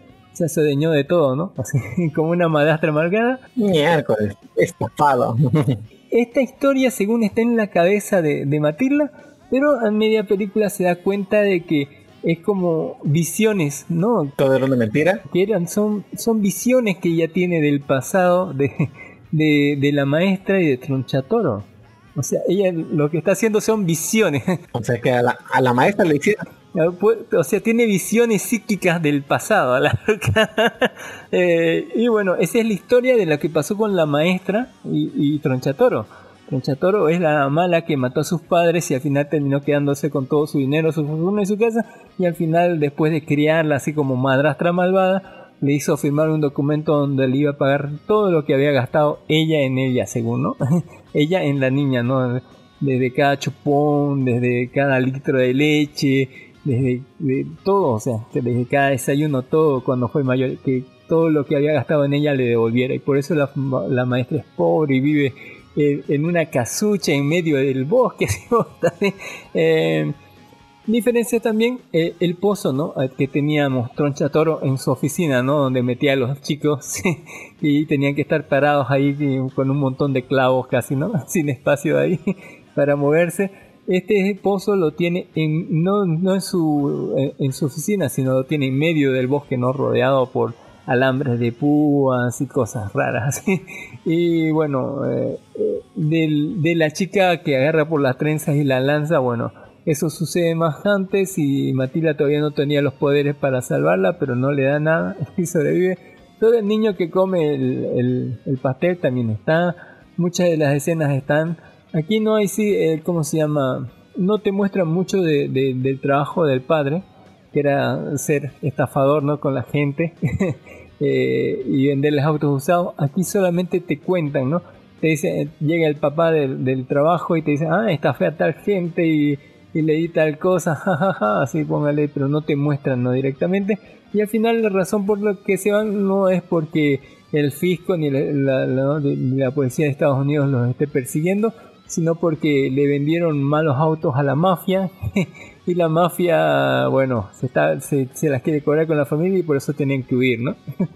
se adueñó de todo, ¿no? Así como una madrastra amargada. Miércoles, estafado. Esta historia, según está en la cabeza de, de Matilda, pero a media película se da cuenta de que es como visiones, ¿no? Todo era una mentira. Que eran, son, son visiones que ella tiene del pasado de, de, de la maestra y de Tronchatoro. O sea, ella lo que está haciendo son visiones. O sea que a la, a la maestra le hicieron. O sea, tiene visiones psíquicas del pasado. a la. Eh, y bueno, esa es la historia de lo que pasó con la maestra y, y Tronchatoro. Tronchatoro es la mala que mató a sus padres y al final terminó quedándose con todo su dinero, su fortuna y su casa. Y al final, después de criarla así como madrastra malvada, le hizo firmar un documento donde le iba a pagar todo lo que había gastado ella en ella, según, ¿no? ella en la niña, ¿no? Desde cada chupón, desde cada litro de leche, desde de todo, o sea, desde cada desayuno, todo cuando fue mayor, que todo lo que había gastado en ella le devolviera. Y por eso la, maestra es pobre y vive eh, en una casucha en medio del bosque. eh, diferencia también eh, el pozo ¿no? que teníamos Tronchatoro en su oficina, ¿no? donde metía a los chicos y tenían que estar parados ahí con un montón de clavos casi, ¿no? sin espacio ahí para moverse. Este pozo lo tiene en, no, no en, su, en su oficina, sino lo tiene en medio del bosque, ¿no? rodeado por alambres de púas y cosas raras. y bueno, eh, eh, de la chica que agarra por las trenzas y la lanza, bueno, eso sucede más antes y Matilda todavía no tenía los poderes para salvarla, pero no le da nada y sobrevive. Todo el niño que come el, pastel también está. Muchas de las escenas están. Aquí no hay, sí, eh, ¿cómo se llama? No te muestra mucho del trabajo del padre, que era ser estafador ¿no? con la gente. Eh, y venderles autos usados, aquí solamente te cuentan, ¿no? Te dice, llega el papá del, trabajo y te dice, ah, está fea tal gente y, le di tal cosa, jajaja, así póngale, pero no te muestran, ¿no? Directamente. Y al final la razón por la que se van no es porque el fisco ni la, la policía de Estados Unidos los esté persiguiendo, sino porque le vendieron malos autos a la mafia y la mafia, bueno, se, está, se, las quiere cobrar con la familia y por eso tienen que huir, ¿no?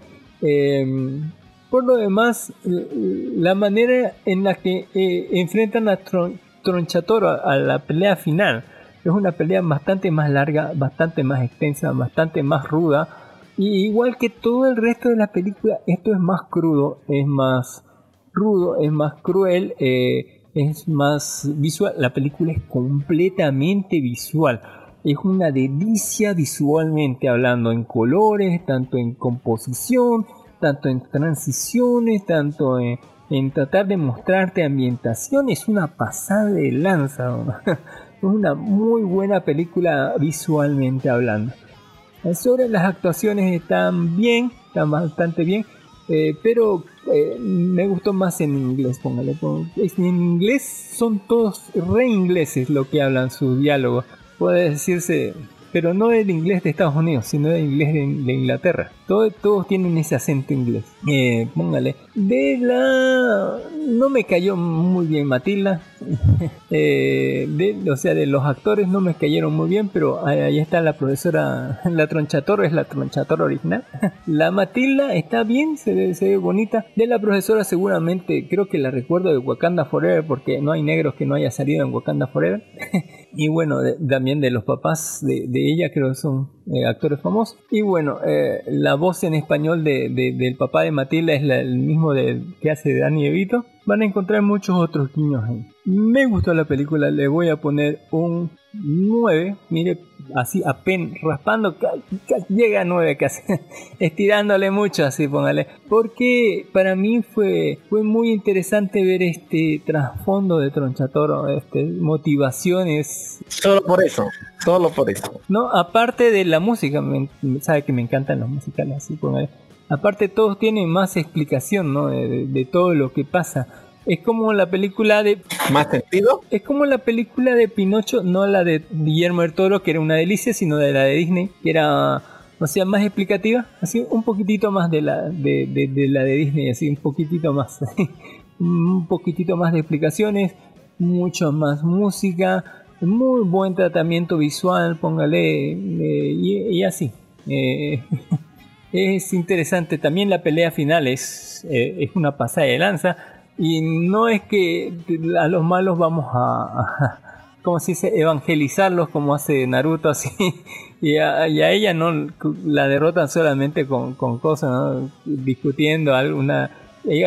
Em, por lo demás, la manera en la que eh, enfrentan a Tronchatoro a, la pelea final es una pelea bastante más larga, bastante más extensa, bastante más ruda. Y igual que todo el resto de la película, esto es más crudo, es más rudo, es más cruel. Eh, es más visual. La película es completamente visual. Es una delicia visualmente hablando en colores, tanto en composición, tanto en transiciones, tanto en, tratar de mostrarte ambientación. Es una pasada de lanza. es una muy buena película visualmente hablando. Sobre las actuaciones están bien, están bastante bien. Eh, pero eh, me gustó más en inglés, póngale. En inglés son todos re ingleses lo que hablan sus diálogos. Puede decirse pero no el inglés de Estados Unidos, sino el inglés de, Inglaterra. todos tienen ese acento inglés. Eh, póngale. De la... No me cayó muy bien Matilda. Eh, de, o sea, de los actores no me cayeron muy bien, pero ahí está la profesora, la tronchator, es la tronchator original. la Matilda está bien, se ve, se ve bonita. De la profesora seguramente, creo que la recuerdo de Wakanda Forever, porque no hay negros que no haya salido en Wakanda Forever. Y bueno, también de los papás de ella, creo que son eh, actores famosos. Y bueno, eh, la voz en español de, del papá de Matilda es el mismo que hace Danny Evito. Van a encontrar muchos otros guiños ahí. Me gustó la película, le voy a poner un 9. Mire, así apenas raspando, llega a 9 casi. Estirándole mucho, así póngale. Porque para mí fue, fue muy interesante ver este trasfondo de Tronchatoro, este, motivaciones. Solo por eso, solo por eso. No, aparte de la música, sabe que me encantan los musicales, así póngale. Aparte todos tienen más explicación, ¿no? de todo lo que pasa es como la película de... ¿Más sentido? Es como la película de Pinocho, no la de Guillermo del Toro, que era una delicia, sino de la de Disney, que era, o sea, más explicativa. Así, un poquitito más de la de, la de Disney, así, un poquitito más. un poquitito más de explicaciones, mucho más música, muy buen tratamiento visual, póngale, eh, y, así. Eh, es interesante. También la pelea final es, eh, es una pasada de lanza y no es que a los malos vamos a, como se dice, evangelizarlos como hace Naruto así. Y a, ella no la derrotan solamente con, cosas, discutiendo alguna...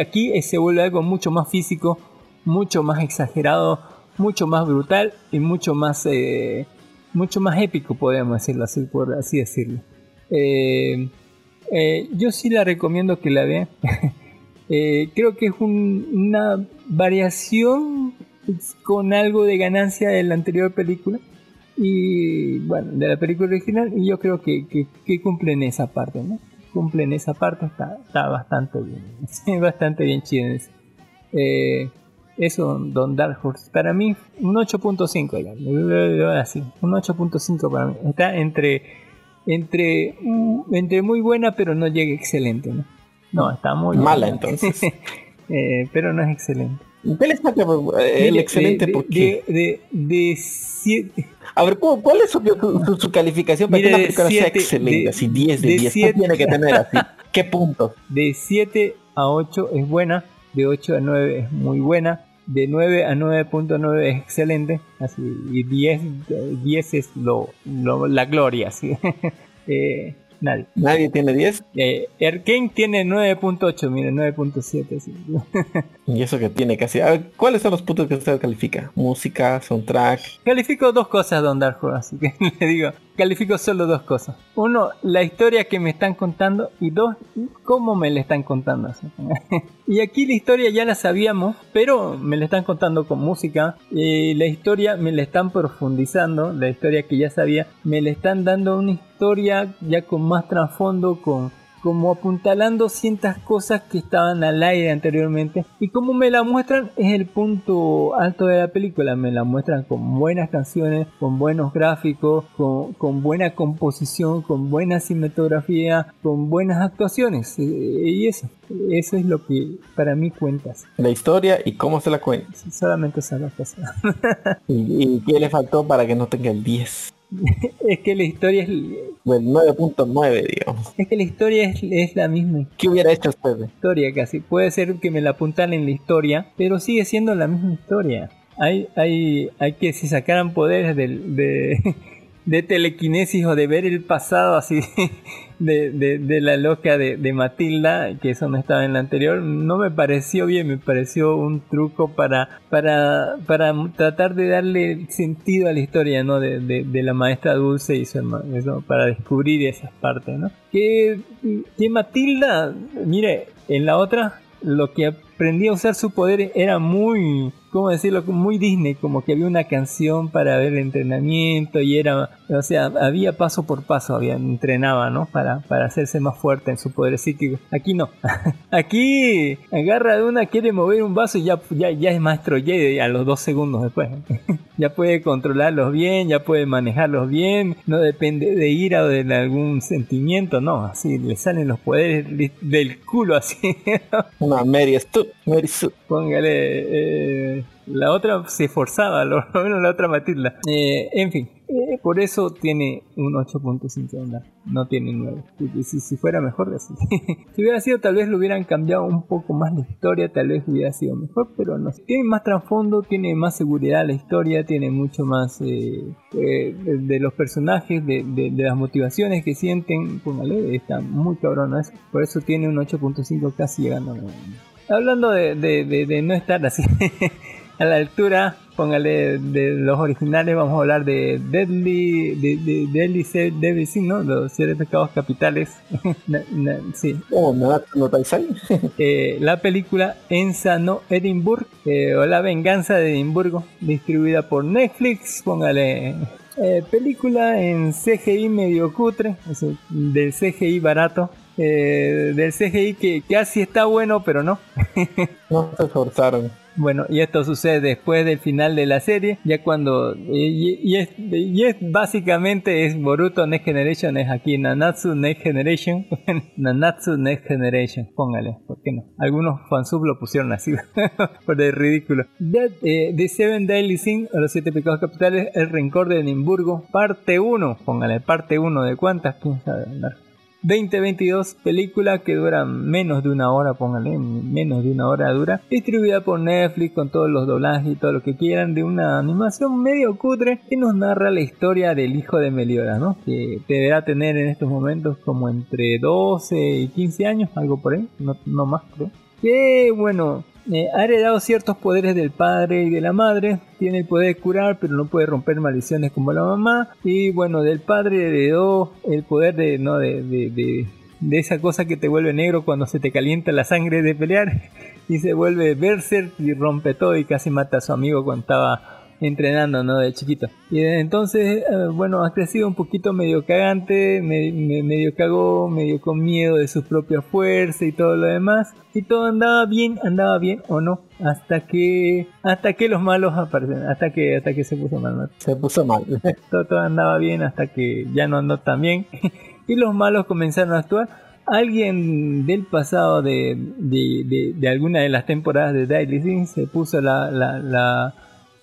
Aquí se vuelve algo mucho más físico, mucho más exagerado, mucho más brutal y mucho más, eh, mucho más épico, podemos decirlo así, por así decirlo. Eh, eh, yo sí la recomiendo que la vean. Eh, creo que es una variación con algo de ganancia de la anterior película y bueno, de la película original y yo creo que, que, que cumplen esa parte, ¿no? Cumplen esa parte, está, está bastante bien, bastante bien chido. Eh, eso, Don Dark Horse, para mí un 8.5 ya, así, un 8.5 para mí, está entre, entre, mm, entre muy buena pero no llega excelente, ¿no? No, está muy Mala, buena. entonces. Eh, pero no es excelente. ¿Cuál es el Mire, excelente? de, ¿Por de, qué? de, de siete- A ver, ¿cuál, es su, su- su- calificación para Mire, que una película sea siete- excelente? de- así 10 de, de 10. ¿Qué tiene que tener así? ¿Qué puntos? De 7 a 8 es buena, de 8 a 9 es muy buena, de 9 a 9.9 es excelente, así, y 10, eh, 10 es lo, lo- la gloria, ¿sí? eh, nadie. ¿Nadie tiene 10? Eh, Arkane tiene 9.8, mire, 9.7. sí. Y eso que tiene casi. A ver, ¿cuáles son los puntos que usted califica? Música, soundtrack. Califico dos cosas, Don Horse, así que le digo, califico solo dos cosas. Uno, la historia que me están contando y dos, cómo me la están contando. y aquí la historia ya la sabíamos, pero me la están contando con música. La historia me la están profundizando, la historia que ya sabía, me la están dando una historia ya con más trasfondo, con como apuntalando ciertas cosas que estaban al aire anteriormente. Y como me la muestran es el punto alto de la película. Me la muestran con buenas canciones con buenos gráficos con, con buena composición con buena cinematografía con buenas actuaciones. Eh, y eso eso es lo que para mí cuentas La historia y cómo se la cuenta. solamente esas dos cosas. ¿Y, y qué le faltó para que no tenga el 10? es que la historia es, O el 9.9, digamos. es que la historia es, es la misma ¿Qué hubiera hecho usted? historia casi. Puede ser que me la apuntalen la historia, pero sigue siendo la misma historia. Hay, hay, hay que si sacaran poderes del- de, de telequinesis o de ver el pasado así de, de- de la loca de, de Matilda, que eso no estaba en la anterior, no me pareció bien, me pareció un truco para, para, para tratar de darle sentido a la historia, ¿no? De, la maestra Dulce y su hermano, eso, para descubrir esas partes, ¿no? Que, que Matilda, mire, en la otra, lo que aprendí a usar su poder era muy, ¿cómo decirlo? Muy Disney, como que había una canción para ver el entrenamiento y era, o sea, había paso por paso, había, entrenaba, ¿no? Para, para hacerse más fuerte en su poder psíquico. Aquí no. Aquí agarra de una, quiere mover un vaso y ya, ya, ya es maestro Jedi a los dos segundos después. ya puede controlarlos bien, ya puede manejarlos bien, no depende de ira o de algún sentimiento, no, así le salen los poderes del culo así. Una Mary Póngale, eh, la otra se esforzaba, lo menos la otra Matilda. Eh, en fin, eh, por eso tiene un 8.5 onda, no tiene 9. Si, fuera mejor, si hubiera sido, tal vez lo hubieran cambiado un poco más la historia, tal vez hubiera sido mejor, pero no. Tiene más trasfondo, tiene más seguridad la historia, tiene mucho más de, los personajes, de, de- de las motivaciones que sienten. Póngale, está muy cabrón eso. Por eso tiene un 8.5 casi llegando a 9. Hablando de, de- de- de no estar así a la altura, póngale de los originales, vamos a hablar de Deadly, de, de, Deadly, Deadly Sin, ¿no? Los siete pecados capitales. Na- na- sí, Oh, no, no. Eh, la película Ensa no Edinburgh eh, o La venganza de Edimburgo, distribuida por Netflix, póngale eh, película en CGI medio cutre, del CGI barato, eh, del CGI que casi está bueno pero no. No se esforzaron. Bueno, y esto sucede después del final de la serie, ya cuando y, y es, y es básicamente es Boruto Next Generation, es aquí Nanatsu Next Generation, Nanatsu Next Generation, póngale, ¿por qué no? Algunos fansub lo pusieron así, por el ridículo. Dead, eh, The Seven Daily Sin, los siete pecados capitales, el rencor de Edimburgo, parte 1, póngale, parte 1 de cuántas, quién sabe. 2022, película que dura menos de una hora, póngale, menos de una hora dura, distribuida por Netflix con todos los doblajes y todo lo que quieran, de una animación medio cutre que nos narra la historia del hijo de Meliodas, ¿no? Que deberá tener en estos momentos como entre 12 y 15 años, algo por ahí, no, no más creo. Que bueno, eh, ha heredado ciertos poderes del padre y de la madre. Tiene el poder de curar, pero no puede romper maldiciones como la mamá. Y bueno, del padre heredó el poder de, no, de, de, de- de esa cosa que te vuelve negro cuando se te calienta la sangre de pelear y se vuelve berserk y rompe todo y casi mata a su amigo cuando estaba entrenando, ¿no? De chiquito. Y desde entonces, eh, bueno, ha crecido un poquito medio cagante, me- me- medio cagó, medio con miedo de su propia fuerza y todo lo demás. Y todo andaba bien, andaba bien o no, hasta que hasta que los malos aparecen, hasta que hasta que se puso mal, ¿no? Se puso mal. todo, todo andaba bien hasta que ya no andó tan bien y los malos comenzaron a actuar. Alguien del pasado de, de, de- de alguna de las temporadas de Daily Sin se puso la, la, la,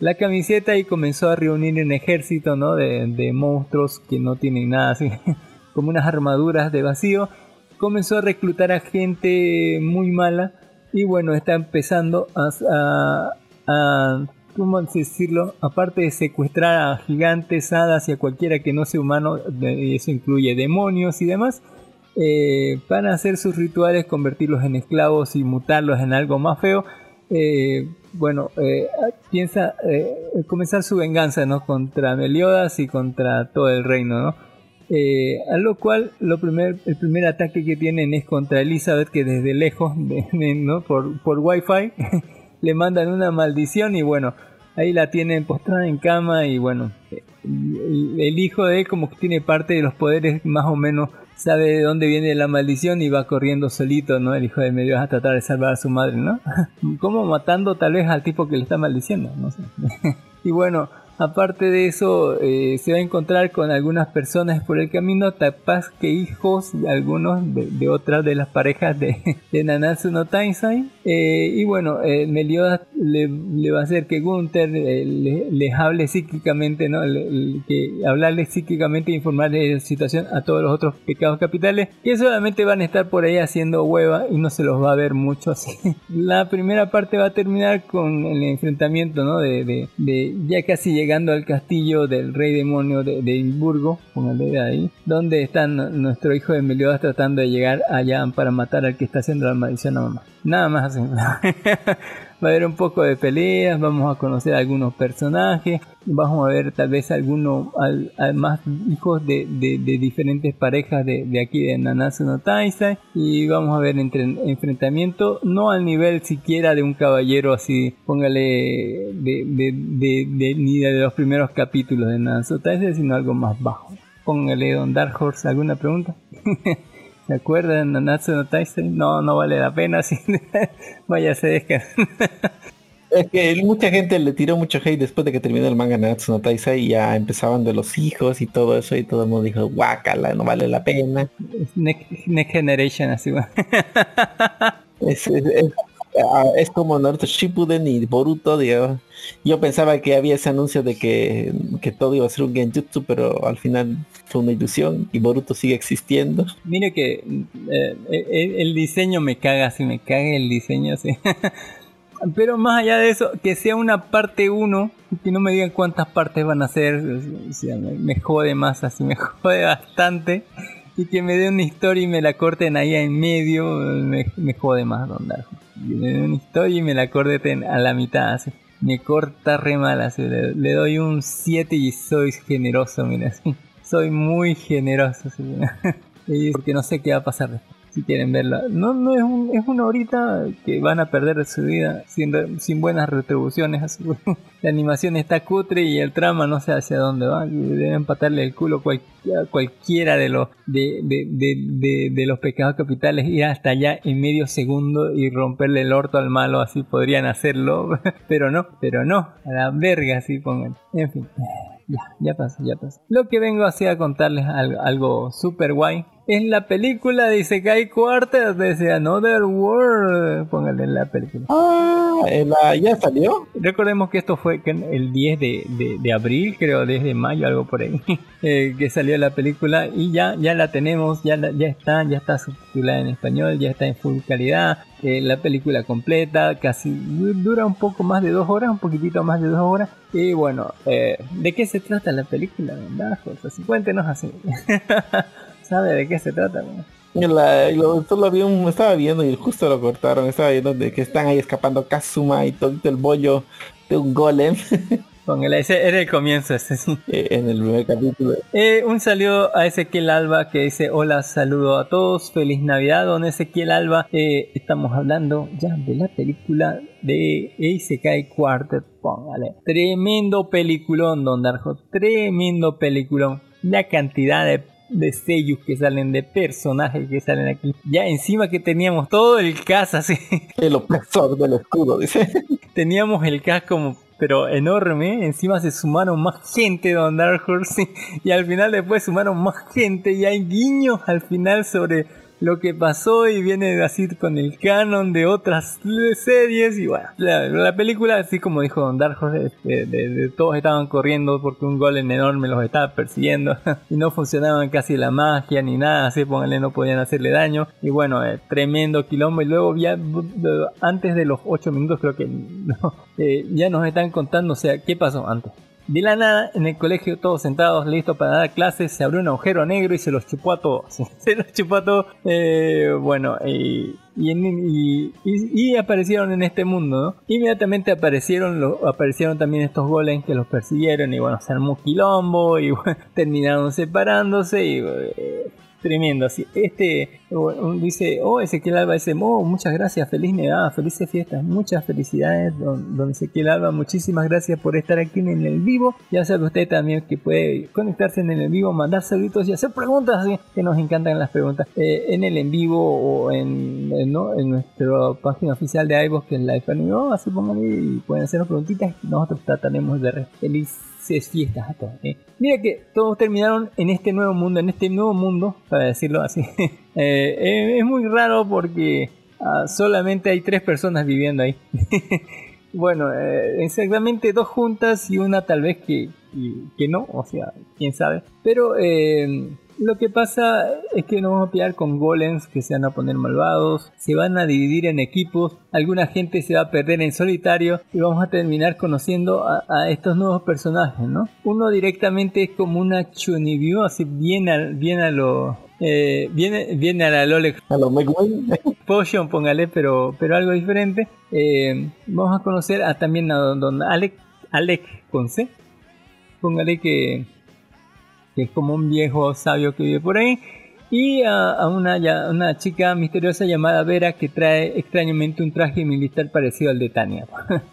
la camiseta y comenzó a reunir un ejército ¿no? de, monstruos que no tienen nada así, como unas armaduras de vacío. Comenzó a reclutar a gente muy mala y bueno, está empezando a, a, ¿cómo decirlo? Aparte de secuestrar a gigantes, hadas y a cualquiera que no sea humano, eso incluye demonios y demás, eh, para hacer sus rituales, convertirlos en esclavos y mutarlos en algo más feo. eh, bueno, eh, piensa eh, comenzar su venganza ¿no? contra Meliodas y contra todo el reino. ¿no? Eh, a lo cual lo primer, el primer ataque que tienen es contra Elizabeth que desde lejos de- ¿no? por, por wifi le mandan una maldición y bueno ahí la tienen postrada en cama y bueno el, el hijo de él como que tiene parte de los poderes más o menos sabe de dónde viene la maldición y va corriendo solito no el hijo de medio a tratar de salvar a su madre no como matando tal vez al tipo que le está maldiciendo no sé. Y bueno Aparte de eso, eh, se va a encontrar con algunas personas por el camino, capaz que hijos algunos de, de otras de las parejas de, de no Taisai. Eh, y bueno, eh, Meliodas le, va a hacer que Gunther eh, le- les hable psíquicamente, ¿no? Le- que hablarles psíquicamente e informarles de la situación a todos los otros pecados capitales, que solamente van a estar por ahí haciendo hueva y no se los va a ver mucho así. La primera parte va a terminar con el enfrentamiento, ¿no? De, ya casi llegando al castillo del rey demonio de, Edimburgo, póngale ahí, donde está nuestro hijo de Meliodas tratando de llegar allá para matar al que está haciendo la maldición a mamá. Nada más. Va a haber un poco de peleas, vamos a conocer algunos personajes, vamos a ver tal vez algunos al, al más hijos de, diferentes parejas de, aquí de Nanatsu no Taisai y vamos a ver entre, enfrentamiento no al nivel siquiera de un caballero así, póngale de, ni de los primeros capítulos de Nanatsu no sino algo más bajo. Póngale Don Dark Horse, ¿alguna pregunta? ¿Se acuerdan de Nanatsu no Taisai? No, no vale la pena. Si... Vaya, se descarga. Es que mucha gente le tiró mucho hate después de que terminó el manga Natsu no Taisai y ya empezaban de los hijos y todo eso y todo el mundo dijo, guácala, no vale la pena. Next, Next Generation, así va. Es, es- es- ah, es como Naruto Shippuden y Boruto, digamos. Yo pensaba que había ese anuncio de que, que todo iba a ser un genjutsu, pero al final fue una ilusión y Boruto sigue existiendo. Mire que eh, el, el diseño me caga, así me caga el diseño, así. Pero más allá de eso, que sea una parte 1, que no me digan cuántas partes van a ser, o sea, me, jode más, así me jode bastante. Y que me dé una historia y me la corten ahí en medio, me, me jode más, Don Darjo. Me den una historia y me la corten a la mitad, así. Me corta re mal, así. Le, le doy un 7 y soy generoso, mira, así. Soy muy generoso, así. Y porque no sé qué va a pasar. Si quieren verla, no, no es, un- es una horita que van a perder su vida sin, sin buenas retribuciones. La animación está cutre y el trama no sé hacia dónde va. Deben empatarle el culo a cualquiera de los de, de, de- de los pecados capitales, ir hasta allá en medio segundo y romperle el orto al malo, así podrían hacerlo, pero no, pero no, a la verga así pongan. En fin. Ya, ya pasó, ya pasó. Lo que vengo así a contarles algo, algo super guay. Es la película de Isekai Quarters de Another World. Póngale en la película. Ah, eh, la- ya salió. Recordemos que esto fue el 10 de, de- de abril, creo, desde mayo, algo por ahí, eh, que salió la película y ya, ya la tenemos, ya, la- ya está, ya está subtitulada en español, ya está en full calidad, eh, la película completa, casi du- dura un poco más de dos horas, un poquitito más de dos horas. Y bueno, eh, ¿de qué se trata la película? ¿verdad? Así, cuéntenos así. ¿Sabe de qué se trata? la- lo- vi estaba viendo y justo lo cortaron. Estaba viendo de que están ahí escapando Kazuma y todo el bollo de un golem. Póngale, ese era el comienzo ese, sí. eh, en el primer capítulo. Eh, un saludo a Ezequiel Alba que dice hola, saludo a todos, feliz Navidad, don Ezequiel Alba. Eh, estamos hablando ya de la película de Isekai Quartet, póngale. Tremendo peliculón, don Darjo, tremendo peliculón. La cantidad de de sellos que salen, de personajes que salen aquí. Ya encima que teníamos todo el cast así. El opresor del escudo, dice. teníamos el cast como pero enorme. Encima se sumaron más gente Don Dark Horse y al final después sumaron más gente y hay guiños al final sobre lo que pasó y viene así con el canon de otras series y bueno, la, la película así como dijo Don Darjo, de, de- todos estaban corriendo porque un golem enorme los estaba persiguiendo y no funcionaban casi la magia ni nada, así pónganle no podían hacerle daño y bueno, eh, tremendo quilombo y luego ya antes de los 8 minutos creo que eh, ya nos están contando, o sea, ¿qué pasó antes? De la nada, en el colegio, todos sentados, listos para dar clases, se abrió un agujero negro y se los chupó a todos. se los chupó a todos. Eh, bueno, y, y, y aparecieron en este mundo, ¿no? Inmediatamente aparecieron, lo- aparecieron también estos golems que los persiguieron y bueno, se armó quilombo y bueno, terminaron separándose y... eh, Tremendo, así. Este dice, oh Ezequiel Alba dice, oh, muchas gracias, feliz Navidad, felices fiestas, muchas felicidades, don, don Ezequiel Alba, muchísimas gracias por estar aquí en el vivo. Ya sabe usted también que puede conectarse en el vivo, mandar saluditos y hacer preguntas, así que nos encantan las preguntas, eh, en el en vivo o en, ¿no? en nuestra página oficial de iVoox, que es Live Anime, así pónganle y pueden hacernos preguntitas, nosotros trataremos de re- felices fiestas a todos. ¿eh? Mira que todos terminaron en este nuevo mundo, en este nuevo mundo, para decirlo así. Eh, eh, es muy raro porque ah, solamente hay tres personas viviendo ahí. bueno, eh, exactamente dos juntas y una tal vez que, que no, o sea, quién sabe. Pero eh, lo que pasa es que nos vamos a pillar con golems que se van a poner malvados, se van a dividir en equipos, alguna gente se va a perder en solitario y vamos a terminar conociendo a, a estos nuevos personajes, ¿no? Uno directamente es como una Chunibyu, así bien a, bien a lo... eh, viene, viene a la Lolex A los Megway. Potion, póngale, pero, pero algo diferente. Eh, vamos a conocer a, también a don, don Alec, Alec con C. Póngale que, que es como un viejo sabio que vive por ahí. Y a, a una, ya- una chica misteriosa llamada Vera que trae extrañamente un traje militar parecido al de Tania.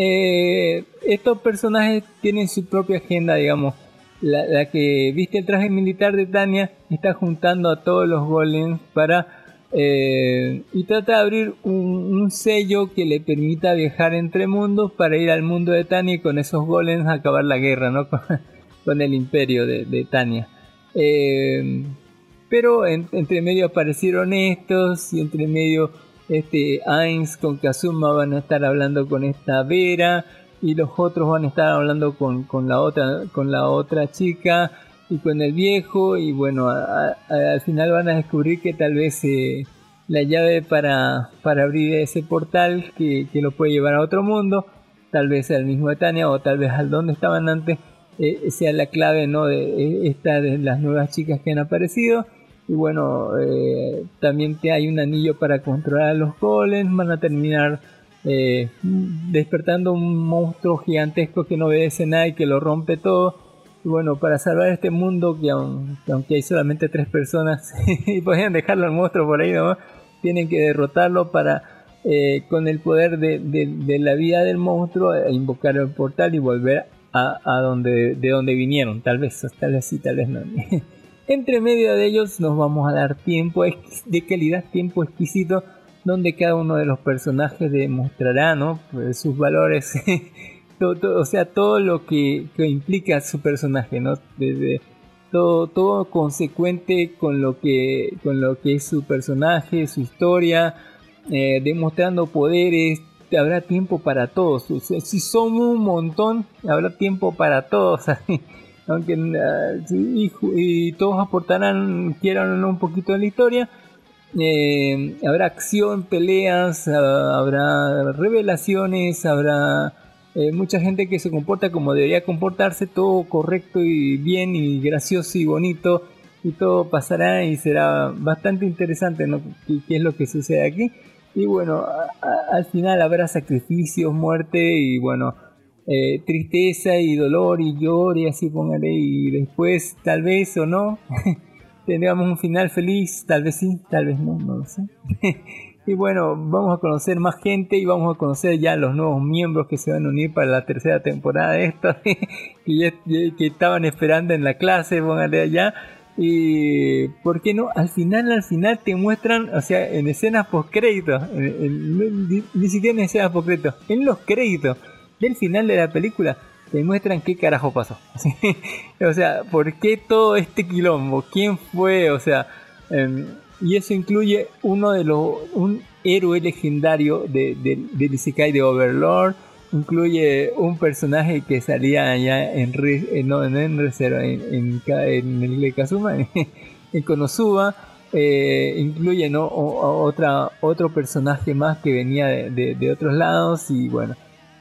Eh, estos personajes tienen su propia agenda, digamos. La, la que viste el traje militar de Tania está juntando a todos los golems para eh, y trata de abrir un, un sello que le permita viajar entre mundos para ir al mundo de Tania y con esos golems acabar la guerra, ¿no? Con, el imperio de, Tania. Eh, pero en- entre medio aparecieron estos y entre medio este Ainz con Kazuma van a estar hablando con esta Vera y los otros van a estar hablando con, la otra con la otra chica y con el viejo y bueno al final van a descubrir que tal vez eh, la llave para, para abrir ese portal que, que lo puede llevar a otro mundo tal vez al mismo de Tania o tal vez al donde estaban antes eh, sea la clave no de eh, esta de las nuevas chicas que han aparecido. Y bueno eh, también te hay un anillo para controlar a los golems van a terminar eh, despertando un monstruo gigantesco que no obedece nada y que lo rompe todo. Y bueno para salvar este mundo que, aun- que aunque hay solamente tres personas y podrían dejarlo al monstruo por ahí nomás tienen que derrotarlo para eh, con el poder de, de- de la vida del monstruo eh, invocar el portal y volver a, a donde de donde vinieron. Tal vez tal vez sí tal vez no. Entre medio de ellos nos vamos a dar tiempo de calidad tiempo exquisito donde cada uno de los personajes demostrará ¿no? Pues, sus valores. Todo, todo- o sea todo lo que, que implica su personaje no desde todo, todo consecuente con lo que con lo que es su personaje su historia eh, demostrando poderes habrá tiempo para todos. Si somos un montón habrá tiempo para todos. Aunque ah, y, y todos aportarán quieran un poquito de la historia eh, habrá acción, peleas, ah, habrá revelaciones, habrá eh, mucha gente que se comporta como debería comportarse, todo correcto y bien y gracioso y bonito y todo pasará y será bastante interesante ¿no? qué es lo que sucede aquí y bueno al final habrá sacrificios, muerte y bueno eh, tristeza y dolor y llor y así póngale y después tal vez o no tendríamos un final feliz, tal vez sí, tal vez no, no lo sé. y bueno, vamos a conocer más gente y vamos a conocer ya los nuevos miembros que se van a unir para la tercera temporada de esta, que, que estaban esperando en la clase, póngale allá. Y, ¿por qué no? Al final, al final te muestran, o sea, en escenas post créditos, ni siquiera en escenas post créditos, en los créditos del final de la película, te muestran qué carajo pasó. o sea, ¿por qué todo este quilombo? ¿Quién fue? O sea, em, y eso incluye uno de los, un héroe legendario de, de, del Isekai de Overlord incluye un personaje que salía allá en, eh, no, en en, en, el Kazuma, en Konosuba. Eh, incluye ¿no? otra, otro personaje más que venía de, otros lados y bueno.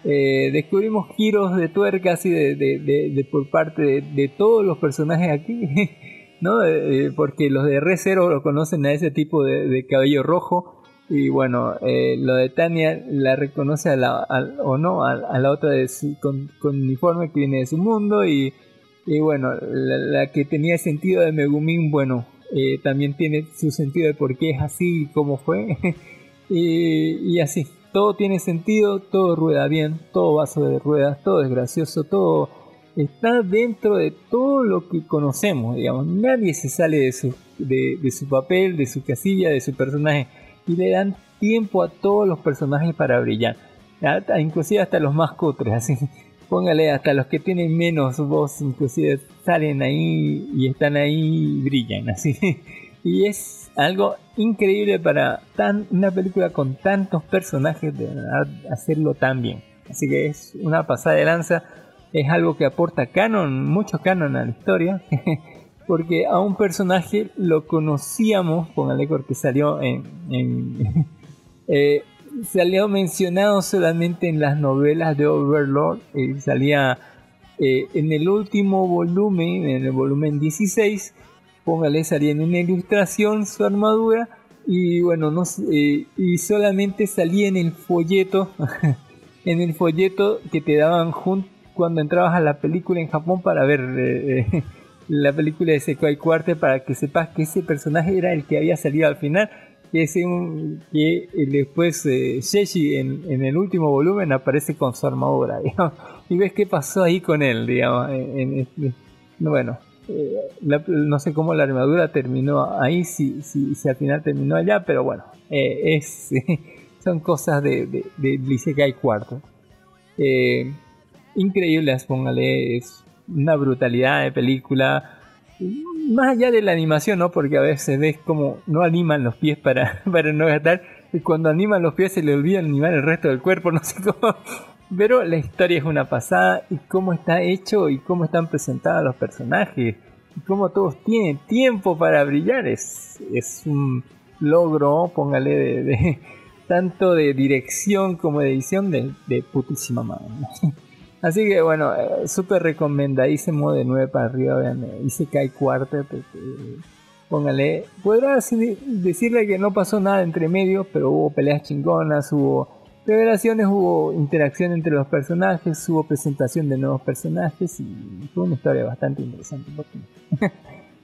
Eh, descubrimos giros de tuerca así de, por parte de, todos los personajes aquí, ¿no? porque los de Re lo conocen a ese tipo de, cabello rojo, y bueno, eh, lo de Tania la reconoce a la, o no a, la otra de con, uniforme que viene de su mundo. Y, y bueno, la, que tenía sentido de Megumin, bueno, eh, también tiene su sentido de por qué es así y cómo fue. y, así, todo tiene sentido, todo rueda bien, todo vaso de ruedas, todo es gracioso, todo está dentro de todo lo que conocemos, digamos. Nadie se sale de su, de su papel, de su casilla, de su personaje y le dan tiempo a todos los personajes para brillar. Inclusive hasta los más cutres, así. Póngale hasta los que tienen menos voz, inclusive salen ahí y están ahí y brillan, así. Y es algo increíble para tan, una película con tantos personajes de hacerlo tan bien. Así que es una pasada de lanza. Es algo que aporta canon, mucho canon a la historia. porque a un personaje lo conocíamos, póngale porque salió en, eh, salió mencionado solamente en las novelas de Overlord, eh, salía eh, en el último volumen, en el volumen 16, póngale, salía en una ilustración su armadura y bueno, no, y solamente salía en el folleto, en el folleto que te daban cuando entrabas a la película en Japón para ver la película de Sekai Cuarte para que sepas que ese personaje era el que había salido al final. Que, ese, que después eh, en, el último volumen aparece con su armadura, y ves qué pasó ahí con él, digamos. bueno, eh, no sé cómo la armadura terminó ahí, si, si, si al final terminó allá, pero bueno, eh, es, son cosas de, de, de Isekai Cuarto. Eh, increíbles, póngale, es una brutalidad de película. Más allá de la animación, ¿no? Porque a veces ves como no animan los pies para, para no gastar. Y cuando animan los pies se le olvida animar el resto del cuerpo, no sé cómo. Pero la historia es una pasada y cómo está hecho y cómo están presentados los personajes. Y cómo todos tienen tiempo para brillar. Es, es un logro, póngale, de, tanto de dirección como de edición de, de putísima madre. Así que bueno, eh, súper recomendadísimo de 9 para arriba. Vean, hice que hay cuarta. póngale. Podrá decirle que no pasó nada entre medio, pero hubo peleas chingonas, hubo revelaciones, hubo interacción entre los personajes, hubo presentación de nuevos personajes y fue una historia bastante interesante.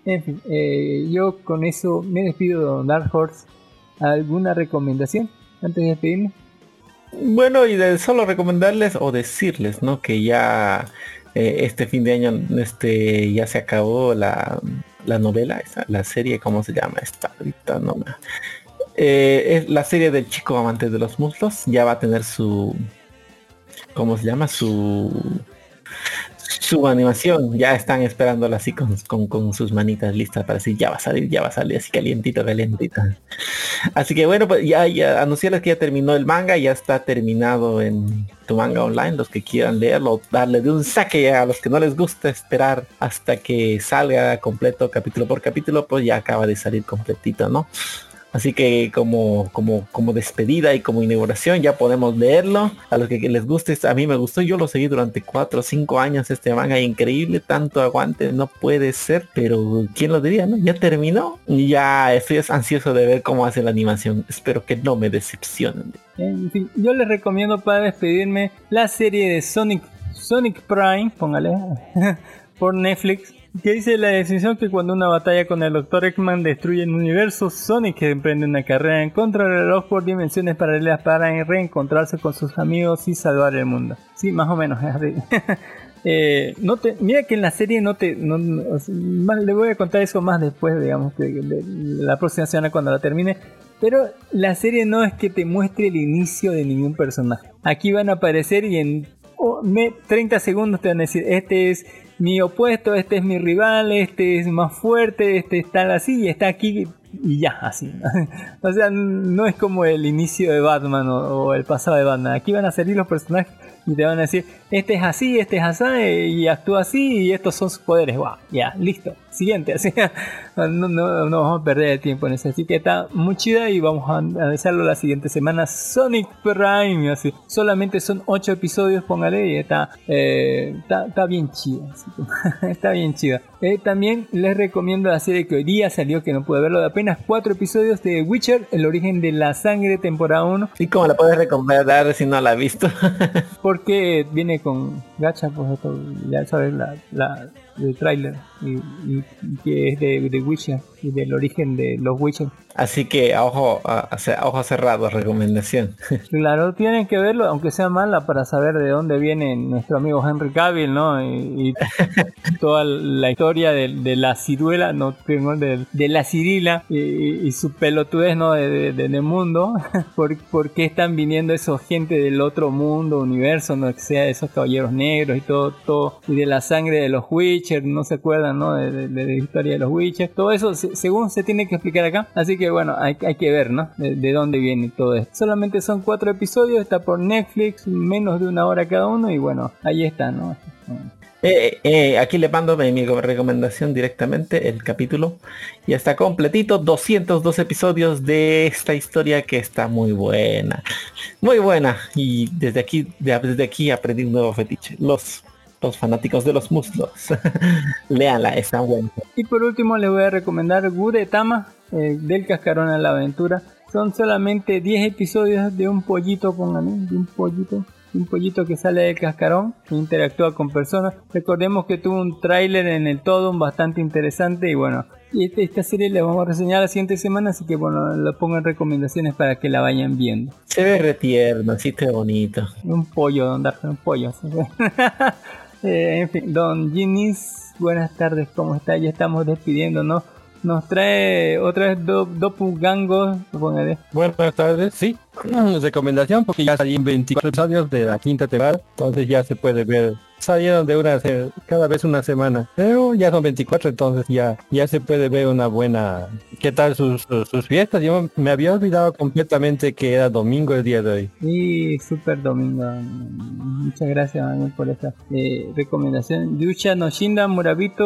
en fin, eh, yo con eso me despido de Don Dark Horse. ¿Alguna recomendación antes de despedirme? Bueno, y de solo recomendarles o decirles, ¿no? Que ya eh, este fin de año este ya se acabó la, novela, la serie, ¿cómo se llama? Esta ahorita no eh, es la serie del chico amante de los muslos. Ya va a tener su. ¿Cómo se llama? Su su animación, ya están esperándola así con, con, sus manitas listas para decir ya va a salir, ya va a salir así calientito, calientito. Así que bueno, pues ya, ya anunciarles que ya terminó el manga, ya está terminado en tu manga online, los que quieran leerlo, darle de un saque a los que no les gusta esperar hasta que salga completo capítulo por capítulo, pues ya acaba de salir completito, ¿no? Así que como, como, como despedida y como inauguración ya podemos leerlo. A los que les guste, a mí me gustó. Yo lo seguí durante 4 o 5 años este manga. Increíble, tanto aguante, no puede ser. Pero ¿quién lo diría? No? Ya terminó. Ya estoy ansioso de ver cómo hace la animación. Espero que no me decepcionen. Yo les recomiendo para despedirme la serie de Sonic Sonic Prime, póngale, por Netflix, que dice la decisión que cuando una batalla con el Dr. Eggman destruye el universo, Sonic emprende una carrera en contra del reloj por dimensiones paralelas para reencontrarse con sus amigos y salvar el mundo. Sí, más o menos. Eh, mira que en la serie no te. No, le voy a contar eso más después, digamos, que, la próxima semana cuando la termine. Pero la serie no es que te muestre el inicio de ningún personaje. Aquí van a aparecer y en oh, me, 30 segundos te van a decir: Este es mi opuesto, este es mi rival, este es más fuerte, este está así y está aquí y ya, así. o sea, no es como el inicio de Batman o, el pasado de Batman. Aquí van a salir los personajes y te van a decir, este es así, este es así, y actúa así, y estos son sus poderes. Wow, ya, listo. Siguiente, así. No, no, no, vamos a perder el tiempo en eso. Así que está muy chida y vamos a analizarlo la siguiente semana. Sonic Prime, así. Solamente son 8 episodios, póngale, y está, eh, está, está, bien chida. está bien chida. Eh, también les recomiendo la serie que hoy día salió, que no pude verlo, de apenas 4 episodios de Witcher, El origen de la sangre, temporada 1. ¿Y cómo la puedes recomendar si no la has visto? porque viene con gacha, pues esto, ya sabes, la, la, el tráiler y, y, que es de, de Witcher y del origen de los Witcher. Así que a ojo, a, a ojo cerrado, recomendación. claro, tienen que verlo, aunque sea mala, para saber de dónde viene nuestro amigo Henry Cavill, ¿no? Y, y toda la historia de, de, la ciruela, no, de, de la cirila y, y, su pelotudez, ¿no? De, de, mundo. ¿Por, ¿Por, qué están viniendo esos gente del otro mundo, universo, no que sea esos caballeros negros y todo, todo, y de la sangre de los Witcher, no se acuerdan, ¿no? De, la historia de los Witcher. Todo eso, se, según se tiene que explicar acá. Así que bueno, hay, que ver, ¿no? De, de, dónde viene todo esto. Solamente son cuatro episodios, está por Netflix, menos de una hora cada uno y bueno, ahí está, ¿no? Eh, eh, aquí le mando mi, mi, recomendación directamente, el capítulo. Ya está completito, 202 episodios de esta historia que está muy buena. Muy buena. Y desde aquí, desde aquí aprendí un nuevo fetiche. Los los fanáticos de los muslos. Leanla, está buena. Y por último les voy a recomendar Gudetama, eh, del cascarón a la aventura. Son solamente 10 episodios de un pollito, pónganle, de un pollito. Un pollito que sale del cascarón e interactúa con personas. Recordemos que tuvo un tráiler en el todo bastante interesante y bueno, y esta, serie la vamos a reseñar la siguiente semana, así que bueno, la pongo en recomendaciones para que la vayan viendo. Se ve retierno, así te bonito. Un pollo, don Dark, un pollo. Eh, en fin, don Ginis, buenas tardes, ¿cómo está? Ya estamos despidiéndonos. Nos trae otra vez do, Doppelganger. Buenas tardes, sí. Recomendación porque ya salí en 24 años de la quinta temporada, entonces ya se puede ver. Salieron de una cada vez una semana pero ya son 24 entonces ya ya se puede ver una buena qué tal sus, sus, fiestas yo me había olvidado completamente que era domingo el día de hoy. Y súper domingo. Muchas gracias por esta eh, recomendación. Yusha Noshinda Murabito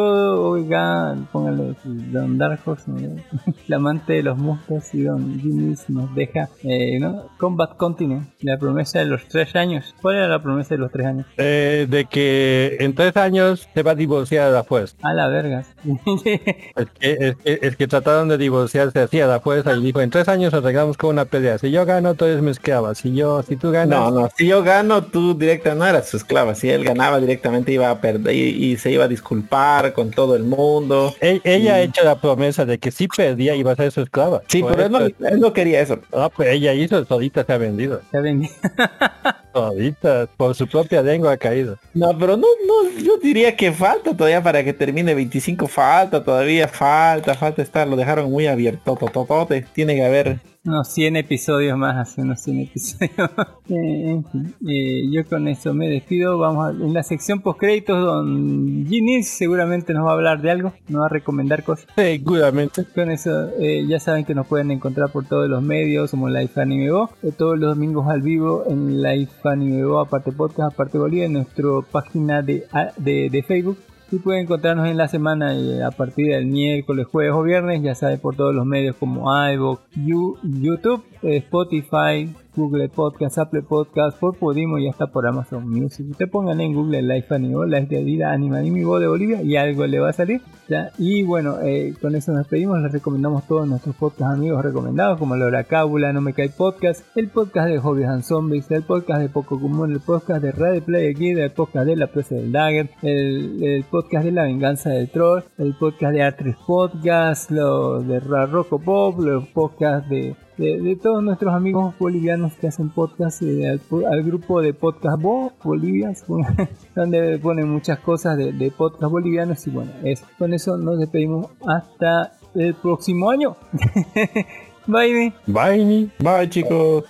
oiga póngale Don Darkos el amante de los monstruos y Don Jimmy's nos deja eh, ¿no? Combat Continent la promesa de los tres años ¿cuál era la promesa de los tres años? Eh, de que en tres años se va a divorciar a la fuerza. A la verga. es, que, es, que, es, que, trataron de divorciarse así a la fuerza y dijo, en tres años arreglamos con una pelea. Si yo gano, tú eres mi esclava. Si yo, si tú ganas... No, no, si yo gano, tú directa no eras su esclava. Si él ganaba directamente iba a perder y, y se iba a disculpar con todo el mundo. E ella y... ha hecho la promesa de que si perdía iba a ser su esclava. Sí, Por pero él no, él no, quería eso. No, pues ella hizo, solita se ha vendido. Se ha vendido. solita, por su propia lengua ha caído. No, pero no, no, yo diría que falta todavía para que termine 25, falta todavía, falta, falta estar, lo dejaron muy abierto, tototote, tiene que haber unos 100 episodios más, hace unos 100 episodios. eh, en fin, eh, yo con eso me despido. Vamos a, en la sección post créditos, don Ginis seguramente nos va a hablar de algo, nos va a recomendar cosas. Seguramente. Con eso, eh, ya saben que nos pueden encontrar por todos los medios, como Life Anime Go, eh, todos los domingos al vivo en Life Anime Go, aparte podcast, aparte Bolivia, en nuestra página de, de, de Facebook y pueden encontrarnos en la semana y a partir del miércoles, jueves o viernes, ya sabe por todos los medios como iVoox, YouTube, Spotify, Google Podcast, Apple Podcast, por Podimo y hasta por Amazon Music. Usted pongan en Google Life Anime, Life de vida, Anima, Anime, voz de Bolivia y algo le va a salir. ¿ya? Y bueno, eh, con eso nos despedimos. Les recomendamos todos nuestros podcast amigos recomendados, como Laura Cábula, No Me Cae Podcast, el podcast de Hobbies and Zombies, el podcast de Poco Común, el podcast de Radio Play Kid, el podcast de La Presa del Dagger, el, el podcast de La Venganza del Troll, el podcast de Artres Podcast, los de Rocco Pop, los podcasts de, de, de todos nuestros amigos bolivianos que hacen podcast, eh, al, al grupo de Podcast Bo, Bolivia, donde ponen muchas cosas de, de podcast bolivianos y bueno, eso. con eso nos despedimos hasta el próximo año. Bye. Bye. Bye chicos.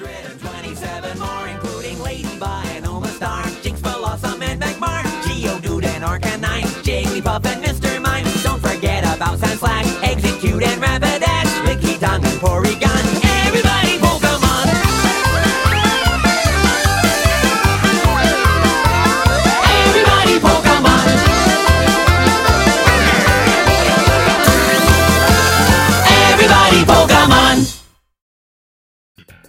127 more, including Ladybug and Oma Star, Jinx, Blossom, and Magmar, Geodude and Arcanine, Jigglypuff and Mr. Mime. Don't forget about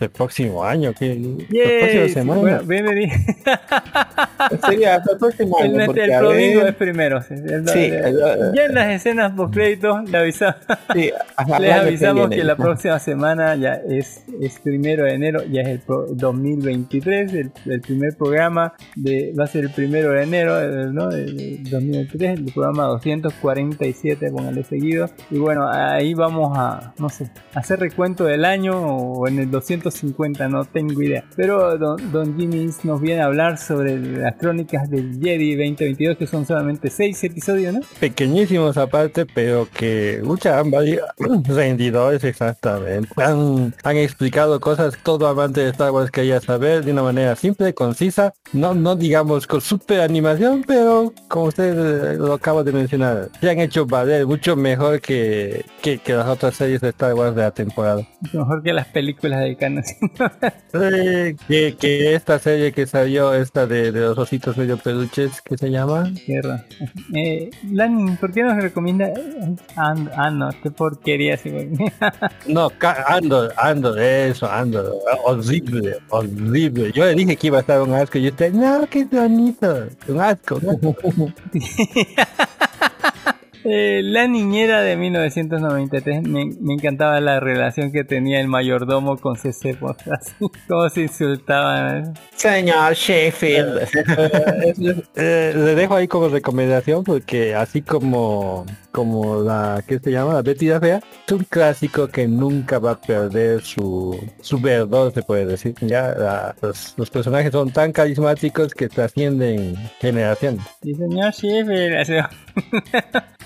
el próximo año, que la Yay. próxima semana. Bueno, bienvenido. Sería hasta el próximo El, año. el a domingo ver, es primero. sí. El- Sí, el- el- ya en las escenas post créditos le avisamos, sí, les el avisamos que, la próxima semana ya es, es primero de enero, ya es el pro- 2023, el, el primer programa de va a ser el primero de enero eh, ¿no? de, de 2023, el programa 247, póngale seguido. Y bueno, ahí vamos a, no sé, hacer recuento del año o en el 250, no tengo idea. Pero don, don Jimmy nos viene a hablar sobre las crónicas del Jedi 2022, que son solamente 6 episodios, ¿no? pequeñísimos aparte, pero que mucha han rendidores exactamente. Han, han explicado cosas todo amante de Star Wars quería saber de una manera simple, concisa, no, no digamos con super animación, pero como usted eh, lo acaba de mencionar, se han hecho valer mucho mejor que, que, que las otras series de Star Wars de la temporada. Mejor que las películas de Eh, que, que esta serie que salió, esta de, de los ositos medio peluches, que se llama? Guerra. Eh, Lani, ¿por qué nos recomienda? Ah, no, qué porquería. güey. No, Andor, Andor, eso, Andor. Horrible, horrible. Yo le dije que iba a estar un asco y usted, no, qué bonito. Un asco. ¿no? Eh, la niñera de 1993, me, me encantaba la relación que tenía el mayordomo con CC, así, cómo se insultaban. ¿eh? Señor Sheffield. Eh, le dejo ahí como recomendación porque así como como la que se llama la Betty la Fea es un clásico que nunca va a perder su su verdor se puede decir ya la- los, los personajes son tan carismáticos que trascienden generaciones Y señor Sheffield,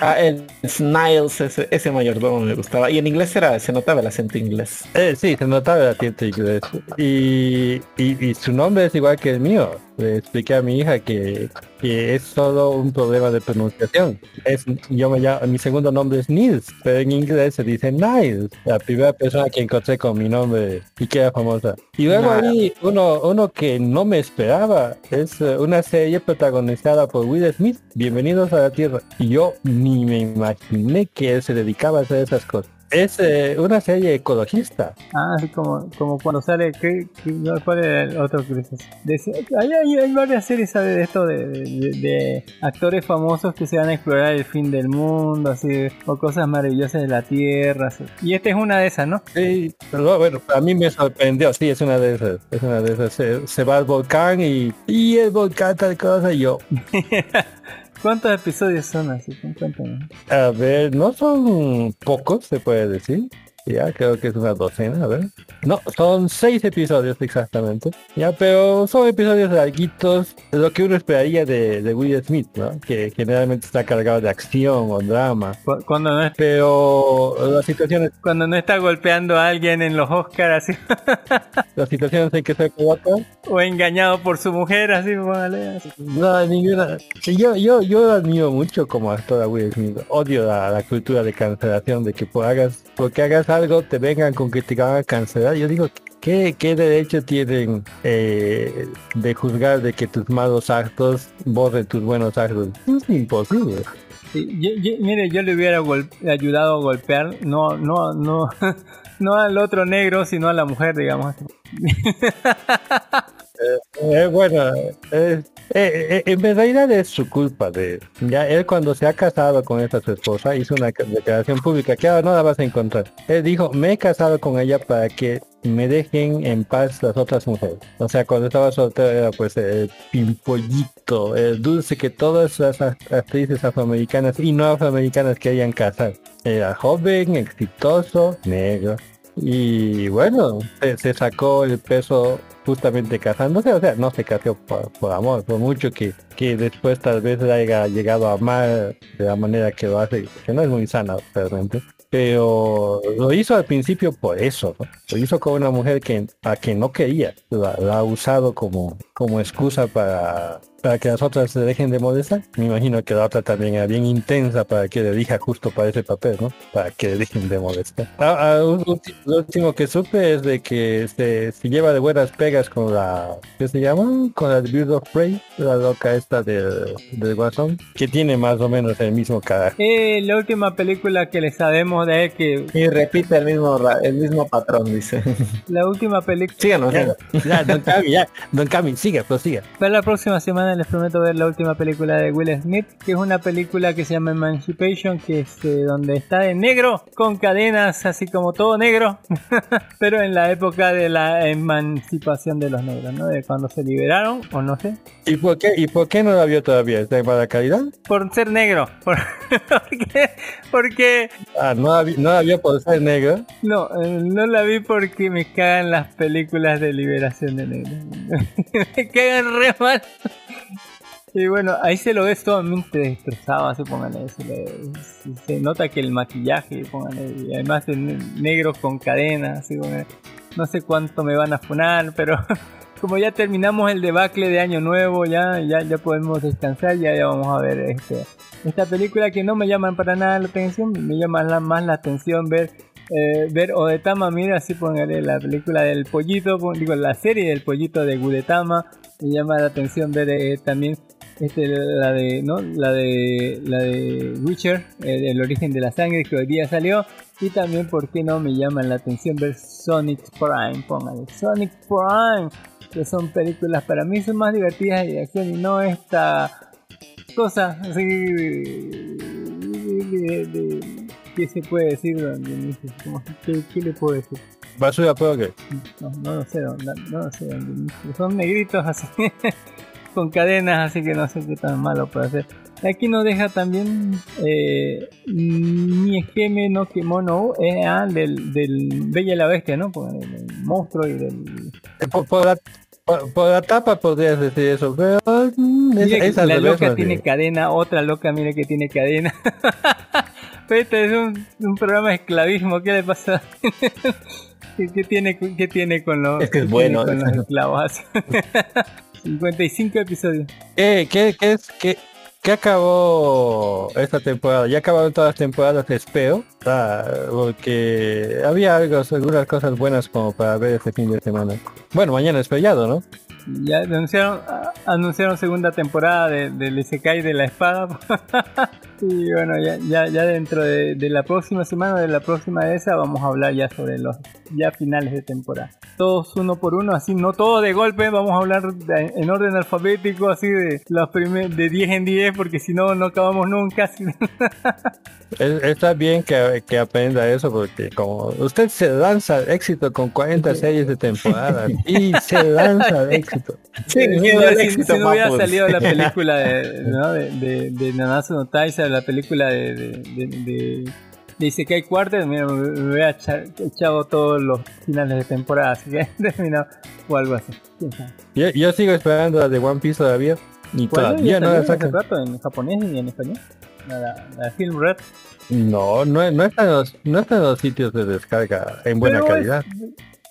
Ah, el Sniles, ese, ese mayordomo me gustaba. Y en inglés era, se notaba el acento inglés. Eh, sí, se notaba el acento inglés. Y, y, y su nombre es igual que el mío. Le expliqué a mi hija que, que es solo un problema de pronunciación. Es, yo me llamo, mi segundo nombre es Nils, pero en inglés se dice Niles. La primera persona que encontré con mi nombre y que era famosa. Y luego Nada. ahí uno, uno que no me esperaba es eh, una serie protagonizada por Will Smith. Bienvenidos a la Tierra. Y yo ni me imaginé que él se dedicaba a hacer esas cosas. Es eh, una serie ecologista. Ah, así como, como cuando sale, ¿qué, qué- ¿cuál era el otro que ese- hay, hay, hay varias series, ¿sabes? De esto de, de- de- de actores famosos que se van a explorar el fin del mundo, así, o cosas maravillosas de la Tierra. así. Y esta es una de esas, ¿no? Sí, pero bueno, a mí me sorprendió, sí, es una de esas, es una de esas. Se, se va al volcán y, y el volcán tal cosa y yo, ¿Cuántos episodios son así? Cuéntame. a ver, no son pocos, se puede decir. Ya, creo que es una docena, a ver. No, son seis episodios exactamente. Ya, pero son episodios larguitos, lo que uno esperaría de, de Will Smith, ¿no? Que generalmente está cargado de acción o drama. Cu- Cuando no, es- Pero las situaciones, cuando no está golpeando a alguien en los Oscars, así, las situaciones en que se colocan o engañado por su mujer, así, así. No, ninguna. Yo, yo, yo admiro mucho como actor a Will Smith. Odio la, la cultura de cancelación, de que por hagas, porque hagas algo te vengan con que te van a cancelar. Yo digo, ¿qué, qué derecho tienen eh, de juzgar de que tus malos actos borren tus buenos actos? Es imposible. Mire, yo le hubiera ayudado a golpear, no, no, no, no al otro negro, sino a la mujer, digamos. Eh, bueno, eh, eh, eh, en realidad es su culpa de ya él cuando se ha casado con esta su esposa hizo una declaración pública que ahora no la vas a encontrar. Él dijo me he casado con ella para que me dejen en paz las otras mujeres. O sea cuando estaba soltero era pues el pimpollito, el dulce que todas las actrices afroamericanas y no afroamericanas querían casar. Era joven, exitoso, negro. Y bueno, se, sacó el peso justamente casándose, o sea, no se casó por, amor, por mucho que, que después tal vez haya llegado a amar de la manera que lo hace, que no es muy sana realmente. Pero lo hizo al principio por eso. Lo hizo con una mujer que a que no quería. La, la ha usado como, como excusa para, para que las otras se dejen de molestar. Me imagino que la otra también era bien intensa para que le elija justo para ese papel, ¿no? Para que le dejen de molestar. Ah, ah, un- lo último que supe es de que se, se lleva de buenas pegas con la, ¿qué se llama? Con la Bird of Prey, la loca esta del, del Guasón, que tiene más o menos el mismo carácter. Eh, la última película que le sabemos de él, que Y repite el mismo el mismo patrón, dice. la última película, Síganos, Ya, ya, don Cami, ya, don Cami, siga, prosiga. para la próxima semana les prometo ver la última película de Will Smith, que es una película que se llama Emancipation, que es eh, donde está de negro, con cadenas, así como todo negro, pero en la época de la emancipación de los negros, ¿no? De cuando se liberaron, o no sé, ¿Y por qué, y por qué no la vio todavía? ¿Está mala calidad? por ser negro, por- porque, porque Ah, no la, vi- no la vio por ser negro. No, eh, no la vi porque me cagan las películas de liberación de negros. me cagan re mal. Y bueno, ahí se lo ves totalmente destrozado, así pónganle. Se, le- se nota que el maquillaje, pónganle, y además de ne- negros con cadenas, así pónganle. No sé cuánto me van a funar, pero como ya terminamos el debacle de Año Nuevo, ya, ya, ya podemos descansar, ya, ya vamos a ver este, esta película que no me llaman para nada la atención, me llama la- más la atención ver eh, ver Odetama, mira, así póngale la película del pollito, digo, la serie del pollito de Gudetama, me llama la atención ver eh, también este, la de, ¿no? La de, la de Witcher, eh, el origen de la sangre que hoy día salió, y también, ¿por qué no me llama la atención ver Sonic Prime? Póngale, Sonic Prime, que son películas para mí son más divertidas y de acción y no esta cosa así de, de- de- ¿qué se puede decir? ¿Cómo- ¿Qué, qué le puedo decir? Basura progre. No, no lo sé, no, no lo sé, son negritos así, con cadenas, así que no sé qué tan malo puede ser. Aquí nos deja también eh, mi esquema no Kemono eh, ah, del, del Bella y la Bestia, ¿no? Por el, el monstruo y del... Eh, Por, por la, por, por la tapa podrías decir eso, pero mm, es, Mire que es al la loca tiene bien. cadena, otra loca mire que tiene cadena. Pero este es un, un programa de esclavismo, ¿qué le pasa? ¿Qué, qué tiene, ¿Qué tiene con los, Es que es bueno, tiene con es- los esclavos? 55 episodios. ¿Qué, qué, qué es, qué, qué acabó esta temporada? Ya acabaron todas las temporadas, espero, ah, porque había algo, algunas cosas buenas como para ver este fin de semana. Bueno, mañana es feriado, ¿no? Ya anunciaron, anunciaron segunda temporada de, del Isekai de la espada. y bueno, ya, ya, ya dentro de, de la próxima semana, de la próxima de esa, vamos a hablar ya sobre los ya finales de temporada. Todos uno por uno, así no todo de golpe, vamos a hablar de- en orden alfabético, así de los de 10 en 10, porque si no, no acabamos nunca. está bien que, que aprenda eso porque como usted se lanza éxito con 40 series de temporada y se lanza al éxito. Miedo al si, éxito, si no hubiera salido la película de, ¿no? de, de, de Nanatsu no Taizai, la película de, de, de, de, de Isekai Quartet, mira, me, me hubiera echado todos los finales de temporada, así que terminado o algo así. Yo, yo sigo esperando la de One Piece todavía y todavía ¿Ya no la sacan. rato en japonés y en español? La, Film Red. No, no, no están los, no están los sitios de descarga en buena Pero es- calidad.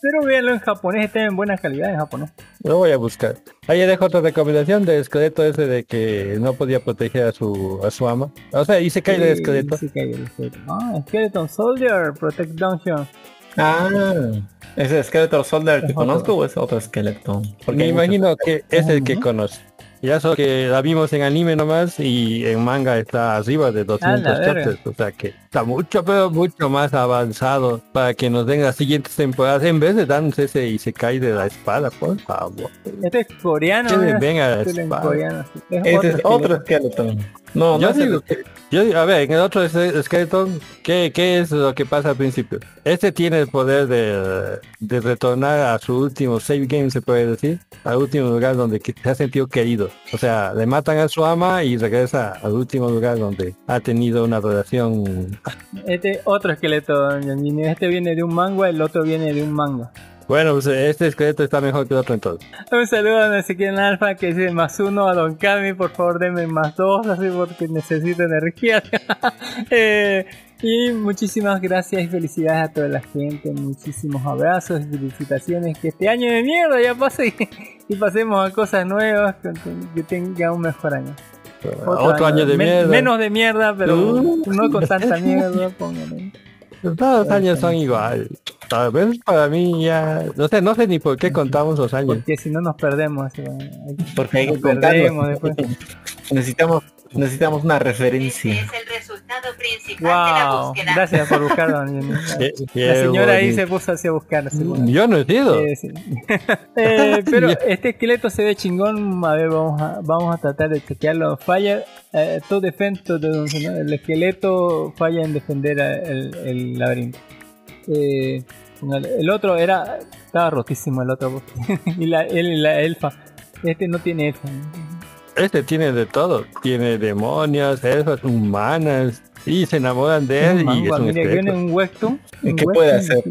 Pero véanlo en japonés, está en buena calidad en japonés. Lo voy a buscar. Ahí dejo otra recomendación del esqueleto ese de que no podía proteger a su a su ama. O sea, y se cae el esqueleto. Isekai del esqueleto. Ah, Skeleton Soldier, Protect Dungeon. Ah, ¿ese Skeletor Soldier Es que conozco o es otro esqueleto? Porque Me hay muchos. imagino que es el que Ujú. Ya solo que la vimos en anime nomás y en manga está arriba de 200 verga. chapters. O sea que está mucho, pero mucho más avanzado para que nos den las siguientes temporadas. En vez de darnos ese y se cae de la espada, por favor. Este es coreano. Este es otro esqueleto. No, Yo no digo que- Yo, digo, a ver, en el otro es- Skeleton, ¿qué, ¿qué es lo que pasa al principio? Este tiene el poder de, de retornar a su último save game, se puede decir, al último lugar donde que- se ha sentido querido. O sea, le matan a su ama y regresa al último lugar donde ha tenido una relación. Este otro esqueleto. Este viene de un manga, el otro viene de un manga. Bueno, pues este esqueleto está mejor que el otro entonces. Un saludo a Ezequiel Alfa que dice más uno a Don Cami, por favor denme más dos, así porque necesito energía. Eh, y muchísimas gracias y felicidades a toda la gente, muchísimos abrazos y felicitaciones, que este año de mierda ya pase y, y pasemos a cosas nuevas, que, que tenga un mejor año. Otro, año, de Men- mierda. Menos de mierda, pero Uh. no con tanta mierda, póngale. Todos los años son igual. A veces para mí ya... No sé, no sé ni por qué contamos los años. Porque si no nos perdemos. hay- Porque hay que nos perdemos después. Necesitamos, necesitamos una referencia. Es el resultado principal de la Wow, búsqueda. gracias por buscar, don Jenny. Qué- qué La señora ahí se puso así a buscar. Yo no he sido. Eh, sí. Eh, pero este esqueleto se ve chingón. A ver, vamos a, vamos a tratar de chequearlo. Falla, eh, todo defenso de don señor. El esqueleto falla en defender el, el laberinto. Eh, el, el otro era. Estaba rotísimo el otro. y la, él, la elfa. Este no tiene elfa. Este tiene de todo. Tiene demonios, elfas, humanas. Y se enamoran de él y es un viene un webtoon. ¿Y un qué puede hacer?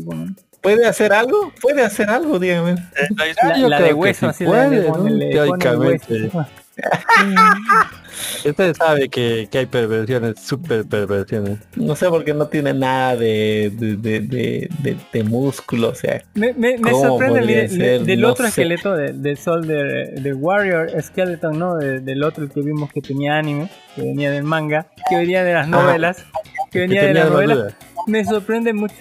¿Puede hacer algo? ¿Puede hacer algo? Dígame. La, Yo la creo de que hueso, sí así puede, le, ¿no? Teóricamente. hueso. Usted sabe que, que hay perversiones, super perversiones. No sé por qué no tiene nada de, de, de, de, de- de músculo. O sea, Me, me, me ¿Cómo sorprende ser? del No otro sé. esqueleto de- sol de, de Warrior Skeleton, ¿no? De- del otro que vimos que tenía anime, que venía del manga, que venía de las novelas, que venía de tenía las novelas. Me sorprende mucho.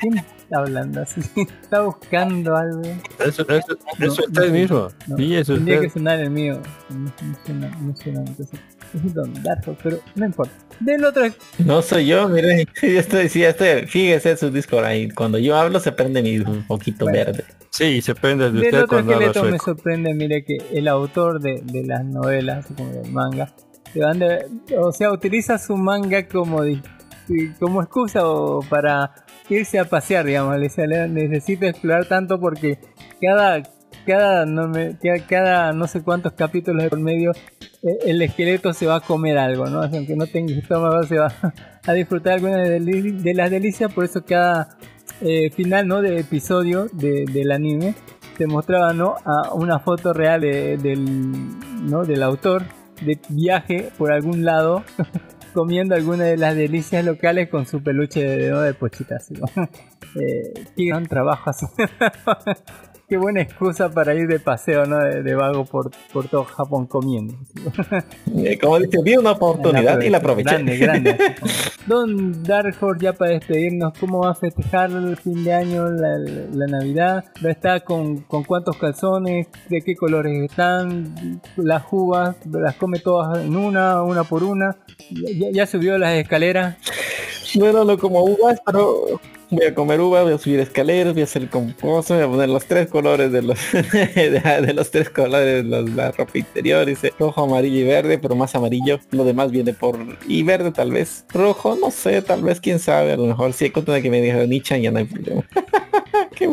¿Quién está hablando así? Está buscando algo. Eso, eso, No, eso es no sé. mismo. No, Sí, eso es Tendría que usted. sonar el mío. No, no suena, no suena, entonces, es Don Darko, pero no importa. Del otro no soy yo, mire. Yo estoy, sí, estoy, fíjese su Discord ahí. Cuando yo hablo se prende mi poquito Bueno. verde. Sí, se prende de Del usted otro cuando habla esqueleto me sueco. sorprende, mire que el autor de, de las novelas, como del manga, se van de- o sea, utiliza su manga como, como excusa o para irse a pasear, digamos. Le dice, "Le- necesito explorar tanto porque cada, cada, no me, cada, no sé cuántos capítulos de por medio eh, el esqueleto se va a comer algo, ¿no? Aunque no tenga estómago, se va a disfrutar alguna de, las delicias, por eso cada eh, final, ¿no? De episodio de- del anime se mostraba, ¿no? A una foto real de- del, ¿no? Del autor de viaje por algún lado comiendo alguna de las delicias locales con su peluche de, ¿no? de pochita, así, ¿no? Eh, gran trabajo. Qué buena excusa para ir de paseo, ¿no? De, de vago por, por todo Japón comiendo. Eh, Como dice, vi una oportunidad y la aproveché. Grande, grande. Don Dark Horse, ya para despedirnos, ¿cómo va a festejar el fin de año, la, la Navidad? ¿Va a estar con, con cuántos calzones? ¿De qué colores están? ¿Las uvas? ¿Las come todas en una, una por una? ¿Ya, ya subió las escaleras? Bueno, no como uvas, pero voy a comer uvas, voy a subir escaleras, voy a hacer composto, voy a poner los tres colores de los de, de los tres colores de los- la ropa interior, dice rojo, amarillo y verde, pero más amarillo, lo demás viene por y verde tal vez, rojo, no sé, tal vez quién sabe, a lo mejor si hay contra que me dijo Nichan ya no hay problema. Qué.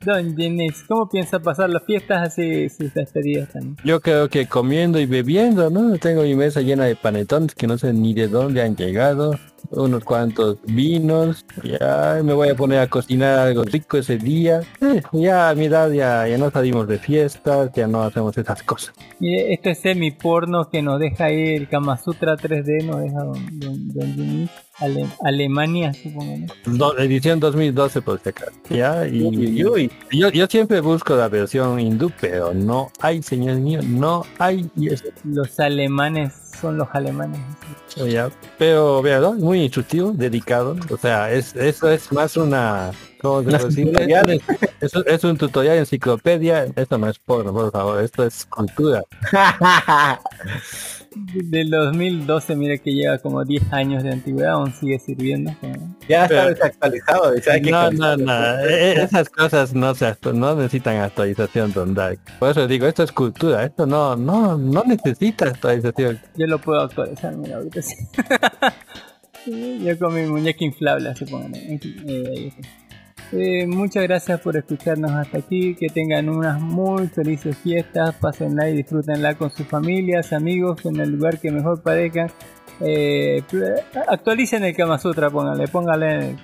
Don Jenis, ¿cómo piensa pasar las fiestas así sus despedidas también? Yo creo que comiendo y bebiendo, ¿no? Tengo mi mesa llena de panetones que no sé ni de dónde han llegado. Unos cuantos vinos. Ya me voy a poner a cocinar algo rico ese día. Eh, ya a mi edad ya, ya no salimos de fiestas, ya no hacemos esas cosas. Mire, este semi porno que nos deja ahí el Kama Sutra 3D, nos deja Don, don, don Jenis. Ale- Alemania, supongo. edición 2012 por si acaso. Ya, y, uy. Yo, yo siempre busco la versión hindú, pero no hay, señor mío, no hay. Y eso, Los alemanes son los alemanes. ya. Pero, vea, ¿no? muy instructivo, dedicado. O sea, es, eso es más una ¿Cómo se cocina? Es, un- es un tutorial enciclopedia. Esto no es porno, por favor. Esto es cultura. Del 2012, mira que lleva como 10 años de antigüedad, aún sigue sirviendo. Ya está Pero- desactualizado. dice, hay que No, no, no. eh, Esas cosas no se actu- no necesitan actualización, Don Dark. Por eso digo, esto es cultura. Esto no, no, no necesita actualización. Yo lo puedo actualizar, mira, ahorita sí. Yo con mi muñeca inflable. En fin, eh, ahí está. Eh, muchas gracias por escucharnos hasta aquí. Que tengan unas muy felices fiestas. Pásenla y disfrútenla con sus familias, amigos, en el lugar que mejor parezcan. Eh, actualicen el Kama Sutra, pónganle, pónganle.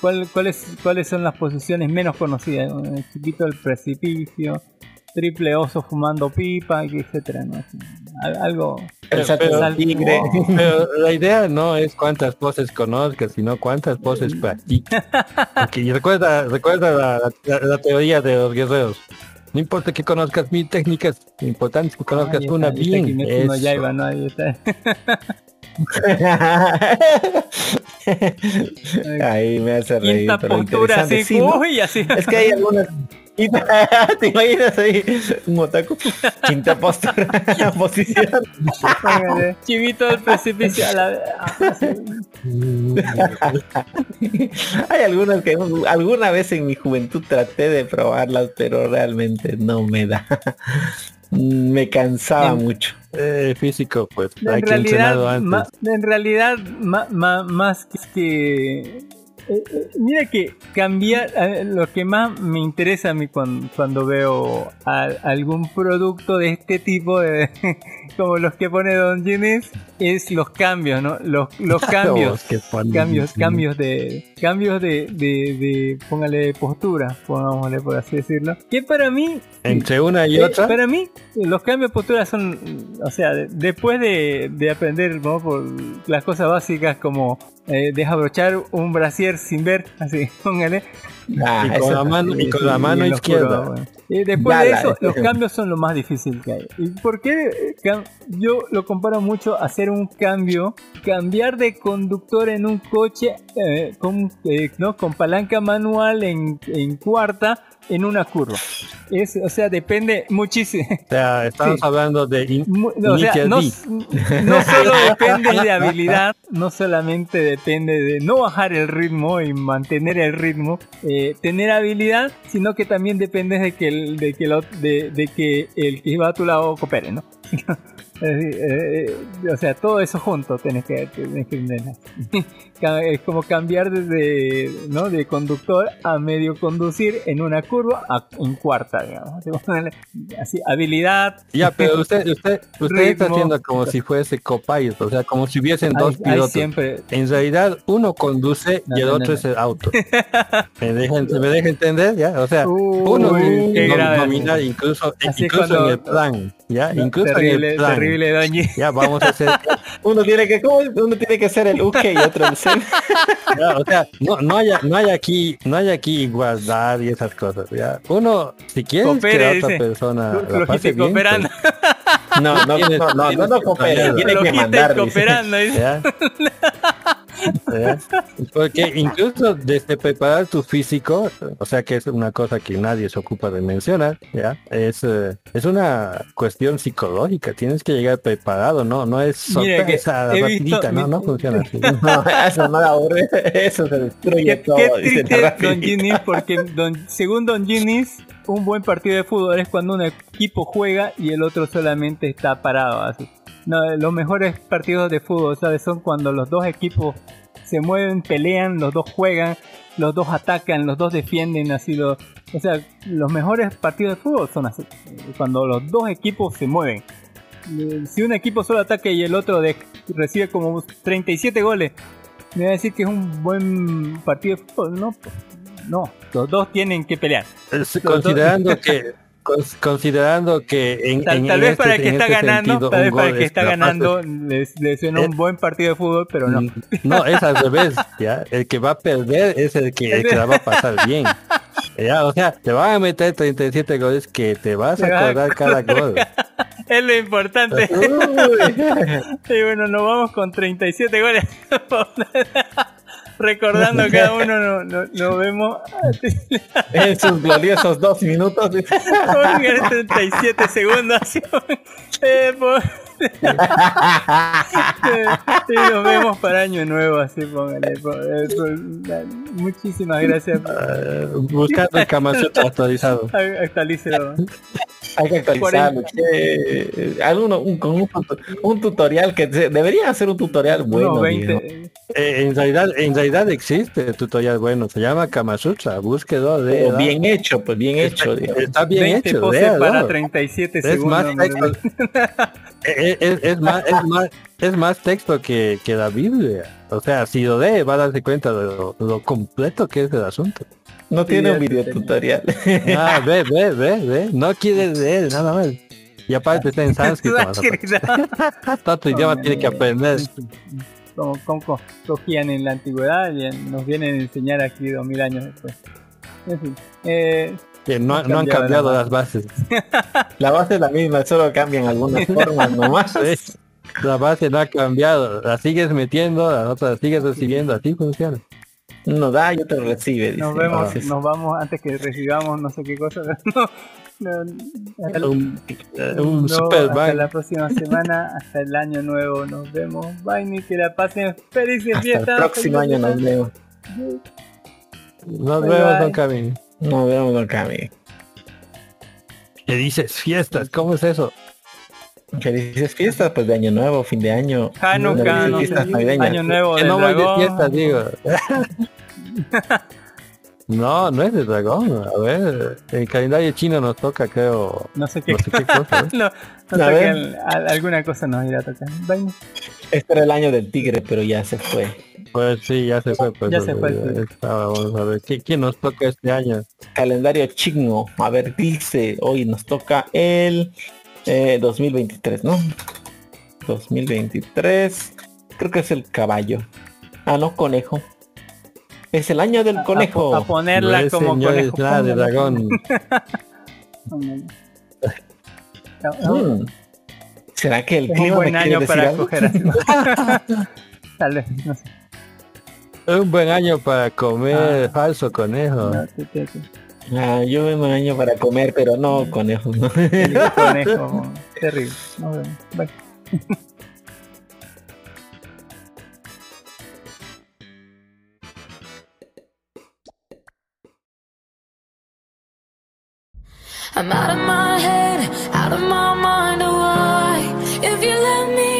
¿Cuál- cuáles, ¿Cuáles son las posiciones menos conocidas? El chiquito del precipicio, triple oso fumando pipa, etcétera, ¿no? Al- Algo. Pero- tigre. Pero la idea no es cuántas poses conozcas, sino cuántas poses practicas. Porque y recuerda, recuerda la, la- la teoría de los guerreros. No importa que conozcas mil técnicas, lo importante es que conozcas una está, ahí está bien. Ahí está. Ahí me hace reír. Quinta pero postura interesante. así, Sí, ¿no? uy, así. Es que hay algunas. ¿Te imaginas ahí? Un otaku. Quinta postura. Posición. Chivito del precipicio a la ah. Hay algunas que alguna vez en mi juventud traté de probarlas, pero realmente no me da. Me cansaba En- mucho. Eh, físico, pues En realidad, antes. ma- en realidad ma- ma- más que, que- eh, eh, mira que cambiar eh, lo que más me interesa a mí cuando, cuando veo a- algún producto de este tipo de como los que pone Don Ginis es los cambios no los, los cambios Los ponen- cambios cambios de cambios de, de, de póngale postura pongámosle por así decirlo que para mí Entre una y eh, otra. Para mí, los cambios de postura son, o sea, de- después de, de aprender ¿no? por las cosas básicas como eh, desabrochar un brasier sin ver, así, póngale. Ah, y con la mano, y con la mano oscuro, izquierda. después de eso, los cambios son lo más difícil que hay. ¿Y por qué eh, yo lo comparo mucho a hacer un cambio, cambiar de conductor en un coche eh, con, eh, ¿no? con palanca manual en, en cuarta en una curva? Es, o sea, depende muchísimo. O sea, estamos Sí. hablando de in- no, o sea, no, no solo depende de habilidad, no solamente depende de no bajar el ritmo y mantener el ritmo, eh, tener habilidad, sino que también depende de que el, de que, el que va a tu lado coopere, ¿no? Eh, eh, o sea, todo eso junto tenés que, tenés que Es como cambiar de, ¿no? de conductor a medio conducir en una curva a- en cuarta, digamos. Así, habilidad, Ya, pero usted, usted, usted está haciendo como si fuese copilot, o sea, como si hubiesen dos hay, hay pilotos. siempre En realidad, uno conduce No, y el no, otro no, es el auto. ¿Me dejan, ¿Me deja entender? ¿Ya? O sea, Uy, uno tiene qué que grave. dominar incluso, Así incluso cuando- en el plan. ¿Ya? No, incluso en el plan. terrible, doñi. Ya, vamos a hacer. Uno tiene que. Uno tiene que ser el UK y otro el Zen. ya, o sea, no, no, hay, no hay aquí no hay aquí igualdad y esas cosas. ¿ya? Uno, si quieres que Coopere, la otra dice. persona la pase bien, cooperando. No, no, Tienes- no, no, no, tienes no que coopere, planearlo. tiene ¿Ya? Porque incluso desde preparar tu físico, o sea que es una cosa que nadie se ocupa de mencionar, ¿ya? Es, eh, es una cuestión psicológica, tienes que llegar preparado, ¿no? No es sorpresa rapidita, visto- no, no funciona así. No, eso no aburre, eso se destruye Qué, todo. qué triste. Don Ginis, porque don, según Don Ginis, un buen partido de fútbol es cuando un equipo juega y el otro solamente está parado. Así. No, los mejores partidos de fútbol, ¿sabes? Son cuando los dos equipos se mueven, pelean, los dos juegan, los dos atacan, los dos defienden, así lo, o sea, los mejores partidos de fútbol son así, cuando los dos equipos se mueven. Si un equipo solo ataca y el otro de- recibe como 37 goles, me va a decir que es un buen partido de fútbol, no, no, los dos tienen que pelear. Es- considerando que considerando que en, Tal, en- tal vez este- para el que está este ganando, sentido, tal vez para el que es está ganando le, le suena un buen partido de fútbol, pero no. No, es al revés, ¿ya? El que va a perder es el que, el que la va a pasar bien. ¿Ya? O sea, te van a meter 37 goles que te vas Te a vas a acordar cada gol. Es lo importante. y bueno, nos vamos con 37 goles. recordando cada uno, nos no, no vemos. En sus gloriosos dos minutos. Pongan 37 segundos. eh, por- Sí, nos vemos para año nuevo, así póngale. Muchísimas gracias. Buscando el Kama Sutra actualizado. Actualícelo. Hay que actualizarlo. che. Alguno, un, con un, un tutorial que se- debería hacer un tutorial bueno. Unos viejo. 20. Eh, en realidad, en realidad existe el tutorial bueno, se llama Kama Sutra, búsquedo de Pero bien hecho, pues bien hecho. digamos. Está bien 20 hecho, poses para 37 Es segundos. más texto, es, es- es más, es, más, es más texto que, que la Biblia. O sea, si lo lee, va a darse cuenta de lo, lo completo que es el asunto. No tiene un video tutorial. Ah, ve, ve, ve, ve. No quiere leer nada más. Y aparte está en sánscrito. aparte. Tanto idioma tiene que aprender. como, como co- cogían en la antigüedad y nos vienen a enseñar aquí dos mil años después. En fin, eh, Que no, Han no han cambiado cambiado la las bases. La base es la misma, solo cambian algunas formas nomás. La base no ha cambiado. La sigues metiendo, la otra la sigues recibiendo. Así funciona. Uno da y otro recibe. dice. nos vemos, nos vamos antes que recibamos no sé qué cosa. No, no, hasta- Un, un no, super hasta bang. la próxima semana, hasta el año nuevo nos vemos. Bye, ni que la pasen felices hasta fiestas. el próximo año nos vemos. Nos Bye, vemos, bye. Don Cami. Nos vemos, don Cami. ¿Qué dices? Fiestas, ¿cómo es eso? Felices fiestas, pues de año nuevo, fin de año. Hanukkah, no sé, fiestas navideñas. año nuevo Que del no voy de dragón. fiestas, digo. no, no es de dragón. A ver, el calendario chino nos toca, creo. No sé qué, No sé qué cosa. ¿eh? no, no A sé qué, al- alguna cosa nos irá a tocar. Este era el año del tigre, pero ya se fue. Pues sí, ya se fue. Pues, Ya se fue, eh, sí. estaba, vamos a ver, ¿qué- ¿quién nos toca este año? Calendario chino. A ver, dice, hoy nos toca el eh, 2023, ¿no? 2023. Creo que es el caballo. Ah, no, conejo. Es el año del A, conejo. a ponerla No es como conejo. es nada de dragón. No, Mm. ¿Será que el Es un clima me buen quiere año decir para algo? coger. Tal vez, no sé. Es un buen año para comer ah. falso conejo. Ah, ah yo me año para comer, pero no ah. conejo. conejo, terrible. No, bueno. I'm out of my head, out of my mind. Oh, If you let me